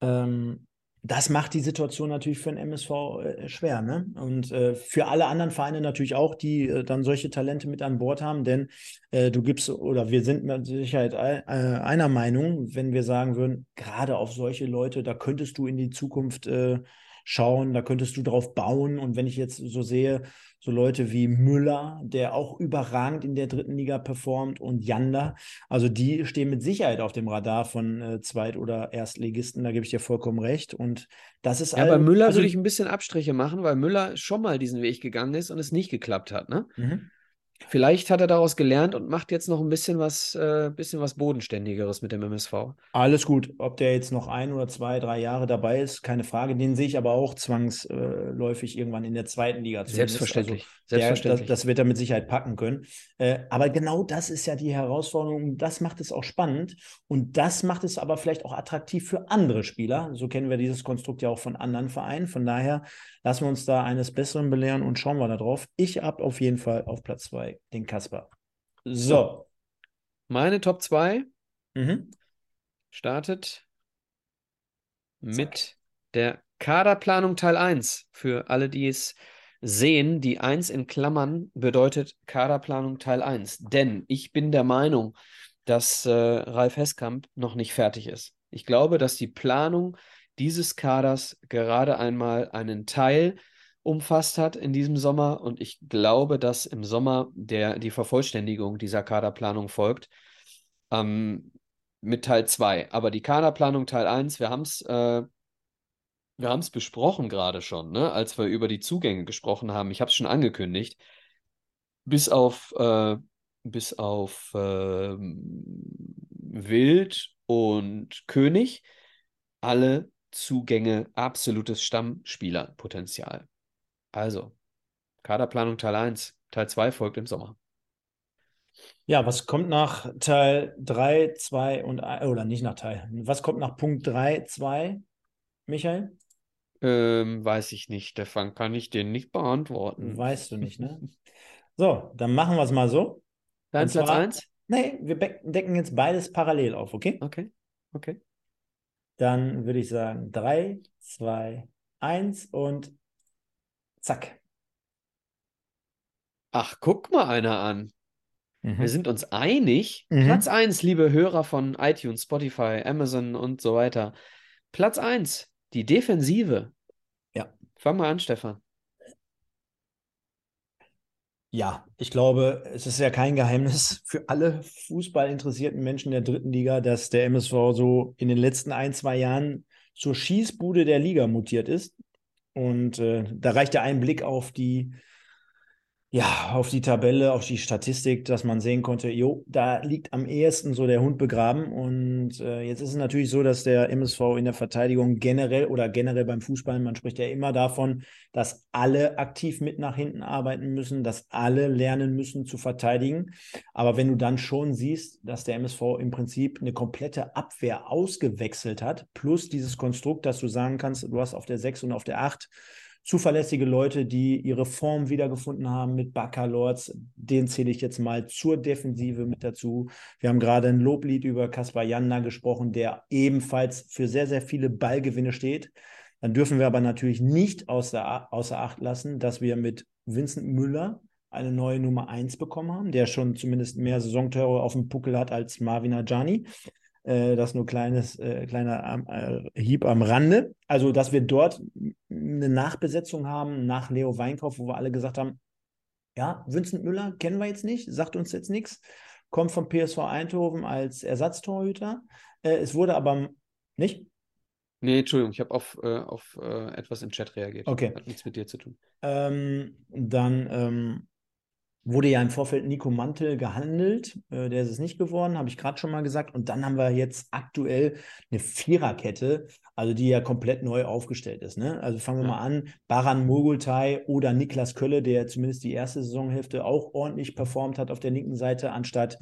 Ähm, das macht die Situation natürlich für den MSV äh, schwer, ne? Und äh, für alle anderen Vereine natürlich auch, die äh, dann solche Talente mit an Bord haben, denn äh, du gibst oder wir sind mit Sicherheit einer Meinung, wenn wir sagen würden, gerade auf solche Leute, da könntest du in die Zukunft schauen, da könntest du drauf bauen. Und wenn ich jetzt so sehe, so Leute wie Müller, der auch überragend in der dritten Liga performt und Janda. Also die stehen mit Sicherheit auf dem Radar von äh, Zweit- oder Erstligisten, da gebe ich dir vollkommen recht. Und das ist Ja, bei Müller also, würde ich ein bisschen Abstriche machen, weil Müller schon mal diesen Weg gegangen ist und es nicht geklappt hat, ne? Mhm. Vielleicht hat er daraus gelernt und macht jetzt noch ein bisschen was, äh, bisschen was Bodenständigeres mit dem MSV. Alles gut. Ob der jetzt noch ein oder zwei, drei Jahre dabei ist, keine Frage. Den sehe ich aber auch zwangsläufig irgendwann in der zweiten Liga. zumindest. Selbstverständlich. Also der, Selbstverständlich. Das, das wird er mit Sicherheit packen können. Äh, aber genau das ist ja die Herausforderung. und Das macht es auch spannend. Und das macht es aber vielleicht auch attraktiv für andere Spieler. So kennen wir dieses Konstrukt ja auch von anderen Vereinen. Von daher lassen wir uns da eines Besseren belehren und schauen wir da drauf. Ich habe auf jeden Fall auf Platz zwei den Kasper. So. Meine Top 2 Mhm. startet mit der Kaderplanung Teil 1. Für alle, die es sehen, die 1 in Klammern bedeutet Kaderplanung Teil 1. Denn ich bin der Meinung, dass äh, Ralf Heskamp noch nicht fertig ist. Ich glaube, dass die Planung dieses Kaders gerade einmal einen Teil umfasst hat in diesem Sommer und ich glaube, dass im Sommer der, die Vervollständigung dieser Kaderplanung folgt. Ähm, mit Teil 2. Aber die Kaderplanung Teil 1, wir haben es äh, wir haben es besprochen gerade schon, ne? als wir über die Zugänge gesprochen haben. Ich habe es schon angekündigt. Bis auf, äh, bis auf äh, Wild und König, alle Zugänge absolutes Stammspielerpotenzial. Also, Kaderplanung Teil 1, Teil 2 folgt im Sommer. Ja, was kommt nach Teil 3, 2 und ein- oder nicht nach Teil? Was kommt nach Punkt 3, 2, Michael? Ähm, weiß ich nicht, Stefan, kann ich dir nicht beantworten. Weißt du nicht, ne? So, dann machen wir es mal so. Dein Und Platz zwar- 1? Nee, wir decken jetzt beides parallel auf, okay? Okay, okay. Dann würde ich sagen 3, 2, 1 und zack. Ach, guck mal einer an. Wir Mhm. sind uns einig. Mhm. Platz 1, liebe Hörer von iTunes, Spotify, Amazon und so weiter. Platz 1, die Defensive. Ja. Fang mal an, Stefan. Ja, ich glaube, es ist ja kein Geheimnis für alle fußballinteressierten Menschen der dritten Liga, dass der MSV so in den letzten ein, zwei Jahren zur Schießbude der Liga mutiert ist. Und äh, da reicht ja ein Blick auf die, ja, auf die Tabelle, auf die Statistik, dass man sehen konnte, jo, da liegt am ehesten so der Hund begraben. Und äh, jetzt ist es natürlich so, dass der MSV in der Verteidigung generell oder generell beim Fußball, man spricht ja immer davon, dass alle aktiv mit nach hinten arbeiten müssen, dass alle lernen müssen zu verteidigen. Aber wenn du dann schon siehst, dass der MSV im Prinzip eine komplette Abwehr ausgewechselt hat, plus dieses Konstrukt, dass du sagen kannst, du hast auf der 6 und auf der 8 zuverlässige Leute, die ihre Form wiedergefunden haben mit Baccalords, den zähle ich jetzt mal zur Defensive mit dazu. Wir haben gerade ein Loblied über Kaspar Janda gesprochen, der ebenfalls für sehr, sehr viele Ballgewinne steht. Dann dürfen wir aber natürlich nicht außer, außer Acht lassen, dass wir mit Vincent Müller eine neue Nummer 1 bekommen haben, der schon zumindest mehr Saisontore auf dem Puckel hat als Marvin Ajani. Äh, das nur kleines, äh, kleiner äh, Hieb am Rande. Also, dass wir dort eine Nachbesetzung haben nach Leo Weinkauf, wo wir alle gesagt haben, ja, Vincent Müller kennen wir jetzt nicht, sagt uns jetzt nichts, kommt vom PSV Eindhoven als Ersatztorhüter. Äh, es wurde aber nicht. Nee, Entschuldigung, ich habe auf, äh, auf äh, etwas im Chat reagiert. Okay. Hat nichts mit dir zu tun. Ähm, dann ähm, wurde ja im Vorfeld Nico Mantel gehandelt. Äh, der ist es nicht geworden, habe ich gerade schon mal gesagt. Und dann haben wir jetzt aktuell eine Viererkette, also die ja komplett neu aufgestellt ist. Ne? Also fangen wir Ja. mal an. Baran Mogultai oder Niklas Kölle, der zumindest die erste Saisonhälfte auch ordentlich performt hat auf der linken Seite, anstatt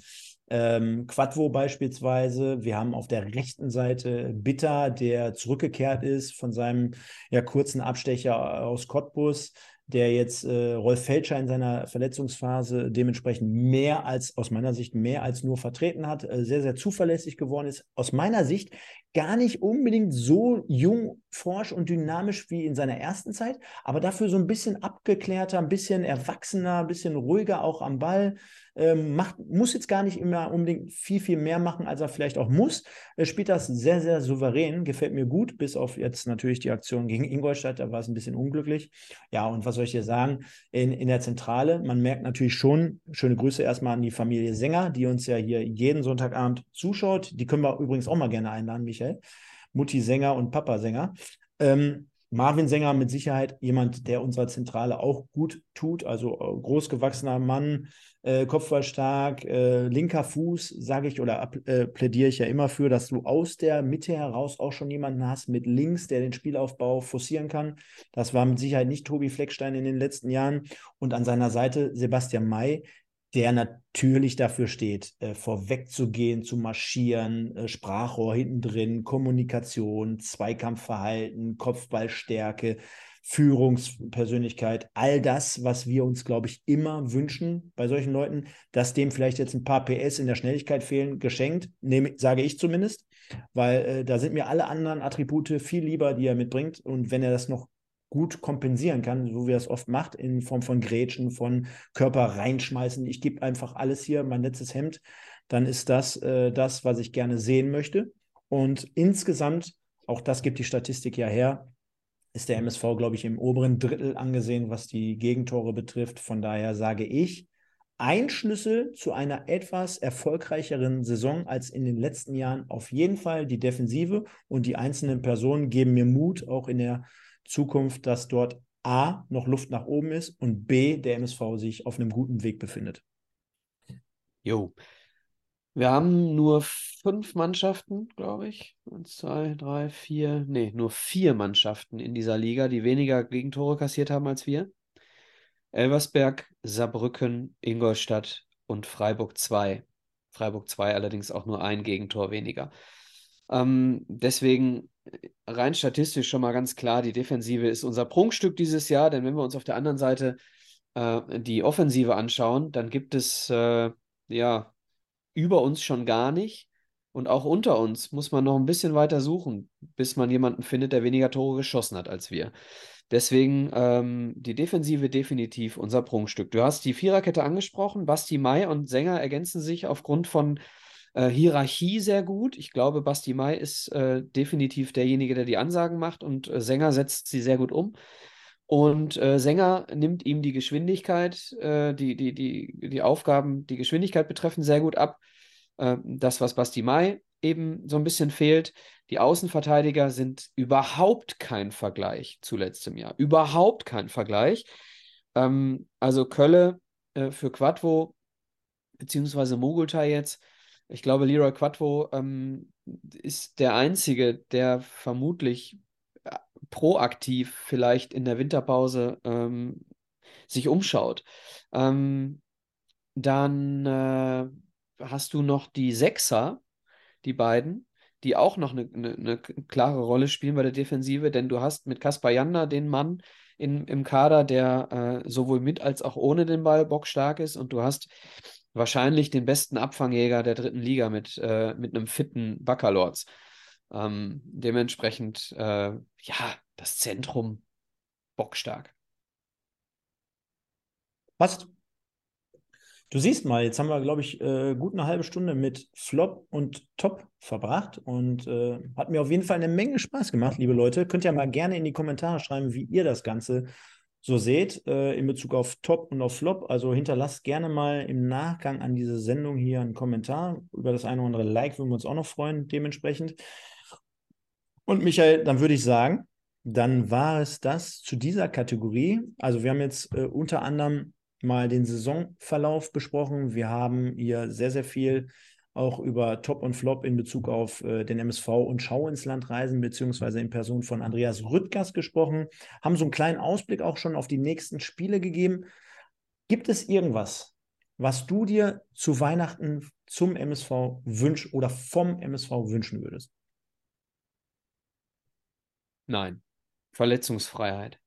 ähm, Quadvo beispielsweise. Wir haben auf der rechten Seite Bitter, der zurückgekehrt ist von seinem ja, kurzen Abstecher aus Cottbus, der jetzt äh, Rolf Felscher in seiner Verletzungsphase dementsprechend mehr als, aus meiner Sicht, mehr als nur vertreten hat, äh, sehr, sehr zuverlässig geworden ist. Aus meiner Sicht gar nicht unbedingt so jung, forsch und dynamisch wie in seiner ersten Zeit, aber dafür so ein bisschen abgeklärter, ein bisschen erwachsener, ein bisschen ruhiger auch am Ball. Ähm, macht, muss jetzt gar nicht immer unbedingt viel, viel mehr machen, als er vielleicht auch muss. Er spielt das sehr, sehr souverän, gefällt mir gut, bis auf jetzt natürlich die Aktion gegen Ingolstadt, da war es ein bisschen unglücklich. Ja, und was soll ich dir sagen? In, in der Zentrale, man merkt natürlich schon, schöne Grüße erstmal an die Familie Sänger, die uns ja hier jeden Sonntagabend zuschaut. Die können wir übrigens auch mal gerne einladen, Michael. Mutti Sänger und Papa Sänger. Ähm, Marvin Sänger mit Sicherheit jemand, der unserer Zentrale auch gut tut. Also äh, großgewachsener Mann, äh, kopfballstark, äh, linker Fuß, sage ich oder äh, plädiere ich ja immer für, dass du aus der Mitte heraus auch schon jemanden hast mit links, der den Spielaufbau forcieren kann. Das war mit Sicherheit nicht Tobi Fleckstein in den letzten Jahren. Und an seiner Seite Sebastian May, der natürlich dafür steht, äh, vorwegzugehen, zu marschieren, äh, Sprachrohr hinten drin, Kommunikation, Zweikampfverhalten, Kopfballstärke, Führungspersönlichkeit, all das, was wir uns, glaube ich, immer wünschen bei solchen Leuten, dass dem vielleicht jetzt ein paar PS in der Schnelligkeit fehlen, geschenkt, nehme, sage ich zumindest, weil äh, da sind mir alle anderen Attribute viel lieber, die er mitbringt. Und wenn er das noch gut kompensieren kann, so wie er es oft macht, in Form von Grätschen, von Körper reinschmeißen. Ich gebe einfach alles hier, mein letztes Hemd. Dann ist das äh, das, was ich gerne sehen möchte. Und insgesamt, auch das gibt die Statistik ja her, ist der MSV, glaube ich, im oberen Drittel angesehen, was die Gegentore betrifft. Von daher sage ich, ein Schlüssel zu einer etwas erfolgreicheren Saison als in den letzten Jahren auf jeden Fall die Defensive und die einzelnen Personen geben mir Mut, auch in der Zukunft, dass dort A noch Luft nach oben ist und B der MSV sich auf einem guten Weg befindet. Jo. Wir haben nur fünf Mannschaften, glaube ich. Eins, zwei, drei, vier. Nee, nur vier Mannschaften in dieser Liga, die weniger Gegentore kassiert haben als wir. Elversberg, Saarbrücken, Ingolstadt und Freiburg 2. Freiburg 2 allerdings auch nur ein Gegentor weniger. Ähm, deswegen rein statistisch schon mal ganz klar, die Defensive ist unser Prunkstück dieses Jahr, denn wenn wir uns auf der anderen Seite äh, die Offensive anschauen, dann gibt es äh, ja über uns schon gar nicht. Und auch unter uns muss man noch ein bisschen weiter suchen, bis man jemanden findet, der weniger Tore geschossen hat als wir. Deswegen ähm, die Defensive definitiv unser Prunkstück. Du hast die Viererkette angesprochen. Basti Mai und Sänger ergänzen sich aufgrund von äh, Hierarchie sehr gut. Ich glaube, Basti Mai ist äh, definitiv derjenige, der die Ansagen macht und äh, Sänger setzt sie sehr gut um. Und äh, Sänger nimmt ihm die Geschwindigkeit, äh, die, die, die, die Aufgaben, die Geschwindigkeit betreffen, sehr gut ab. Äh, das, was Basti Mai eben so ein bisschen fehlt. Die Außenverteidiger sind überhaupt kein Vergleich zu letztem Jahr. Überhaupt kein Vergleich. Ähm, also Kölle für Quadvo, beziehungsweise Mogultai jetzt, ich glaube, Leroy Quattro ähm, ist der Einzige, der vermutlich äh, proaktiv vielleicht in der Winterpause ähm, sich umschaut. Ähm, dann äh, hast du noch die Sechser, die beiden, die auch noch eine, eine, eine, klare Rolle spielen bei der Defensive, denn du hast mit Kaspar Janda den Mann in, im Kader, der äh, sowohl mit als auch ohne den Ball bockstark ist und du hast wahrscheinlich den besten Abfangjäger der dritten Liga mit, äh, mit einem fitten Baccalords. Ähm, dementsprechend, äh, ja, das Zentrum bockstark. Passt. Du siehst mal, jetzt haben wir, glaube ich, äh, gut eine halbe Stunde mit Flop und Top verbracht und äh, hat mir auf jeden Fall eine Menge Spaß gemacht, liebe Leute. Könnt ihr mal gerne in die Kommentare schreiben, wie ihr das Ganze so seht äh, in Bezug auf Top und auf Flop. Also hinterlasst gerne mal im Nachgang an diese Sendung hier einen Kommentar. Über das eine oder andere Like würden wir uns auch noch freuen, dementsprechend. Und Michael, dann würde ich sagen, dann war es das zu dieser Kategorie. Also wir haben jetzt äh, unter anderem mal den Saisonverlauf besprochen. Wir haben hier sehr, sehr viel auch über Top und Flop in Bezug auf äh, den MSV und Schau ins Land reisen, beziehungsweise in Person von Andreas Rüttgers gesprochen, haben so einen kleinen Ausblick auch schon auf die nächsten Spiele gegeben. Gibt es irgendwas, was du dir zu Weihnachten zum MSV wünschst oder vom MSV wünschen würdest? Nein. Verletzungsfreiheit.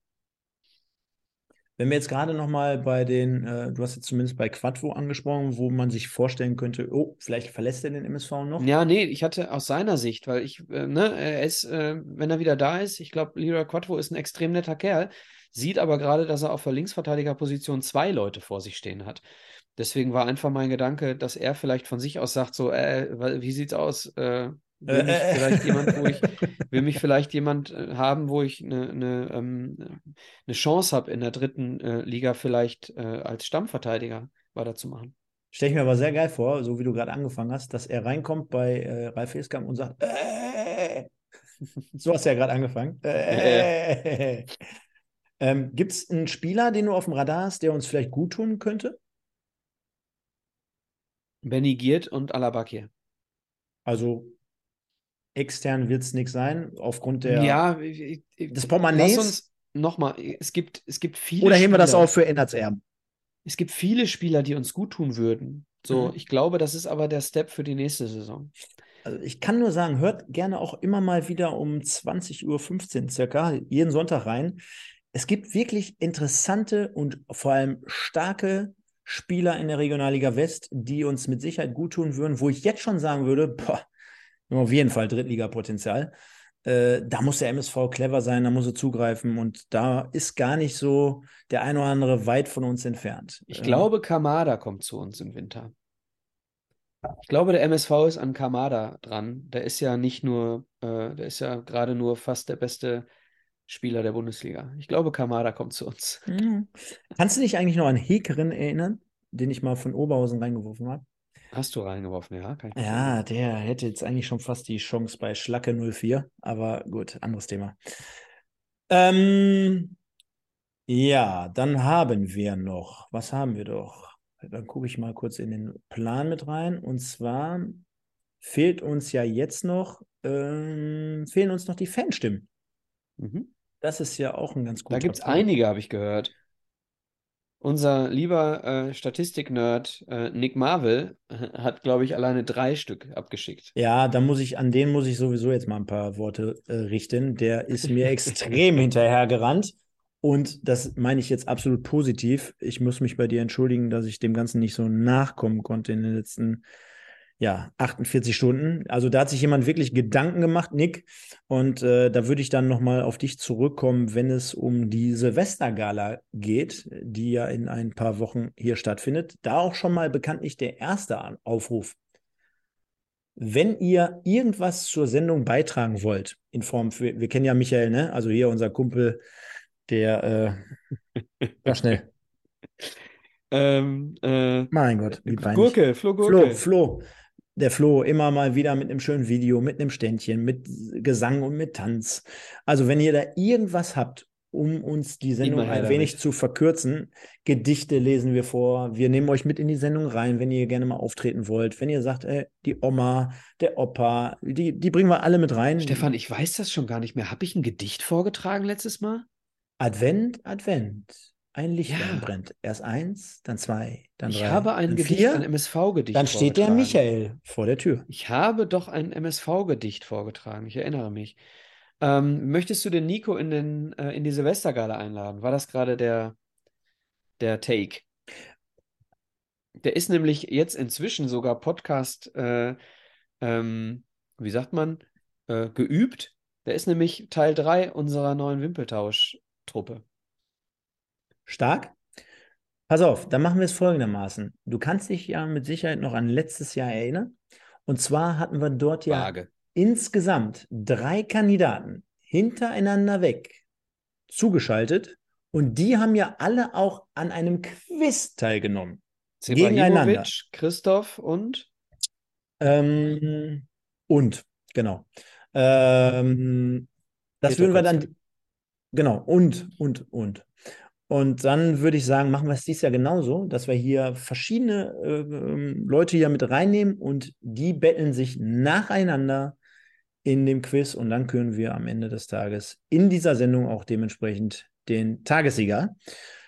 Wenn wir jetzt gerade nochmal bei den, äh, du hast jetzt zumindest bei Quadvo angesprochen, wo man sich vorstellen könnte, oh, vielleicht verlässt er den MSV noch? Ja, nee, ich hatte aus seiner Sicht, weil ich, äh, ne, er ist, äh, wenn er wieder da ist, ich glaube, Leroy Quadvo ist ein extrem netter Kerl, sieht aber gerade, dass er auf der Linksverteidigerposition zwei Leute vor sich stehen hat. Deswegen war einfach mein Gedanke, dass er vielleicht von sich aus sagt, so, äh, wie sieht's aus? Äh, will mich äh, vielleicht jemand, wo ich, will mich vielleicht jemand äh, haben, wo ich eine, eine, ähm, eine Chance habe, in der dritten äh, Liga vielleicht äh, als Stammverteidiger weiterzumachen. Stelle ich mir aber sehr geil vor, so wie du gerade angefangen hast, dass er reinkommt bei äh, Ralf Heskamp und sagt, äh, So hast du ja gerade angefangen. Äh, ähm, Gibt es einen Spieler, den du auf dem Radar hast, der uns vielleicht gut tun könnte? Benny Giert und Alabakir. Also extern wird es nichts sein, aufgrund der, Ja, ich- ich- des lass uns nochmal, es gibt, es gibt viele Oder heben wir das auf für Ennerts Erben? es gibt viele Spieler, die uns gut tun würden. So, Mhm. ich glaube, das ist aber der Step für die nächste Saison. Also ich kann nur sagen, hört gerne auch immer mal wieder um 20.15 Uhr circa, jeden Sonntag rein. Es gibt wirklich interessante und vor allem starke Spieler in der Regionalliga West, die uns mit Sicherheit gut tun würden, wo ich jetzt schon sagen würde, boah, auf jeden Fall Drittligapotenzial. Äh, da muss der MSV clever sein, da muss er zugreifen und da ist gar nicht so der ein oder andere weit von uns entfernt. Ich Ähm, glaube, Kamada kommt zu uns im Winter. Ich glaube, der MSV ist an Kamada dran. Der ist ja nicht nur, äh, der ist ja gerade nur fast der beste Spieler der Bundesliga. Ich glaube, Kamada kommt zu uns. Mhm. Kannst du dich eigentlich noch an Hekerin erinnern, den ich mal von Oberhausen reingeworfen habe? Hast du reingeworfen, ja? Ja, der hätte jetzt eigentlich schon fast die Chance bei Schlacke 04, aber gut, anderes Thema. Ähm, ja, dann haben wir noch, was haben wir doch? Dann gucke ich mal kurz in den Plan mit rein. Und zwar fehlt uns ja jetzt noch, ähm, fehlen uns noch die Fanstimmen. Mhm. Das ist ja auch ein ganz Da guter gibt es einige, habe ich gehört. Unser lieber äh, Statistik-Nerd äh, Nick Marvel äh, hat, glaube ich, alleine drei Stück abgeschickt. Ja, da muss ich, an den muss ich sowieso jetzt mal ein paar Worte äh, richten. Der ist mir extrem hinterhergerannt. Und das meine ich jetzt absolut positiv. Ich muss mich bei dir entschuldigen, dass ich dem Ganzen nicht so nachkommen konnte in den letzten ja, 48 Stunden. Also da hat sich jemand wirklich Gedanken gemacht, Nick. Und äh, da würde ich dann nochmal auf dich zurückkommen, wenn es um die Silvestergala geht, die ja in ein paar Wochen hier stattfindet. Da auch schon mal bekanntlich der erste Aufruf. Wenn ihr irgendwas zur Sendung beitragen wollt, in Form für, wir kennen ja Michael, ne? Also hier unser Kumpel, der, äh, ja schnell, Ähm, äh, mein Gott, wie peinlich. Gurke, Flo Flo, Gurke. Flo, der Flo, immer mal wieder mit einem schönen Video, mit einem Ständchen, mit Gesang und mit Tanz. Also, wenn ihr da irgendwas habt, um uns die Sendung ein wenig zu verkürzen, Gedichte lesen wir vor, wir nehmen euch mit in die Sendung rein, wenn ihr gerne mal auftreten wollt. Wenn ihr sagt, ey, die Oma, der Opa, die, die bringen wir alle mit rein. Stefan, ich weiß das schon gar nicht mehr. Habe ich ein Gedicht vorgetragen letztes Mal? Advent, Advent. Ein Lichtlein Ja. brennt. Erst eins, dann zwei, dann Ich drei, habe ein Gedicht, vier. ein MSV-Gedicht Dann steht der. Michael vor der Tür. Ich habe doch ein MSV-Gedicht vorgetragen. Ich erinnere mich. Ähm, möchtest du den Nico in den, äh, in die Silvestergala einladen? War das gerade der, der Take? Der ist nämlich jetzt inzwischen sogar Podcast, äh, ähm, wie sagt man, äh, geübt. Der ist nämlich Teil 3 unserer neuen Wimpeltausch-Truppe. Stark. Pass auf, dann machen wir es folgendermaßen. Du kannst dich ja mit Sicherheit noch an letztes Jahr erinnern. Und zwar hatten wir dort ja Vage. insgesamt drei Kandidaten hintereinander weg zugeschaltet. Und die haben ja alle auch an einem Quiz teilgenommen. Gegeneinander. Christoph und Ähm, und, genau. Ähm, das Peter würden wir dann, genau, und, und, und. Und dann würde ich sagen, machen wir es dieses Jahr genauso, dass wir hier verschiedene äh, Leute hier mit reinnehmen und die betteln sich nacheinander in dem Quiz und dann können wir am Ende des Tages in dieser Sendung auch dementsprechend den Tagessieger.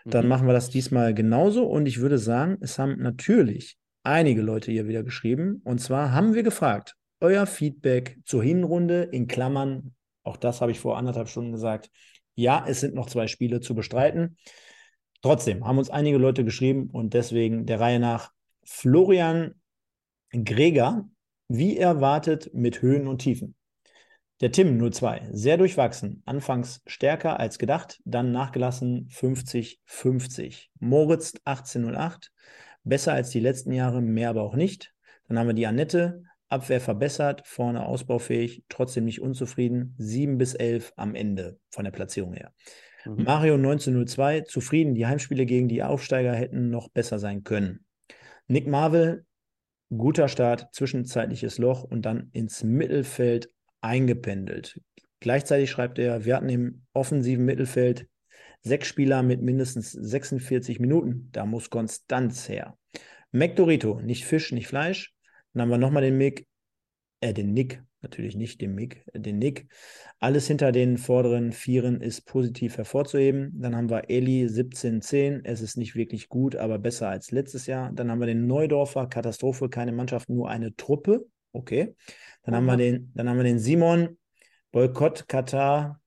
Dann Mhm. machen wir das diesmal genauso und ich würde sagen, es haben natürlich einige Leute hier wieder geschrieben und zwar haben wir gefragt, euer Feedback zur Hinrunde in Klammern, auch das habe ich vor anderthalb Stunden gesagt, ja, es sind noch zwei Spiele zu bestreiten. Trotzdem haben uns einige Leute geschrieben und deswegen der Reihe nach Florian Greger, wie erwartet mit Höhen und Tiefen. Der Tim 02, sehr durchwachsen. Anfangs stärker als gedacht, dann nachgelassen 50-50. Moritz 1808, besser als die letzten Jahre, mehr aber auch nicht. Dann haben wir die Annette, Abwehr verbessert, vorne ausbaufähig, trotzdem nicht unzufrieden. 7 bis 11 am Ende von der Platzierung her. Mhm. Mario 1902, zufrieden, die Heimspiele gegen die Aufsteiger hätten noch besser sein können. Nick Marvel, guter Start, zwischenzeitliches Loch und dann ins Mittelfeld eingependelt. Gleichzeitig schreibt er, wir hatten im offensiven Mittelfeld sechs Spieler mit mindestens 46 Minuten. Da muss Konstanz her. McDorito, nicht Fisch, nicht Fleisch. Dann haben wir nochmal den Mick, äh, den Nick, natürlich nicht den Mick, äh, den Nick. Alles hinter den vorderen Vieren ist positiv hervorzuheben. Dann haben wir Eli 1710. Es ist nicht wirklich gut, aber besser als letztes Jahr. Dann haben wir den Neudorfer, Katastrophe, keine Mannschaft, nur eine Truppe. Okay. Dann, mhm. haben, wir den, dann haben wir den Simon, Boykott Katar,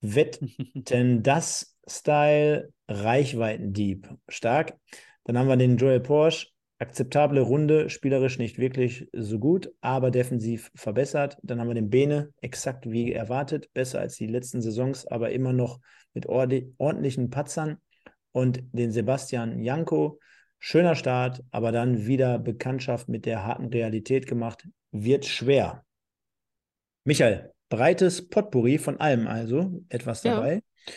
Wetten das Style, Reichweitendieb. Stark. Dann haben wir den Joel Porsche, akzeptable Runde, spielerisch nicht wirklich so gut, aber defensiv verbessert. Dann haben wir den Bene, exakt wie erwartet, besser als die letzten Saisons, aber immer noch mit ordentlichen Patzern. Und den Sebastian Janko, schöner Start, aber dann wieder Bekanntschaft mit der harten Realität gemacht, wird schwer. Michael, breites Potpourri von allem also, etwas dabei. Ja.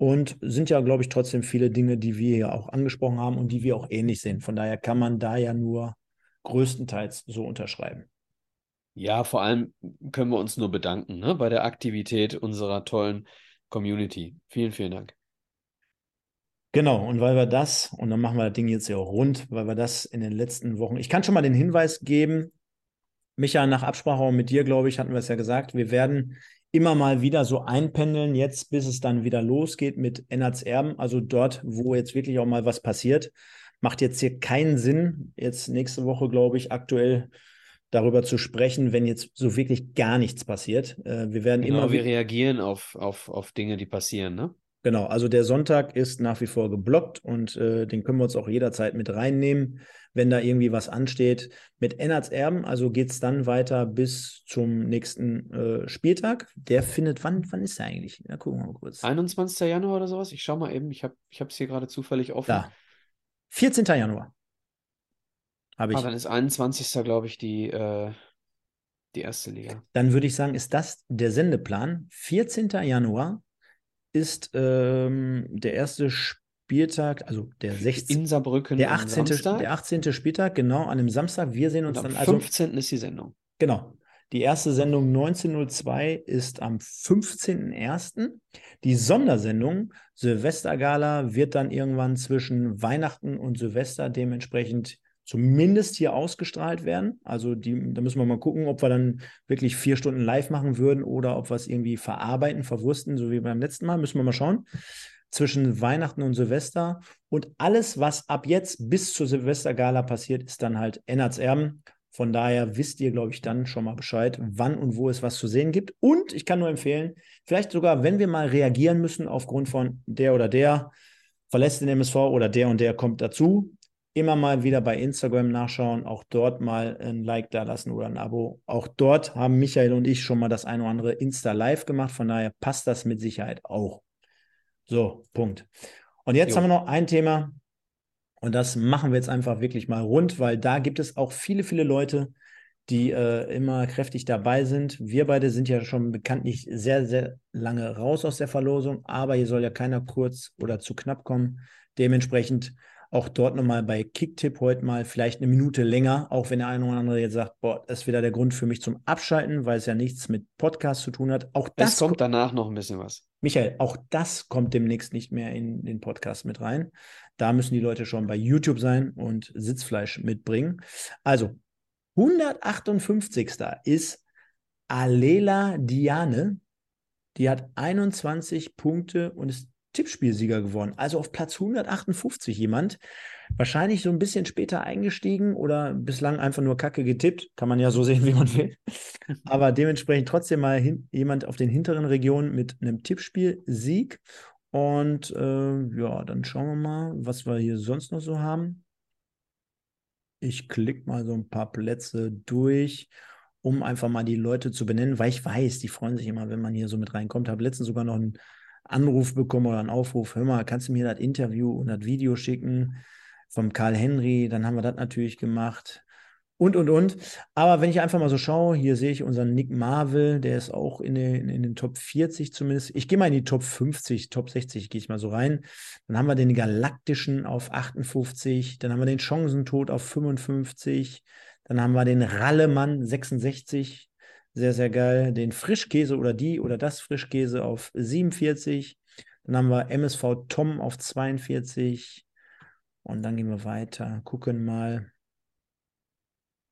Und sind ja, glaube ich, trotzdem viele Dinge, die wir ja auch angesprochen haben und die wir auch ähnlich sehen. Von daher kann man da ja nur größtenteils so unterschreiben. Ja, vor allem können wir uns nur bedanken ne, bei der Aktivität unserer tollen Community. Vielen, vielen Dank. Genau, und weil wir das, und dann machen wir das Ding jetzt ja auch rund, weil wir das in den letzten Wochen, ich kann schon mal den Hinweis geben, Micha, nach Absprache mit dir, glaube ich, hatten wir es ja gesagt, wir werden immer mal wieder so einpendeln, jetzt bis es dann wieder losgeht mit Ennards Erben, also dort, wo jetzt wirklich auch mal was passiert. Macht jetzt hier keinen Sinn, jetzt nächste Woche, glaube ich, aktuell darüber zu sprechen, wenn jetzt so wirklich gar nichts passiert. Äh, wir werden genau, immer. Wir reagieren auf, auf, auf Dinge, die passieren, ne? Genau, also der Sonntag ist nach wie vor geblockt und äh, den können wir uns auch jederzeit mit reinnehmen, wenn da irgendwie was ansteht. Mit Ennards Erben, also geht es dann weiter bis zum nächsten äh, Spieltag. Der findet, wann, wann ist der eigentlich? Na, gucken wir mal kurz. 21. Januar oder sowas? Ich schau mal eben, ich habe es hier gerade zufällig offen. Da. 14. Januar. Habe ich. Ah, dann ist 21. glaube ich, die, äh, die erste Liga. Dann würde ich sagen, ist das der Sendeplan. 14. Januar ist ähm, der erste Spieltag, also der 16. In Saarbrücken der 18. Der 18. Spieltag, genau, an dem Samstag. Wir sehen uns am dann. Am 15. Also, ist die Sendung. Genau. Die erste Sendung 1902 ist am 15.01. Die Sondersendung Silvestergala wird dann irgendwann zwischen Weihnachten und Silvester dementsprechend zumindest hier ausgestrahlt werden. Also die, da müssen wir mal gucken, ob wir dann wirklich vier Stunden live machen würden oder ob wir es irgendwie verarbeiten, verwursten, so wie beim letzten Mal. Müssen wir mal schauen. Zwischen Weihnachten und Silvester. Und alles, was ab jetzt bis zur Silvestergala passiert, ist dann halt Ennards Erben. Von daher wisst ihr, glaube ich, dann schon mal Bescheid, wann und wo es was zu sehen gibt. Und ich kann nur empfehlen, vielleicht sogar, wenn wir mal reagieren müssen aufgrund von der oder der verlässt den MSV oder der und der kommt dazu, immer mal wieder bei Instagram nachschauen, auch dort mal ein Like da lassen oder ein Abo. Auch dort haben Michael und ich schon mal das ein oder andere Insta Live gemacht, von daher passt das mit Sicherheit auch. So, Punkt. Und jetzt jo. haben wir noch ein Thema und das machen wir jetzt einfach wirklich mal rund, weil da gibt es auch viele, viele Leute, die äh, immer kräftig dabei sind. Wir beide sind ja schon bekanntlich sehr, sehr lange raus aus der Verlosung, aber hier soll ja keiner kurz oder zu knapp kommen. Dementsprechend auch dort nochmal bei Kicktipp heute mal vielleicht eine Minute länger, auch wenn der eine oder andere jetzt sagt, boah, das ist wieder der Grund für mich zum Abschalten, weil es ja nichts mit Podcast zu tun hat. Auch das es kommt danach noch ein bisschen was. Michael, auch das kommt demnächst nicht mehr in den Podcast mit rein. Da müssen die Leute schon bei YouTube sein und Sitzfleisch mitbringen. Also 158. ist Alela Diane. Die hat 21 Punkte und ist Tippspielsieger geworden. Also auf Platz 158 jemand. Wahrscheinlich so ein bisschen später eingestiegen oder bislang einfach nur Kacke getippt. Kann man ja so sehen, wie man will. Aber dementsprechend trotzdem mal hin, jemand auf den hinteren Regionen mit einem Tippspielsieg. Und äh, ja, dann schauen wir mal, was wir hier sonst noch so haben. Ich klicke mal so ein paar Plätze durch, um einfach mal die Leute zu benennen, weil ich weiß, die freuen sich immer, wenn man hier so mit reinkommt. Habe letztens sogar noch einen Anruf bekommen oder einen Aufruf, hör mal, kannst du mir das Interview und das Video schicken vom Karl Henry? Dann haben wir das natürlich gemacht. Und, und, und. Aber wenn ich einfach mal so schaue, hier sehe ich unseren Nick Marvel, der ist auch in den, in den Top 40 zumindest. Ich gehe mal in die Top 50, Top 60 gehe ich mal so rein. Dann haben wir den Galaktischen auf 58, dann haben wir den Chancentod auf 55, dann haben wir den Rallemann 66, Sehr, sehr geil. Den Frischkäse oder die oder das Frischkäse auf 47. Dann haben wir MSV Tom auf 42. Und dann gehen wir weiter. Gucken mal.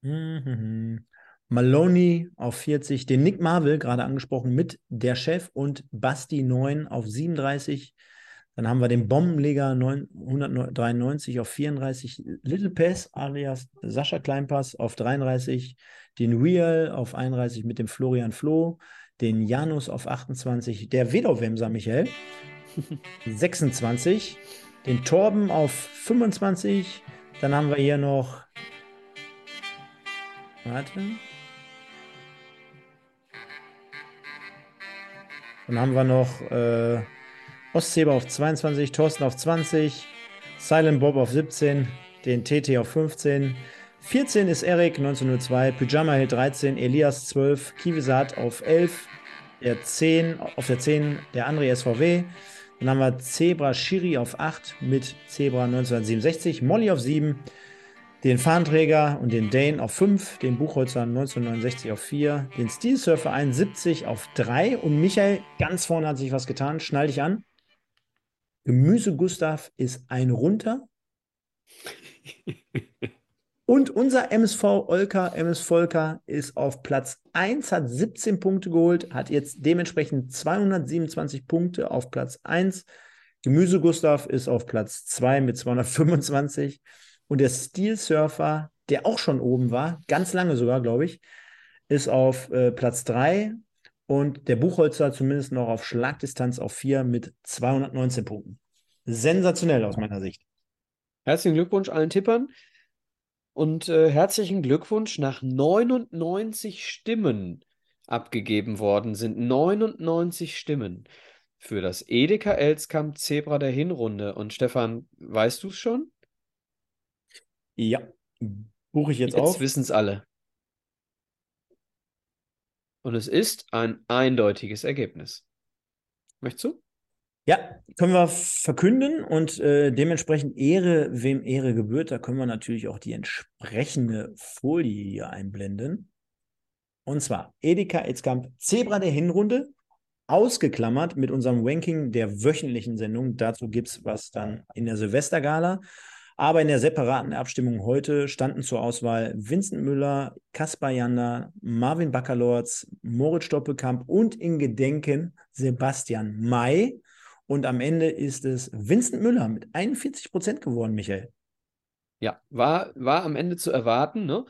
Maloney auf 40, den Nick Marvel gerade angesprochen mit der Chef und Basti 9 auf 37. Dann haben wir den Bombenleger 993 auf 34, Little Pass alias Sascha Kleinpass auf 33, den Real auf 31 mit dem Florian Floh, den Janus auf 28, der Wedowemser Michael 26, den Torben auf 25, dann haben wir hier noch Warte. Dann haben wir noch äh, Ostseber auf 22, Thorsten auf 20, Silent Bob auf 17, den TT auf 15. 14 ist Erik 1902, Pyjama Hill 13, Elias 12, Kivisat auf 11, der 10, auf der 10 der André SVW. Dann haben wir Zebra Shiri auf 8 mit Zebra 1967, Molly auf 7, den Fahnenträger und den Dane auf 5, den Buchholzer 1969 auf 4, den Steel Surfer 71 auf 3 und Michael, ganz vorne hat sich was getan, schnall dich an. Gemüse Gustav ist ein runter. und unser MSV Olka, MS Volker, ist auf Platz 1, hat 17 Punkte geholt, hat jetzt dementsprechend 227 Punkte auf Platz 1. Gemüse Gustav ist auf Platz 2 mit 225. Und der Steel Surfer, der auch schon oben war, ganz lange sogar, glaube ich, ist auf äh, Platz 3 und der Buchholzer zumindest noch auf Schlagdistanz auf 4 mit 219 Punkten. Sensationell aus meiner Sicht. Herzlichen Glückwunsch allen Tippern und äh, herzlichen Glückwunsch nach 99 Stimmen abgegeben worden sind. 99 Stimmen für das Edeka Elskamp Zebra der Hinrunde. Und Stefan, weißt du es schon? Ja, buche ich jetzt, Jetzt auf. wissen es alle. Und es ist ein eindeutiges Ergebnis. Möchtest du? Ja, können wir verkünden und äh, dementsprechend Ehre, wem Ehre gebührt. Da können wir natürlich auch die entsprechende Folie hier einblenden. Und zwar Edeka Etzkamp Zebra der Hinrunde, ausgeklammert mit unserem Ranking der wöchentlichen Sendung. Dazu gibt es was dann in der Silvestergala. Aber in der separaten Abstimmung heute standen zur Auswahl Vincent Müller, Kaspar Janda, Marvin Baccalords, Moritz Stoppelkamp und in Gedenken Sebastian May. Und am Ende ist es Vincent Müller mit 41 Prozent geworden, Michael. Ja, war, war am Ende zu erwarten. Ne?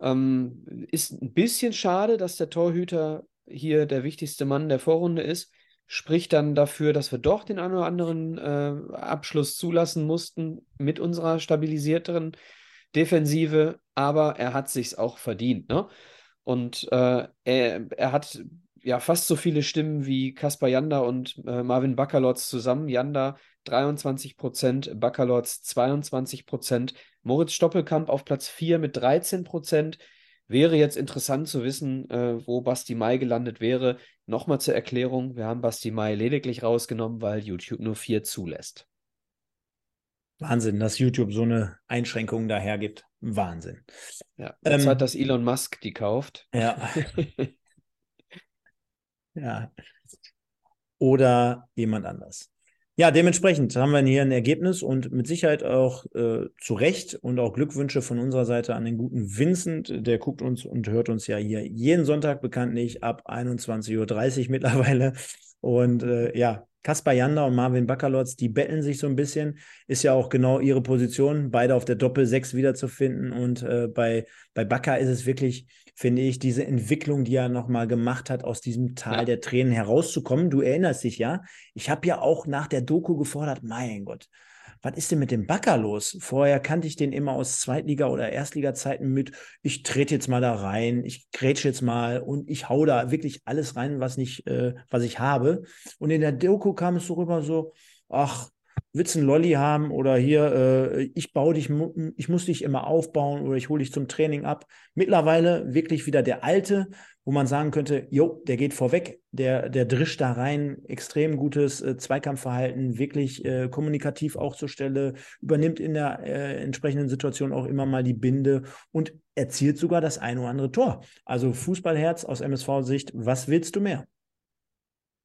Ähm, ist ein bisschen schade, dass der Torhüter hier der wichtigste Mann der Vorrunde ist spricht dann dafür, dass wir doch den einen oder anderen äh, Abschluss zulassen mussten mit unserer stabilisierteren Defensive, aber er hat sich's auch verdient, ne? Und äh, er, er hat ja fast so viele Stimmen wie Kaspar Janda und äh, Marvin Baccalords zusammen. Janda 23 Prozent, Baccalords 22 Prozent, Moritz Stoppelkamp auf Platz 4 mit 13 Prozent. Wäre jetzt interessant zu wissen, äh, wo Basti Mai gelandet wäre. Nochmal zur Erklärung, wir haben Basti Mai lediglich rausgenommen, weil YouTube nur vier zulässt. Wahnsinn, dass YouTube so eine Einschränkung daher gibt. Wahnsinn. Ja, jetzt ähm, hat das Elon Musk die kauft. Ja. ja. Oder jemand anders. Ja, dementsprechend haben wir hier ein Ergebnis und mit Sicherheit auch äh, zu Recht und auch Glückwünsche von unserer Seite an den guten Vincent. Der guckt uns und hört uns ja hier jeden Sonntag bekanntlich ab 21.30 Uhr mittlerweile. Und äh, ja, Kaspar Janda und Marvin Baccalords, die betteln sich so ein bisschen. Ist ja auch genau ihre Position, beide auf der Doppel-6 wiederzufinden. Und äh, bei, bei Bakker ist es wirklich, finde ich, diese Entwicklung, die er nochmal gemacht hat, aus diesem Tal ja. der Tränen herauszukommen. Du erinnerst dich ja, ich habe ja auch nach der Doku gefordert, mein Gott, was ist denn mit dem Backer los? Vorher kannte ich den immer aus Zweitliga- oder Erstliga-Zeiten mit, ich trete jetzt mal da rein, ich grätsche jetzt mal und ich hau da wirklich alles rein, was, nicht, äh, was ich habe. Und in der Doku kam es so rüber so, ach, willst einen Lolli haben oder hier, äh, ich baue dich, ich muss dich immer aufbauen oder ich hole dich zum Training ab. Mittlerweile wirklich wieder der alte, wo man sagen könnte, jo, der geht vorweg, der, der drischt da rein, extrem gutes äh, Zweikampfverhalten, wirklich äh, kommunikativ auch zur Stelle, übernimmt in der äh, entsprechenden Situation auch immer mal die Binde und erzielt sogar das ein oder andere Tor. Also Fußballherz aus MSV-Sicht, was willst du mehr?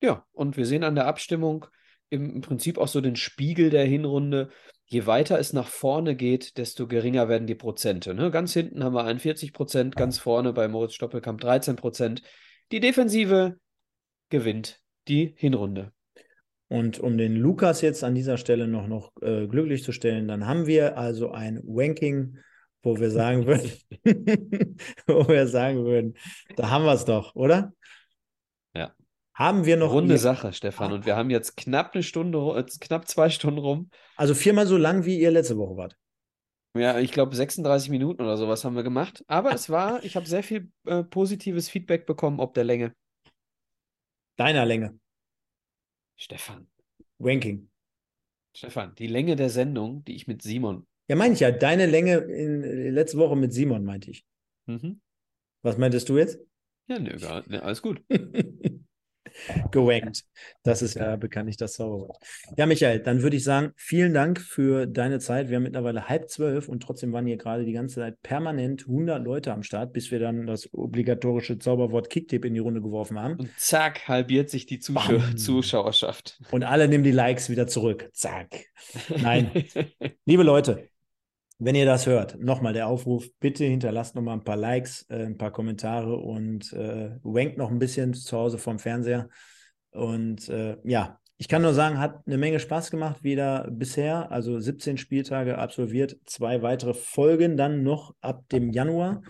Ja, und wir sehen an der Abstimmung im, Prinzip auch so den Spiegel der Hinrunde je weiter es nach vorne geht, desto geringer werden die Prozente. Ne? Ganz hinten haben wir 41 Prozent, ganz vorne bei Moritz Stoppelkamp 13 Prozent. Die Defensive gewinnt die Hinrunde. Und um den Lukas jetzt an dieser Stelle noch, noch äh, glücklich zu stellen, dann haben wir also ein Ranking, wo wir sagen würden, wo wir sagen würden, da haben wir es doch, oder? Haben wir noch. Runde Sache, Stefan. Und wir haben jetzt knapp eine Stunde, äh, knapp zwei Stunden rum. Also viermal so lang, wie ihr letzte Woche wart. Ja, ich glaube 36 Minuten oder sowas haben wir gemacht. Aber es war, ich habe sehr viel äh, positives Feedback bekommen ob der Länge. Deiner Länge. Stefan. Ranking. Stefan, die Länge der Sendung, die ich mit Simon. Ja, meine ich ja. Deine Länge in äh, letzte Woche mit Simon, meinte ich. Mhm. Was meintest du jetzt? Ja, nö, ne, alles gut. gewankt. Das ist ja bekanntlich das Zauberwort. Ja, Michael, dann würde ich sagen, vielen Dank für deine Zeit. Wir haben mittlerweile halb zwölf und trotzdem waren hier gerade die ganze Zeit permanent 100 Leute am Start, bis wir dann das obligatorische Zauberwort Kicktipp in die Runde geworfen haben. Und zack, halbiert sich die Zuschau Zuschauerschaft. Und alle nehmen die Likes wieder zurück. Zack. Nein. Liebe Leute, wenn ihr das hört, nochmal der Aufruf, bitte hinterlasst nochmal ein paar Likes, äh, ein paar Kommentare und äh, wankt noch ein bisschen zu Hause vom Fernseher. Und äh, ja, ich kann nur sagen, hat eine Menge Spaß gemacht wieder bisher. Also 17 Spieltage absolviert, zwei weitere Folgen dann noch ab dem Januar.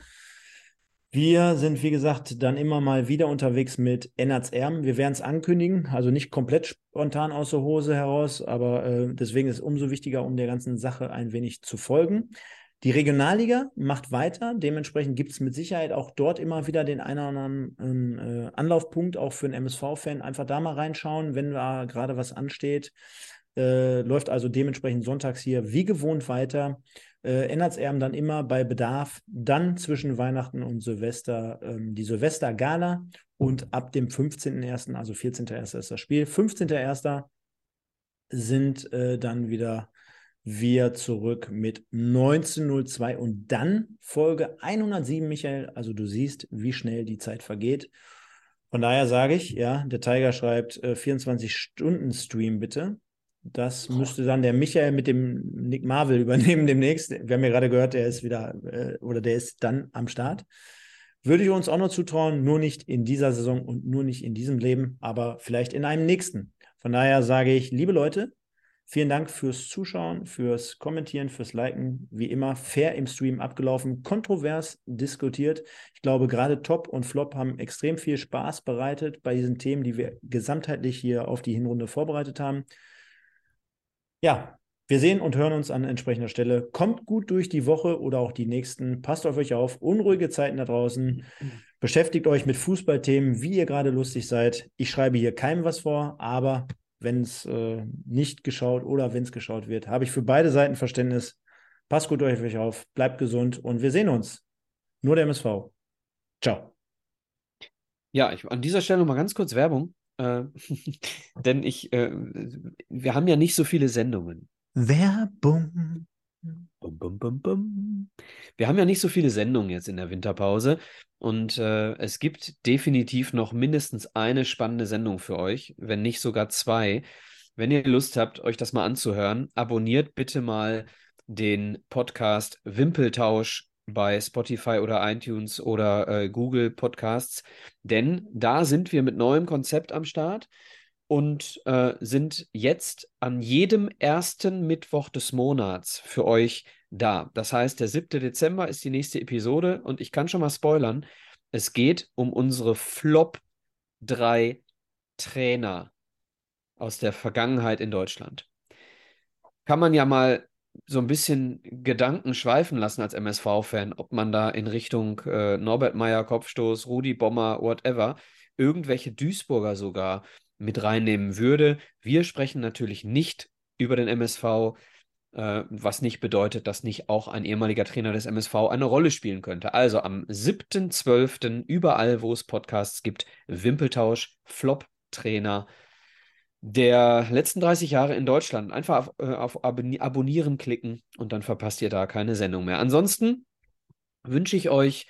Wir sind, wie gesagt, dann immer mal wieder unterwegs mit Ennards Erben. Wir werden es ankündigen, also nicht komplett spontan aus der Hose heraus, aber äh, deswegen ist es umso wichtiger, um der ganzen Sache ein wenig zu folgen. Die Regionalliga macht weiter. Dementsprechend gibt es mit Sicherheit auch dort immer wieder den einen oder anderen äh, Anlaufpunkt, auch für einen MSV-Fan. Einfach da mal reinschauen, wenn da gerade was ansteht. Äh, läuft also dementsprechend sonntags hier wie gewohnt weiter äh, Ennertserben dann immer bei Bedarf, dann zwischen Weihnachten und Silvester ähm, die Silvester-Gala und ab dem 15.01., also 14.01. ist das Spiel. 15.01. sind äh, dann wieder wir zurück mit 1902 und dann Folge 107, Michael. Also du siehst, wie schnell die Zeit vergeht. Von daher sage ich, ja, der Tiger schreibt äh, 24-Stunden-Stream bitte. Das müsste dann der Michael mit dem Nick Marvel übernehmen demnächst. Wir haben ja gerade gehört, der ist wieder äh, oder der ist dann am Start. Würde ich uns auch noch zutrauen, nur nicht in dieser Saison und nur nicht in diesem Leben, aber vielleicht in einem nächsten. Von daher sage ich, liebe Leute, vielen Dank fürs Zuschauen, fürs Kommentieren, fürs Liken. Wie immer, fair im Stream abgelaufen, kontrovers diskutiert. Ich glaube, gerade Top und Flop haben extrem viel Spaß bereitet bei diesen Themen, die wir gesamtheitlich hier auf die Hinrunde vorbereitet haben ja, wir sehen und hören uns an entsprechender Stelle. Kommt gut durch die Woche oder auch die nächsten. Passt auf euch auf. Unruhige Zeiten da draußen. Beschäftigt euch mit Fußballthemen, wie ihr gerade lustig seid. Ich schreibe hier keinem was vor, aber wenn es äh, nicht geschaut oder wenn es geschaut wird, habe ich für beide Seiten Verständnis. Passt gut auf euch auf. Bleibt gesund und wir sehen uns. Nur der MSV. Ciao. Ja, ich, an dieser Stelle noch mal ganz kurz Werbung. Äh, denn ich, äh, wir haben ja nicht so viele Sendungen. Werbung. Bum, bum, bum, bum. Wir haben ja nicht so viele Sendungen jetzt in der Winterpause und äh, es gibt definitiv noch mindestens eine spannende Sendung für euch, wenn nicht sogar zwei. Wenn ihr Lust habt, euch das mal anzuhören, abonniert bitte mal den Podcast Wimpeltausch bei Spotify oder iTunes oder äh, Google Podcasts, denn da sind wir mit neuem Konzept am Start und äh, sind jetzt an jedem ersten Mittwoch des Monats für euch da. Das heißt, der 7. Dezember ist die nächste Episode und ich kann schon mal spoilern, es geht um unsere Flop 3 Trainer aus der Vergangenheit in Deutschland. Kann man ja mal so ein bisschen Gedanken schweifen lassen als MSV-Fan, ob man da in Richtung äh, Norbert Meyer, Kopfstoß, Rudi Bommer, whatever, irgendwelche Duisburger sogar mit reinnehmen würde. Wir sprechen natürlich nicht über den MSV, äh, was nicht bedeutet, dass nicht auch ein ehemaliger Trainer des MSV eine Rolle spielen könnte. Also am 7.12. überall, wo es Podcasts gibt, Wimpeltausch, Flop-Trainer der letzten 30 Jahre in Deutschland. Einfach auf, äh, auf Abonnieren klicken und dann verpasst ihr da keine Sendung mehr. Ansonsten wünsche ich euch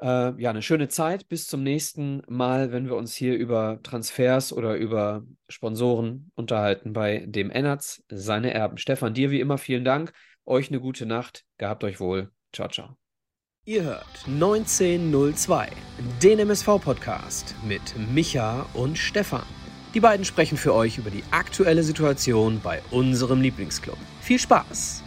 äh, ja, eine schöne Zeit. Bis zum nächsten Mal, wenn wir uns hier über Transfers oder über Sponsoren unterhalten bei dem Ennerts, seine Erben. Stefan, dir wie immer vielen Dank. Euch eine gute Nacht. Gehabt euch wohl. Ciao, ciao. Ihr hört 1902, den MSV-Podcast mit Micha und Stefan. Die beiden sprechen für euch über die aktuelle Situation bei unserem Lieblingsclub. Viel Spaß!